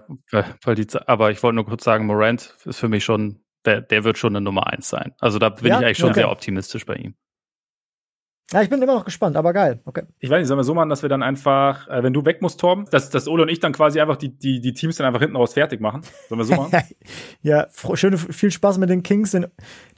Speaker 2: weil die, aber ich wollte nur kurz sagen, Morant ist für mich schon, der, der wird schon eine Nummer eins sein. Also da bin
Speaker 3: Ja?
Speaker 2: ich eigentlich schon
Speaker 3: Okay.
Speaker 2: sehr optimistisch bei ihm.
Speaker 3: Ja, ich bin immer noch gespannt, aber geil. Okay.
Speaker 1: Ich weiß nicht, sollen wir so machen, dass wir dann einfach, äh, wenn du weg musst, Torben, dass, dass Ole und ich dann quasi einfach die, die, die Teams dann einfach hinten raus fertig machen? Sollen wir so machen? [laughs]
Speaker 3: ja, schöne, viel Spaß mit den Kings, den,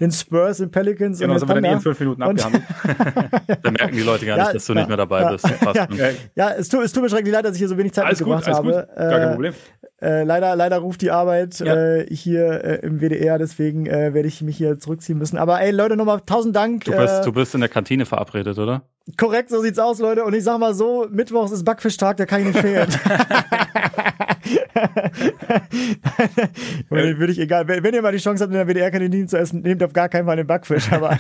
Speaker 3: den Spurs, den Pelicans
Speaker 1: genau,
Speaker 3: und
Speaker 1: sollen wir
Speaker 3: den
Speaker 1: dann eh in fünf Minuten abgehandelt. [laughs]
Speaker 2: Da merken die Leute gar
Speaker 3: Ja,
Speaker 2: nicht, dass du
Speaker 3: ja,
Speaker 2: nicht mehr dabei
Speaker 3: ja.
Speaker 2: bist.
Speaker 3: Ja.
Speaker 2: schon. [laughs]
Speaker 1: Ja,
Speaker 3: Ja, es tut, es tut mir schrecklich leid, dass ich hier so wenig Zeit
Speaker 1: alles gut,
Speaker 3: mitgebracht
Speaker 1: alles gut.
Speaker 3: habe.
Speaker 1: Gar kein
Speaker 3: Äh,
Speaker 1: Problem.
Speaker 3: Äh, leider, leider ruft die Arbeit
Speaker 1: Ja.
Speaker 3: äh, hier äh, im WDR, deswegen äh, werde ich mich hier zurückziehen müssen. Aber ey, Leute, nochmal tausend Dank.
Speaker 2: Du bist,
Speaker 3: äh,
Speaker 2: du bist in der Kantine verabredet, oder?
Speaker 3: korrekt, so sieht's aus, Leute. Und ich sag mal so, Mittwochs ist Backfischtag, der kann ich nicht fehlen. [laughs] [laughs] Würde würde ich egal, wenn, wenn ihr mal die Chance habt, in der WDR-Kantine zu essen, nehmt auf gar keinen Fall den Backfisch. Aber [laughs]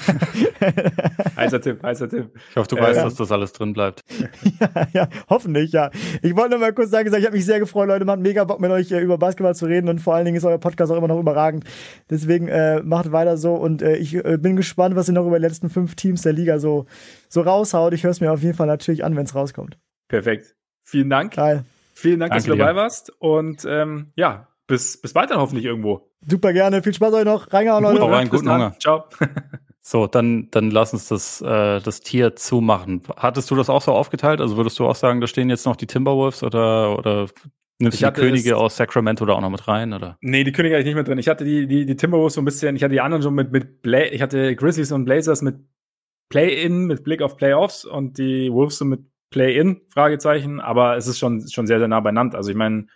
Speaker 1: Heißer Tipp, heißer Tipp.
Speaker 2: Ich hoffe, du
Speaker 1: Äh,
Speaker 2: weißt,
Speaker 1: ja.
Speaker 2: dass das alles drin bleibt. [laughs]
Speaker 3: ja, hoffentlich, ja. Ich wollte nur mal kurz sagen, ich habe mich sehr gefreut, Leute. Macht mega Bock mit euch äh, über Basketball zu reden und vor allen Dingen ist euer Podcast auch immer noch überragend. Deswegen äh, macht weiter so und äh, ich äh, bin gespannt, was ihr noch über die letzten fünf Teams der Liga so, so raushaut. Ich höre es mir auf jeden Fall natürlich an, wenn es rauskommt.
Speaker 1: Perfekt. Vielen Dank.
Speaker 3: Geil.
Speaker 1: Vielen Dank, dass du
Speaker 2: Danke
Speaker 1: dabei
Speaker 2: dir.
Speaker 1: warst. Und ähm, ja, bis, bis bald dann hoffentlich irgendwo.
Speaker 3: Super gerne. Viel Spaß euch noch. Reingehauen, Leute.
Speaker 2: Hau rein,
Speaker 1: Bis
Speaker 2: guten
Speaker 1: dann.
Speaker 2: Hunger.
Speaker 1: Ciao. [laughs]
Speaker 2: So, dann, dann lass uns das, äh, das Tier zumachen. Hattest du das auch so aufgeteilt? Also würdest du auch sagen, da stehen jetzt noch die Timberwolves oder, oder nimmst
Speaker 1: Ich
Speaker 2: du die Könige aus Sacramento da auch noch mit rein? Oder?
Speaker 1: Nee, die Könige hatte ich nicht mehr drin. Ich hatte die, die, die Timberwolves so ein bisschen, ich hatte die anderen schon mit, mit Bla ich hatte Grizzlies und Blazers mit Play-In, mit Blick auf Playoffs und die Wolves so mit Play-In, Fragezeichen, aber es ist schon, schon sehr, sehr nah beieinander. Also ich meine,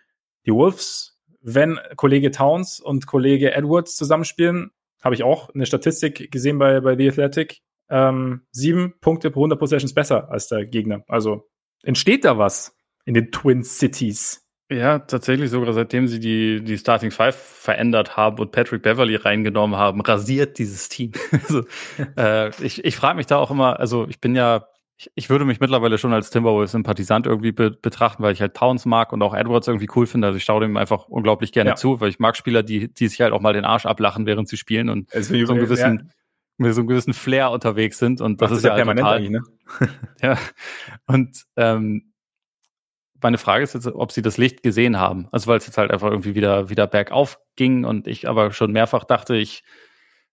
Speaker 1: die Wolves, wenn Kollege Towns und Kollege Edwards zusammenspielen, habe ich auch eine Statistik gesehen bei, bei The Athletic, ähm, sieben Punkte pro 100 Possessions besser als der Gegner. Also entsteht da was in den Twin Cities.
Speaker 2: Ja, tatsächlich sogar seitdem sie die, die Starting Five verändert haben und Patrick Beverly reingenommen haben, rasiert dieses Team. [laughs] also, [laughs] äh, ich ich frage mich da auch immer, also ich bin ja, ich, ich würde mich mittlerweile schon als Timberwolves-Sympathisant irgendwie be betrachten, weil ich halt Towns mag und auch Edwards irgendwie cool finde. Also ich schaue dem einfach unglaublich gerne
Speaker 1: Ja.
Speaker 2: zu, weil ich mag Spieler, die, die sich halt auch mal den Arsch ablachen, während sie spielen und
Speaker 1: Also,
Speaker 2: so einen gewissen, mit so einem gewissen Flair unterwegs sind. Und das
Speaker 1: das
Speaker 2: ist ja halt
Speaker 1: permanent
Speaker 2: total,
Speaker 1: ne? [laughs]
Speaker 2: ja. Und ähm, meine Frage ist jetzt, ob sie das Licht gesehen haben. Also weil es jetzt halt einfach irgendwie wieder, wieder bergauf ging und ich aber schon mehrfach dachte, ich,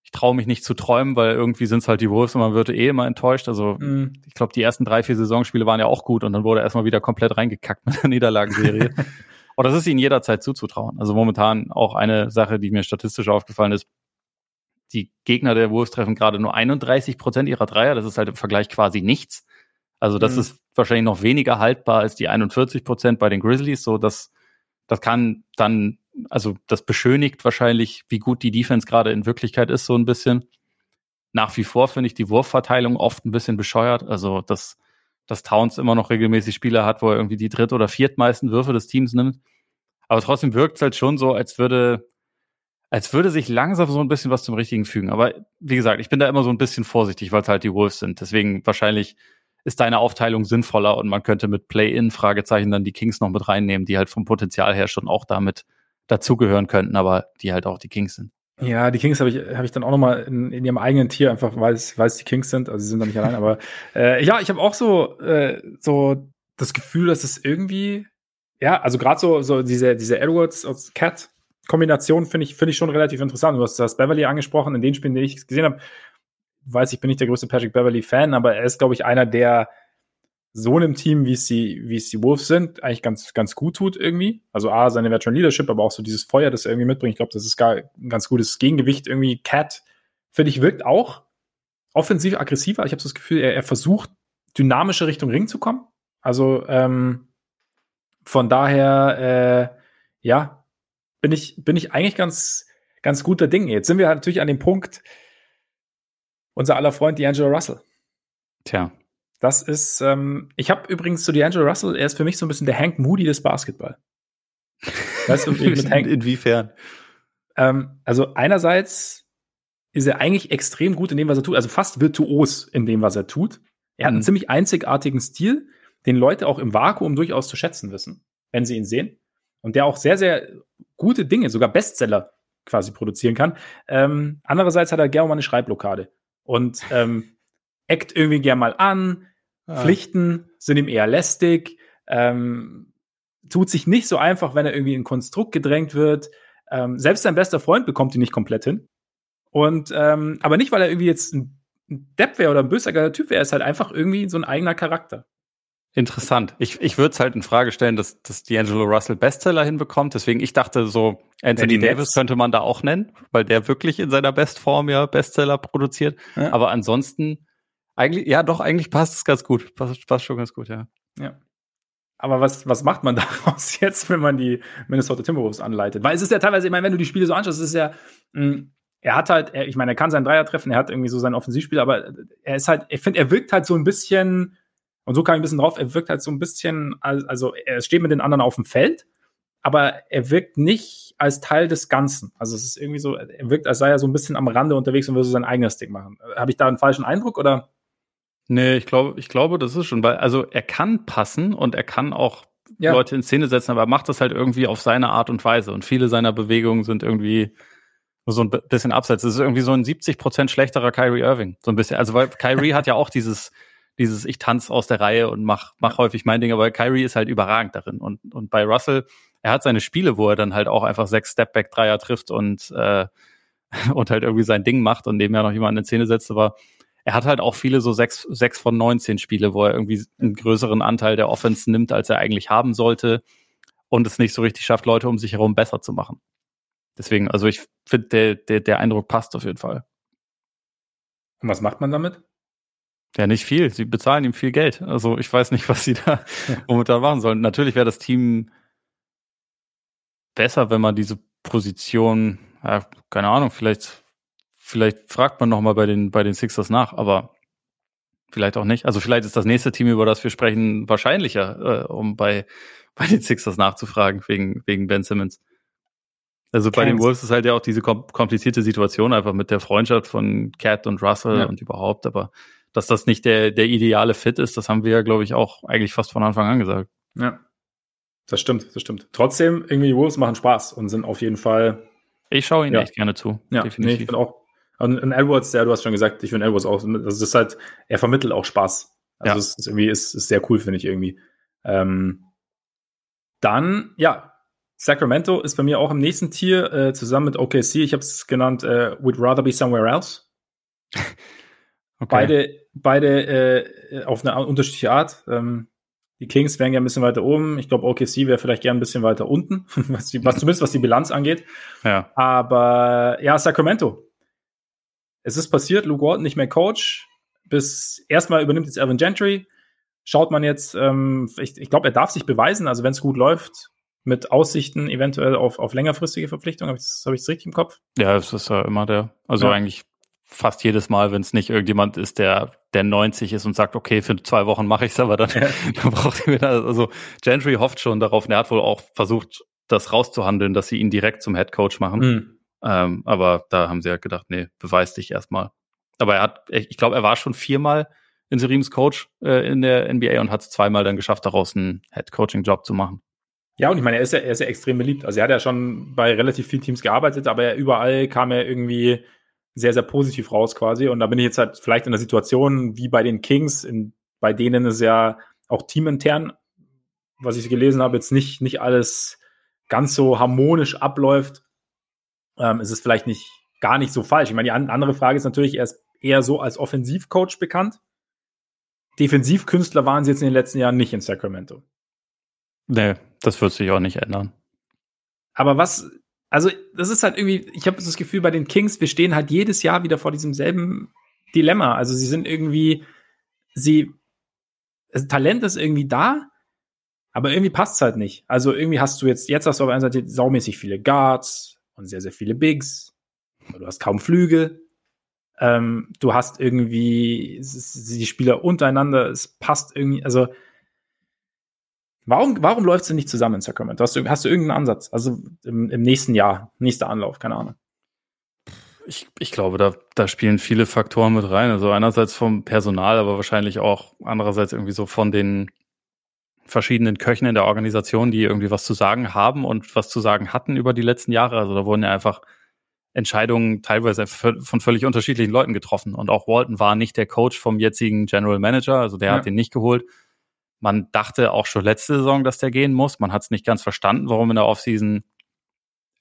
Speaker 2: ich traue mich nicht zu träumen, weil irgendwie sind es halt die Wolves und man wird eh immer enttäuscht. Also
Speaker 1: Mhm.
Speaker 2: ich glaube, die ersten drei, vier Saisonspiele waren ja auch gut und dann wurde erstmal wieder komplett reingekackt mit der Niederlagenserie. [laughs] und das ist ihnen jederzeit zuzutrauen. Also momentan auch eine Sache, die mir statistisch aufgefallen ist. Die Gegner der Wolves treffen gerade nur 31 Prozent ihrer Dreier. Das ist halt im Vergleich quasi nichts. Also das
Speaker 1: Mhm.
Speaker 2: ist wahrscheinlich noch weniger haltbar als die 41 Prozent bei den Grizzlies. So, das, das kann dann, also das beschönigt wahrscheinlich, wie gut die Defense gerade in Wirklichkeit ist, so ein bisschen. Nach wie vor finde ich die Wurfverteilung oft ein bisschen bescheuert. Also, dass, dass Towns immer noch regelmäßig Spieler hat, wo er irgendwie die dritt- oder viertmeisten Würfe des Teams nimmt. Aber trotzdem wirkt es halt schon so, als würde, als würde sich langsam so ein bisschen was zum Richtigen fügen. Aber wie gesagt, ich bin da immer so ein bisschen vorsichtig, weil es halt die Wolves sind. Deswegen wahrscheinlich ist deine Aufteilung sinnvoller und man könnte mit Play-In Fragezeichen dann die Kings noch mit reinnehmen, die halt vom Potenzial her schon auch damit dazugehören könnten, aber die halt auch die Kings sind.
Speaker 1: Ja, die Kings habe ich, hab ich dann auch noch mal in, in ihrem eigenen Tier, einfach weil es, weil es die Kings sind. Also sie sind da nicht allein. Aber [laughs] äh, ja, ich habe auch so, äh, so das Gefühl, dass es irgendwie, ja, also gerade so, so diese, diese Edwards und Cat Kombination finde ich, finde ich schon relativ interessant. Du hast das Beverly angesprochen, in den Spielen, die ich gesehen habe. Weiß, ich bin nicht der größte Patrick Beverly Fan, aber er ist, glaube ich, einer, der so einem Team, wie es die, wie es die Wolves sind, eigentlich ganz, ganz gut tut irgendwie. Also A, seine Veteran Leadership, aber auch so dieses Feuer, das er irgendwie mitbringt. Ich glaube, das ist gar ein ganz gutes Gegengewicht irgendwie. Cat, finde ich, wirkt auch offensiv aggressiver. Ich habe so das Gefühl, er, er versucht, dynamische Richtung Ring zu kommen. Also, ähm, von daher, äh, ja, bin ich, bin ich eigentlich ganz, ganz guter Ding. Jetzt sind wir halt natürlich an dem Punkt, unser aller Freund D'Angelo Russell.
Speaker 2: Tja.
Speaker 1: Das ist, ähm, ich habe übrigens zu D'Angelo Russell, er ist für mich so ein bisschen der Hank Moody des Basketball.
Speaker 2: Weißt du, [laughs] mit Hank, inwiefern?
Speaker 1: Ähm, also einerseits ist er eigentlich extrem gut in dem, was er tut, also fast virtuos in dem, was er tut. Er hat einen mhm. ziemlich einzigartigen Stil, den Leute auch im Vakuum durchaus zu schätzen wissen, wenn sie ihn sehen. Und der auch sehr, sehr gute Dinge, sogar Bestseller quasi produzieren kann. Ähm, andererseits hat er gerne mal eine Schreibblockade und ähm, [laughs] eckt irgendwie gern mal an. Ah. Pflichten sind ihm eher lästig. Ähm, tut sich nicht so einfach, wenn er irgendwie in Konstrukt gedrängt wird. Ähm, selbst sein bester Freund bekommt ihn nicht komplett hin. Und ähm, aber nicht, weil er irgendwie jetzt ein Depp wäre oder ein böser Typ wäre, er ist halt einfach irgendwie so ein eigener Charakter.
Speaker 2: Interessant. Ich, ich würde es halt in Frage stellen, dass, dass D'Angelo Russell Bestseller hinbekommt. Deswegen, ich dachte so, Anthony Davis Netz. könnte man da auch nennen, weil der wirklich in seiner Bestform ja Bestseller produziert. Ja. Aber ansonsten, eigentlich, ja doch, eigentlich passt es ganz gut. Passt, passt schon ganz gut, ja.
Speaker 1: Ja. Aber was, was macht man [laughs] daraus jetzt, wenn man die Minnesota Timberwolves anleitet? Weil es ist ja teilweise, ich meine, wenn du die Spiele so anschaust, es ist ja, mh, hm, er hat halt, er, ich meine, er kann seinen Dreier treffen, er hat irgendwie so sein Offensivspiel, aber er ist halt, ich finde, er wirkt halt so ein bisschen, und so kam ich ein bisschen drauf, er wirkt halt so ein bisschen, also er steht mit den anderen auf dem Feld, aber er wirkt nicht als Teil des Ganzen. Also es ist irgendwie so, er wirkt, als sei er so ein bisschen am Rande unterwegs und würde so sein eigenes Ding machen. Habe ich da einen falschen Eindruck oder?
Speaker 2: Nee, ich glaube, ich glaube, das ist schon, weil, also er kann passen und er kann auch ja. Leute in Szene setzen, aber er macht das halt irgendwie auf seine Art und Weise. Und viele seiner Bewegungen sind irgendwie so ein bisschen abseits. Das ist irgendwie so ein 70 Prozent schlechterer Kyrie Irving. So ein bisschen. Also weil Kyrie hat ja auch dieses, dieses ich tanze aus der Reihe und mach, mach häufig mein Ding, aber Kyrie ist halt überragend darin. Und, und bei Russell, er hat seine Spiele, wo er dann halt auch einfach sechs Stepback-Dreier trifft und, äh, [laughs] und halt irgendwie sein Ding macht und nebenher noch jemanden in Szene setzt, aber er hat halt auch viele so sechs, sechs von 19 Spiele, wo er irgendwie einen größeren Anteil der Offense nimmt, als er eigentlich haben sollte und es nicht so richtig schafft, Leute um sich herum besser zu machen. Deswegen, also ich finde, der, der, der Eindruck passt auf jeden Fall.
Speaker 1: Und was macht man damit?
Speaker 2: Ja, nicht viel. Sie bezahlen ihm viel Geld. Also ich weiß nicht, was sie da [laughs] momentan machen sollen. Natürlich wäre das Team besser, wenn man diese Position, ja, keine Ahnung, vielleicht, vielleicht fragt man nochmal bei den, bei den Sixers nach, aber vielleicht auch nicht. Also vielleicht ist das nächste Team, über das wir sprechen, wahrscheinlicher, äh, um bei, [laughs] bei den Sixers nachzufragen, wegen, wegen Ben Simmons. Also bei den Wolves ist halt ja auch diese komplizierte Situation einfach mit der Freundschaft von Cat und Russell ja. und überhaupt, aber dass das nicht der, der ideale Fit ist, das haben wir ja, glaube ich, auch eigentlich fast von Anfang an gesagt.
Speaker 1: Ja. Das stimmt, das stimmt. Trotzdem, irgendwie die Wolves machen Spaß und sind auf jeden Fall.
Speaker 2: Ich schaue ihnen ja. echt gerne zu.
Speaker 1: Ja, definitiv. Nee, ich bin auch. Und Edwards, ja, du hast schon gesagt, ich finde Edwards auch, das ist halt, er vermittelt auch Spaß. Also ja. es ist irgendwie, ist, ist sehr cool, finde ich irgendwie. Ähm, dann, ja, Sacramento ist bei mir auch im nächsten Tier, äh, zusammen mit OKC. Ich habe es genannt, äh, Would Rather Be Somewhere Else. [laughs] okay. Beide, beide äh, auf eine unterschiedliche Art. Ähm, die Kings wären ja ein bisschen weiter oben. Ich glaube, OKC wäre vielleicht gern ein bisschen weiter unten, [laughs] was, die, was zumindest was die Bilanz angeht.
Speaker 2: Ja.
Speaker 1: Aber ja, Sacramento. Es ist passiert, Luke Walton nicht mehr Coach. Bis erstmal übernimmt jetzt Evan Gentry. Schaut man jetzt, ähm, ich, ich glaube, er darf sich beweisen. Also wenn es gut läuft, mit Aussichten eventuell auf, auf längerfristige Verpflichtungen. Habe ich, das, hab richtig im Kopf?
Speaker 2: Ja, das ist ja immer der. Also ja. eigentlich fast jedes Mal, wenn es nicht irgendjemand ist, der, der 90 ist und sagt, okay, für zwei Wochen mache ich es, aber dann, ja. [laughs] dann braucht ihr wieder. Also Gentry hofft schon darauf und er hat wohl auch versucht, das rauszuhandeln, dass sie ihn direkt zum Head Coach machen. Mhm. Ähm, aber da haben sie halt gedacht, nee, beweis dich erstmal. Aber er hat, ich glaube, er war schon viermal Interims Coach äh, in der NBA und hat es zweimal dann geschafft, daraus einen Head Coaching Job zu machen.
Speaker 1: Ja, und ich meine, er ist ja, er ist ja extrem beliebt. Also er hat ja schon bei relativ vielen Teams gearbeitet, aber er, überall kam er irgendwie sehr, sehr positiv raus quasi. Und da bin ich jetzt halt vielleicht in der Situation wie bei den Kings, in, bei denen es ja auch teamintern was ich gelesen habe, jetzt nicht, nicht alles ganz so harmonisch abläuft, ähm, ist es vielleicht nicht gar nicht so falsch. Ich meine, die andere Frage ist natürlich, er ist eher so als Offensivcoach bekannt. Defensivkünstler waren sie jetzt in den letzten Jahren nicht in Sacramento.
Speaker 2: Nee, das wird sich auch nicht ändern.
Speaker 1: Aber was, also das ist halt irgendwie, ich habe das Gefühl bei den Kings, wir stehen halt jedes Jahr wieder vor diesem selben Dilemma. Also sie sind irgendwie, sie, das Talent ist irgendwie da, aber irgendwie passt es halt nicht. Also irgendwie hast du jetzt, jetzt hast du auf einer Seite saumäßig viele Guards und sehr, sehr viele Bigs. Du hast kaum Flügel. Ähm, du hast irgendwie die Spieler untereinander, es passt irgendwie, also warum, warum läuft es nicht zusammen in Sacramento? Hast du, hast du irgendeinen Ansatz? Also im, im nächsten Jahr, nächster Anlauf, keine Ahnung.
Speaker 2: Ich, ich glaube, da, da spielen viele Faktoren mit rein. Also einerseits vom Personal, aber wahrscheinlich auch andererseits irgendwie so von den verschiedenen Köchen in der Organisation, die irgendwie was zu sagen haben und was zu sagen hatten über die letzten Jahre. Also da wurden ja einfach Entscheidungen teilweise von völlig unterschiedlichen Leuten getroffen. Und auch Walton war nicht der Coach vom jetzigen General Manager, also der ja. hat ihn nicht geholt. Man dachte auch schon letzte Saison, dass der gehen muss. Man hat es nicht ganz verstanden, warum in der Offseason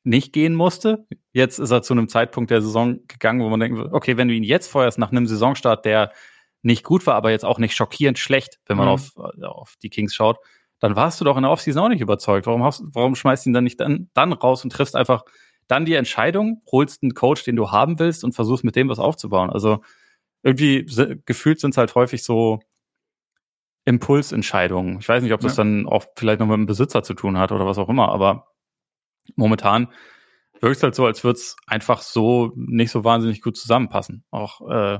Speaker 2: nicht gehen musste. Jetzt ist er zu einem Zeitpunkt der Saison gegangen, wo man denkt, okay, wenn du ihn jetzt feuerst nach einem Saisonstart, der nicht gut war, aber jetzt auch nicht schockierend schlecht, wenn man mhm. auf, auf die Kings schaut, dann warst du doch in der Offseason auch nicht überzeugt. Warum, hast, warum schmeißt ihn dann nicht dann, dann raus und triffst einfach dann die Entscheidung, holst einen Coach, den du haben willst und versuchst mit dem was aufzubauen. Also irgendwie gefühlt sind es halt häufig so Impulsentscheidungen. Ich weiß nicht, ob das ja. dann auch vielleicht noch mit dem Besitzer zu tun hat oder was auch immer, aber momentan wirkt es halt so, als würde es einfach so nicht so wahnsinnig gut zusammenpassen. Auch, äh,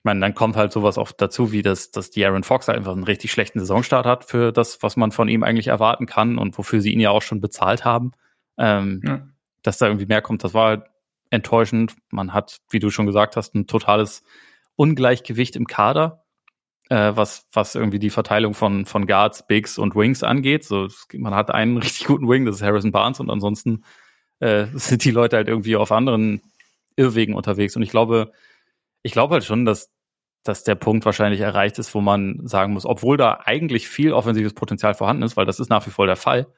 Speaker 2: ich meine, dann kommt halt sowas oft dazu, wie das, dass die Aaron Fox einfach einen richtig schlechten Saisonstart hat für das, was man von ihm eigentlich erwarten kann und wofür sie ihn ja auch schon bezahlt haben. Ähm, ja dass da irgendwie mehr kommt, das war halt enttäuschend. Man hat, wie du schon gesagt hast, ein totales Ungleichgewicht im Kader, äh, was, was irgendwie die Verteilung von, von Guards, Bigs und Wings angeht. So, man hat einen [laughs] richtig guten Wing, das ist Harrison Barnes, und ansonsten äh, [laughs] sind die Leute halt irgendwie auf anderen Irrwegen unterwegs. Und ich glaube, ich glaube halt schon, dass, dass der Punkt wahrscheinlich erreicht ist, wo man sagen muss, obwohl da eigentlich viel offensives Potenzial vorhanden ist, weil das ist nach wie vor der Fall,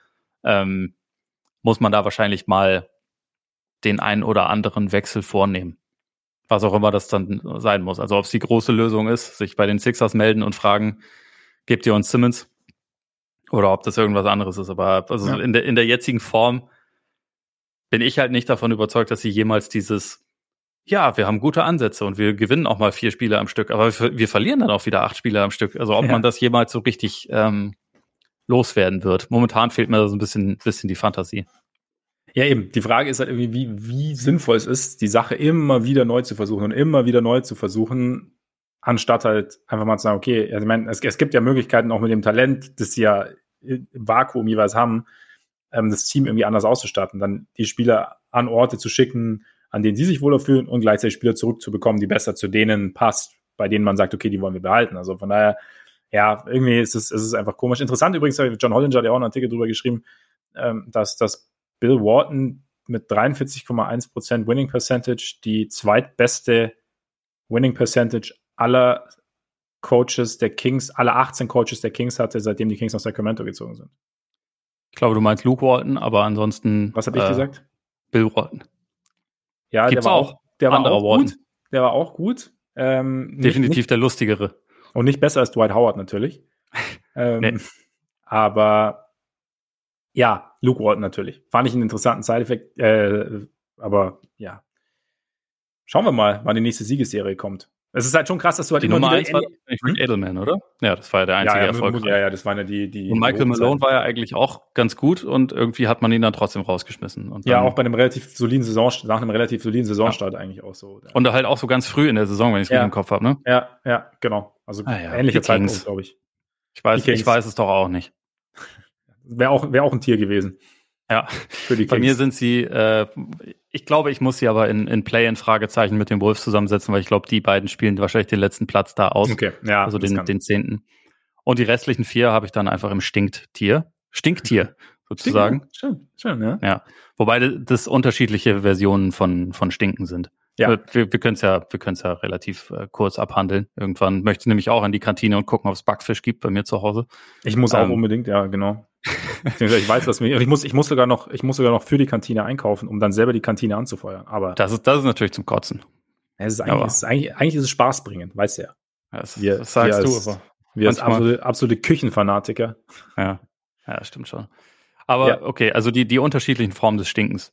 Speaker 2: ähm, muss man da wahrscheinlich mal den einen oder anderen Wechsel vornehmen. Was auch immer das dann sein muss. Also ob es die große Lösung ist, sich bei den Sixers melden und fragen, gebt ihr uns Simmons? Oder ob das irgendwas anderes ist. Aber also ja. in, der, in der jetzigen Form bin ich halt nicht davon überzeugt, dass sie jemals dieses, ja, wir haben gute Ansätze und wir gewinnen auch mal vier Spiele am Stück, aber wir, wir verlieren dann auch wieder acht Spiele am Stück. Also ob ja. man das jemals so richtig ähm, loswerden wird. Momentan fehlt mir so ein bisschen, bisschen die Fantasie.
Speaker 1: Ja, eben. Die Frage ist halt irgendwie, wie, wie sinnvoll es ist, die Sache immer wieder neu zu versuchen und immer wieder neu zu versuchen, anstatt halt einfach mal zu sagen, okay, also ich meine, es, es gibt ja Möglichkeiten auch mit dem Talent, das sie ja im Vakuum jeweils haben, ähm, das Team irgendwie anders auszustatten, dann die Spieler an Orte zu schicken, an denen sie sich wohler fühlen und gleichzeitig Spieler zurückzubekommen, die besser zu denen passt, bei denen man sagt, okay, die wollen wir behalten. Also von daher, ja, irgendwie ist es, ist es einfach komisch. Interessant übrigens, John Hollinger, der auch einen Artikel drüber geschrieben, ähm, dass, dass Bill Walton mit 43,1% Winning Percentage die zweitbeste Winning Percentage aller Coaches der Kings, alle 18 Coaches der Kings hatte, seitdem die Kings nach Sacramento gezogen sind.
Speaker 2: Ich glaube, du meinst Luke Walton, aber ansonsten.
Speaker 1: Was habe ich äh, gesagt?
Speaker 2: Bill Walton.
Speaker 1: Ja, Gibt's der war auch, der war auch Walton. gut. Der war auch gut.
Speaker 2: Ähm, Definitiv nicht, der lustigere.
Speaker 1: Und nicht besser als Dwight Howard natürlich. [laughs] ähm, nee. Aber ja, Luke Walton natürlich. Fand ich einen interessanten Side-Effekt. Äh, aber ja. Schauen wir mal, wann die nächste Siegesserie kommt. Es ist halt schon krass, dass du halt
Speaker 2: die Nummer eins war Rick hm? Edelman, oder? Ja, das war ja der einzige
Speaker 1: ja, ja,
Speaker 2: Erfolg.
Speaker 1: Ja, ja, das waren ja die, die.
Speaker 2: Und Michael Malone war ja eigentlich auch ganz gut und irgendwie hat man ihn dann trotzdem rausgeschmissen.
Speaker 1: ja, auch bei einem relativ soliden Saison, nach einem relativ soliden Saisonstart ja. eigentlich auch so.
Speaker 2: Und halt auch so ganz früh in der Saison, wenn ich es ja. im Kopf habe, ne?
Speaker 1: Ja, ja, genau. Also ah, ja. ähnliche Zeitpunkt, glaube ich.
Speaker 2: Ich weiß, ich weiß es doch auch nicht. [laughs]
Speaker 1: Wäre auch, wär auch ein Tier gewesen.
Speaker 2: Ja, für die Kings. bei mir sind sie, äh, ich glaube, ich muss sie aber in, in Play-in-Fragezeichen mit den Wolves zusammensetzen, weil ich glaube, die beiden spielen wahrscheinlich den letzten Platz da aus.
Speaker 1: Okay, ja.
Speaker 2: Also den, den zehnten. Und die restlichen vier habe ich dann einfach im Stinktier. Stinktier, [laughs] sozusagen.
Speaker 1: Schön, schön, ja.
Speaker 2: Ja. Wobei das unterschiedliche Versionen von, von Stinken sind. Ja. Wir, wir können es ja, wir können es ja relativ äh, kurz abhandeln. Irgendwann möchte ich nämlich auch in die Kantine und gucken, ob es Backfisch gibt bei mir zu Hause.
Speaker 1: Ich muss auch ähm, unbedingt, ja, genau. Ich weiß, was mir, ich muss, ich muss sogar noch, ich muss sogar noch für die Kantine einkaufen, um dann selber die Kantine anzufeuern. Aber
Speaker 2: das ist, das ist natürlich zum Kotzen.
Speaker 1: Es ist eigentlich, es ist eigentlich, eigentlich ist es spaßbringend, weißt du ja.
Speaker 2: Das, wir, das sagst wir als, du, aber.
Speaker 1: Wir als absolute, absolute Küchenfanatiker.
Speaker 2: Ja. Ja, stimmt schon. Aber ja. okay, also die, die unterschiedlichen Formen des Stinkens.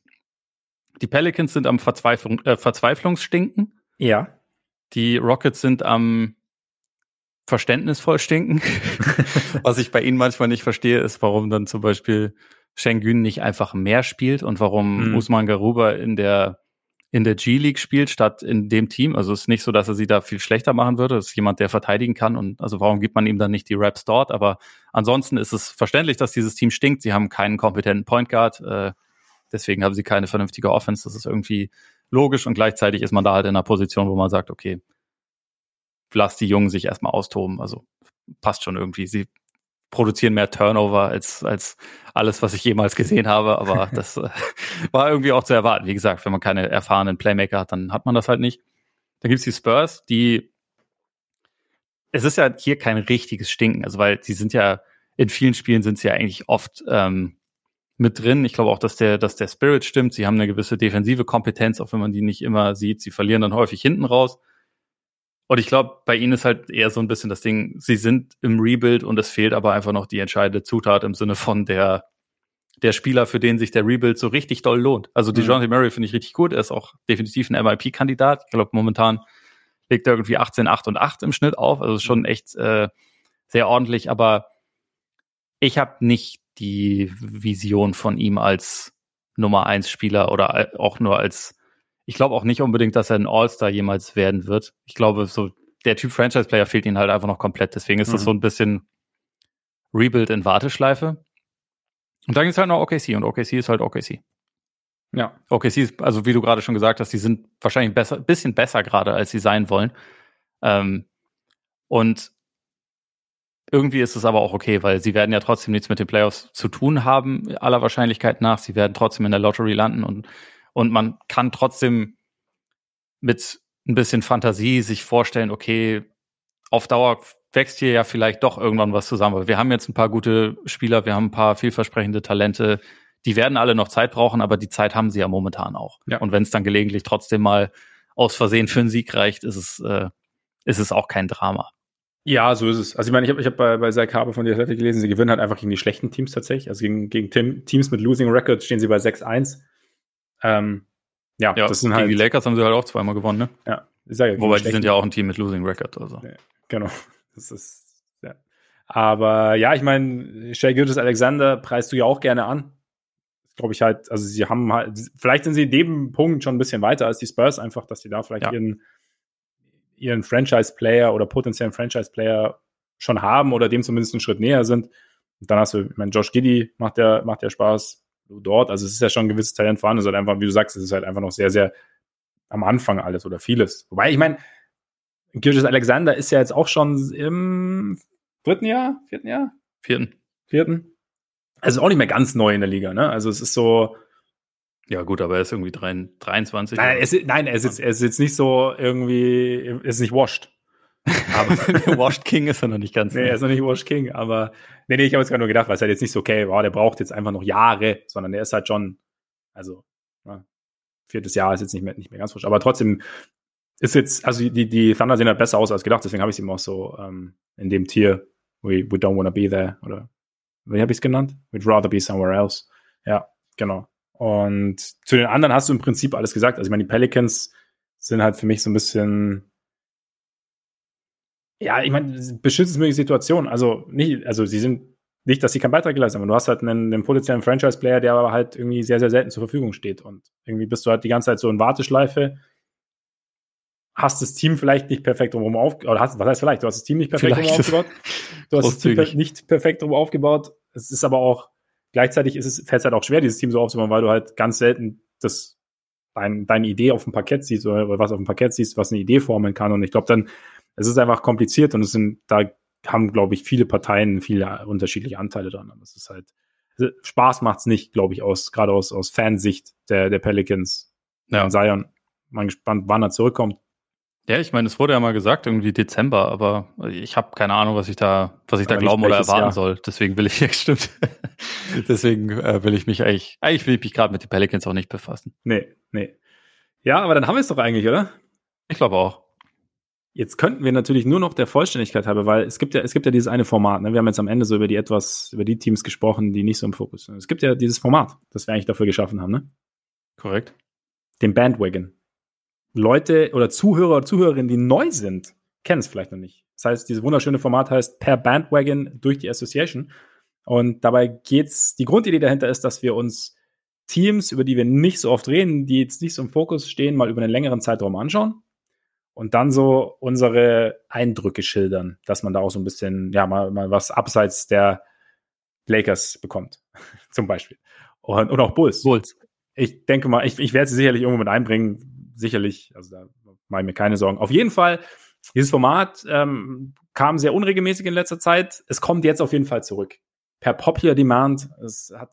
Speaker 2: Die Pelicans sind am Verzweiflung, äh, Verzweiflungsstinken.
Speaker 1: Ja.
Speaker 2: Die Rockets sind am verständnisvoll stinken. [laughs] Was ich bei ihnen manchmal nicht verstehe, ist, warum dann zum Beispiel Schengen nicht einfach mehr spielt und warum mhm. Usman Garuba in der in der G-League spielt, statt in dem Team. Also es ist nicht so, dass er sie da viel schlechter machen würde. Das ist jemand, der verteidigen kann. Und also warum gibt man ihm dann nicht die Raps dort? Aber ansonsten ist es verständlich, dass dieses Team stinkt. Sie haben keinen kompetenten Point Guard. Äh, deswegen haben sie keine vernünftige Offense. Das ist irgendwie logisch. Und gleichzeitig ist man da halt in einer Position, wo man sagt, okay, lass die Jungen sich erstmal austoben. Also passt schon irgendwie. Sie produzieren mehr Turnover als, als alles, was ich jemals gesehen habe. Aber [laughs] das äh, war irgendwie auch zu erwarten. Wie gesagt, wenn man keine erfahrenen Playmaker hat, dann hat man das halt nicht. Dann gibt's die Spurs, die es ist ja hier kein richtiges Stinken, also weil sie sind ja in vielen Spielen sind sie ja eigentlich oft ähm, mit drin. Ich glaube auch, dass der, dass der Spirit stimmt. Sie haben eine gewisse defensive Kompetenz, auch wenn man die nicht immer sieht. Sie verlieren dann häufig hinten raus. Und ich glaube, bei ihnen ist halt eher so ein bisschen das Ding, sie sind im Rebuild und es fehlt aber einfach noch die entscheidende Zutat im Sinne von der, der Spieler, für den sich der Rebuild so richtig doll lohnt. Also die mhm. Murray finde ich richtig gut. Er ist auch definitiv ein MIP-Kandidat. Ich glaube, momentan legt er irgendwie 18, 8 und 8 im Schnitt auf. Also schon echt äh, sehr ordentlich. Aber ich habe nicht die Vision von ihm als Nummer 1 Spieler oder auch nur als ich glaube auch nicht unbedingt, dass er ein All-Star jemals werden wird. Ich glaube, so der Typ Franchise-Player fehlt ihnen halt einfach noch komplett. Deswegen ist mhm. das so ein bisschen Rebuild in Warteschleife. Und dann gibt es halt noch OKC und OKC ist halt OKC. Ja. OKC ist, also wie du gerade schon gesagt hast, die sind wahrscheinlich besser, bisschen besser gerade, als sie sein wollen. Ähm, und irgendwie ist es aber auch okay, weil sie werden ja trotzdem nichts mit den Playoffs zu tun haben, aller Wahrscheinlichkeit nach. Sie werden trotzdem in der Lottery landen und und man kann trotzdem mit ein bisschen Fantasie sich vorstellen, okay, auf Dauer wächst hier ja vielleicht doch irgendwann was zusammen. Wir haben jetzt ein paar gute Spieler, wir haben ein paar vielversprechende Talente. Die werden alle noch Zeit brauchen, aber die Zeit haben sie ja momentan auch. Ja. Und wenn es dann gelegentlich trotzdem mal aus Versehen für einen Sieg reicht, ist es, äh, ist es auch kein Drama.
Speaker 1: Ja, so ist es. Also ich meine, ich habe ich hab bei, bei Zach Harper von der Athletic gelesen, sie gewinnen halt einfach gegen die schlechten Teams tatsächlich. Also gegen, gegen Teams mit Losing Records stehen sie bei 6-1. Ähm,
Speaker 2: ja, ja, das sind halt. Die Lakers haben sie halt auch zweimal gewonnen, ne?
Speaker 1: Ja.
Speaker 2: Ja Wobei die sind ja auch ein Team mit Losing Record. Also. Ja,
Speaker 1: genau. [laughs] Das ist, ja. Aber ja, ich meine, Shea Gildas Alexander preist du ja auch gerne an. Glaube ich halt, also sie haben halt, vielleicht sind sie in dem Punkt schon ein bisschen weiter als die Spurs, einfach, dass sie da vielleicht ihren, ihren Franchise-Player oder potenziellen Franchise-Player schon haben oder dem zumindest einen Schritt näher sind. Und dann hast du, ich meine, Josh Giddy macht ja, macht ja Spaß dort. Also es ist ja schon ein gewisses Talent vorhanden. Es ist halt einfach, wie du sagst, es ist halt einfach noch sehr, sehr am Anfang alles oder vieles. Wobei, ich meine, Gilgis Alexander ist ja jetzt auch schon im dritten Jahr, vierten Jahr?
Speaker 2: Vierten.
Speaker 1: Vierten. Also auch nicht mehr ganz neu in der Liga, ne? Also es ist so.
Speaker 2: Ja, gut, aber er ist irgendwie 23.
Speaker 1: Nein, er ist, nein, er ist, jetzt, er ist jetzt nicht so irgendwie, er ist nicht washed.
Speaker 2: Aber [laughs] Washed King ist er noch nicht ganz.
Speaker 1: Nee, er ist noch nicht Washed King, aber nee, nee, ich habe jetzt gerade nur gedacht, weil es halt jetzt nicht so, okay, wow, der braucht jetzt einfach noch Jahre, sondern der ist halt schon, also, ja, viertes Jahr ist jetzt nicht mehr, nicht mehr ganz frisch, aber trotzdem ist jetzt, also die, die Thunder sehen halt besser aus als gedacht, deswegen habe ich sie immer auch so ähm, in dem Tier, we, we don't wanna be there, oder wie habe ich es genannt? We'd rather be somewhere else. Ja, genau. Und zu den anderen hast du im Prinzip alles gesagt. Also ich meine, die Pelicans sind halt für mich so ein bisschen ja, ich meine, beschützensmögliche Situation. Also nicht, also sie sind nicht, dass sie keinen Beitrag geleistet haben. Du hast halt einen, einen potenziellen Franchise-Player, der aber halt irgendwie sehr, sehr selten zur Verfügung steht. Und irgendwie bist du halt die ganze Zeit so in Warteschleife, hast das Team vielleicht nicht perfekt drumherum aufgebaut, oder hast, was heißt vielleicht, du hast das Team nicht perfekt drumherum aufgebaut. Du hast das Team nicht perfekt drumherum aufgebaut. Es ist aber auch, gleichzeitig ist es, fällt es halt auch schwer, dieses Team so aufzubauen, weil du halt ganz selten das, dein, deine Idee auf dem Parkett siehst oder was auf dem Parkett siehst, was eine Idee formen kann. Und ich glaube, dann es ist einfach kompliziert und es sind, da haben, glaube ich, viele Parteien viele unterschiedliche Anteile dran. Und es ist halt, also Spaß macht's nicht, glaube ich, aus, gerade aus, aus Fansicht der, der Pelicans. Ja. Und Zion Mal gespannt, wann er zurückkommt.
Speaker 2: Ja, ich meine, es wurde ja mal gesagt, irgendwie Dezember, aber ich habe keine Ahnung, was ich da, was ich da glauben oder erwarten Jahr. soll. Deswegen will ich, [laughs] ja, stimmt. Deswegen äh, will ich mich eigentlich, eigentlich will ich mich gerade mit den Pelicans auch nicht befassen.
Speaker 1: Nee, nee. Ja, aber dann haben wir es doch eigentlich, oder?
Speaker 2: Ich glaube auch.
Speaker 1: Jetzt könnten wir natürlich nur noch der Vollständigkeit haben, weil es gibt ja, es gibt ja dieses eine Format. Ne? Wir haben jetzt am Ende so über die etwas, über die Teams gesprochen, die nicht so im Fokus sind. Es gibt ja dieses Format, das wir eigentlich dafür geschaffen haben, ne?
Speaker 2: Korrekt.
Speaker 1: Den Bandwagon. Leute oder Zuhörer oder Zuhörerinnen, die neu sind, kennen es vielleicht noch nicht. Das heißt, dieses wunderschöne Format heißt Per Bandwagon durch die Association. Und dabei geht's, die Grundidee dahinter ist, dass wir uns Teams, über die wir nicht so oft reden, die jetzt nicht so im Fokus stehen, mal über einen längeren Zeitraum anschauen und dann so unsere Eindrücke schildern, dass man da auch so ein bisschen, ja, mal, mal was abseits der Lakers bekommt, [laughs] zum Beispiel. Und, und auch Bulls. Bulls. Ich denke mal, ich, ich werde sie sicherlich irgendwo mit einbringen, sicherlich, also da mache ich mir keine Sorgen. Auf jeden Fall, dieses Format ähm, kam sehr unregelmäßig in letzter Zeit. Es kommt jetzt auf jeden Fall zurück. Per Popular Demand. Es hat,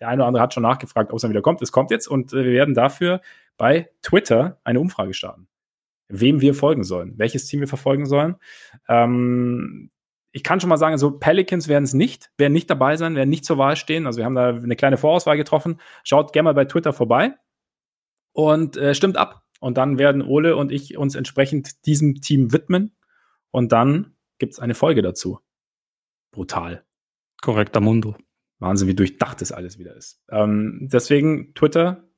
Speaker 1: der eine oder andere hat schon nachgefragt, ob es dann wieder kommt. Es kommt jetzt und äh, wir werden dafür bei Twitter eine Umfrage starten wem wir folgen sollen, welches Team wir verfolgen sollen. Ähm, ich kann schon mal sagen, so Pelicans werden es nicht, werden nicht dabei sein, werden nicht zur Wahl stehen. Also wir haben da eine kleine Vorauswahl getroffen. Schaut gerne mal bei Twitter vorbei und äh, stimmt ab. Und dann werden Ole und ich uns entsprechend diesem Team widmen. Und dann gibt es eine Folge dazu. Brutal.
Speaker 2: Korrekter Mundo.
Speaker 1: Wahnsinn, wie durchdacht das alles wieder ist. Ähm, deswegen Twitter,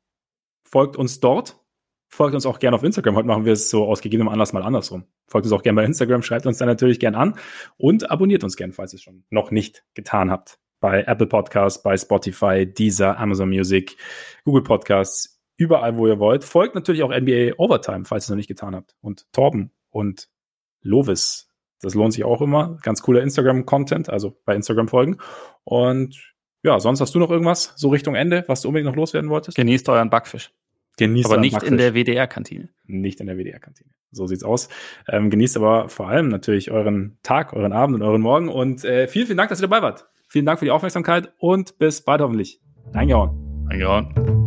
Speaker 1: folgt uns dort Folgt uns auch gerne auf Instagram. Heute machen wir es so aus gegebenem Anlass mal andersrum. Folgt uns auch gerne bei Instagram, schreibt uns dann natürlich gerne an und abonniert uns gerne, falls ihr es schon noch nicht getan habt. Bei Apple Podcasts, bei Spotify, Deezer, Amazon Music, Google Podcasts, überall, wo ihr wollt. Folgt natürlich auch NBA Overtime, falls ihr es noch nicht getan habt. Und Torben und Lovis. Das lohnt sich auch immer. Ganz cooler Instagram-Content, also bei Instagram folgen. Und ja, sonst hast du noch irgendwas so Richtung Ende, was du unbedingt noch loswerden wolltest?
Speaker 2: Genießt euren Backfisch.
Speaker 1: Genießt
Speaker 2: aber nicht in der WDR-Kantine.
Speaker 1: Nicht in der WDR-Kantine. So sieht's aus. Ähm, genießt aber vor allem natürlich euren Tag, euren Abend und euren Morgen. Und äh, vielen, vielen Dank, dass ihr dabei wart. Vielen Dank für die Aufmerksamkeit und bis bald hoffentlich. Reingehauen.
Speaker 2: Reingehauen.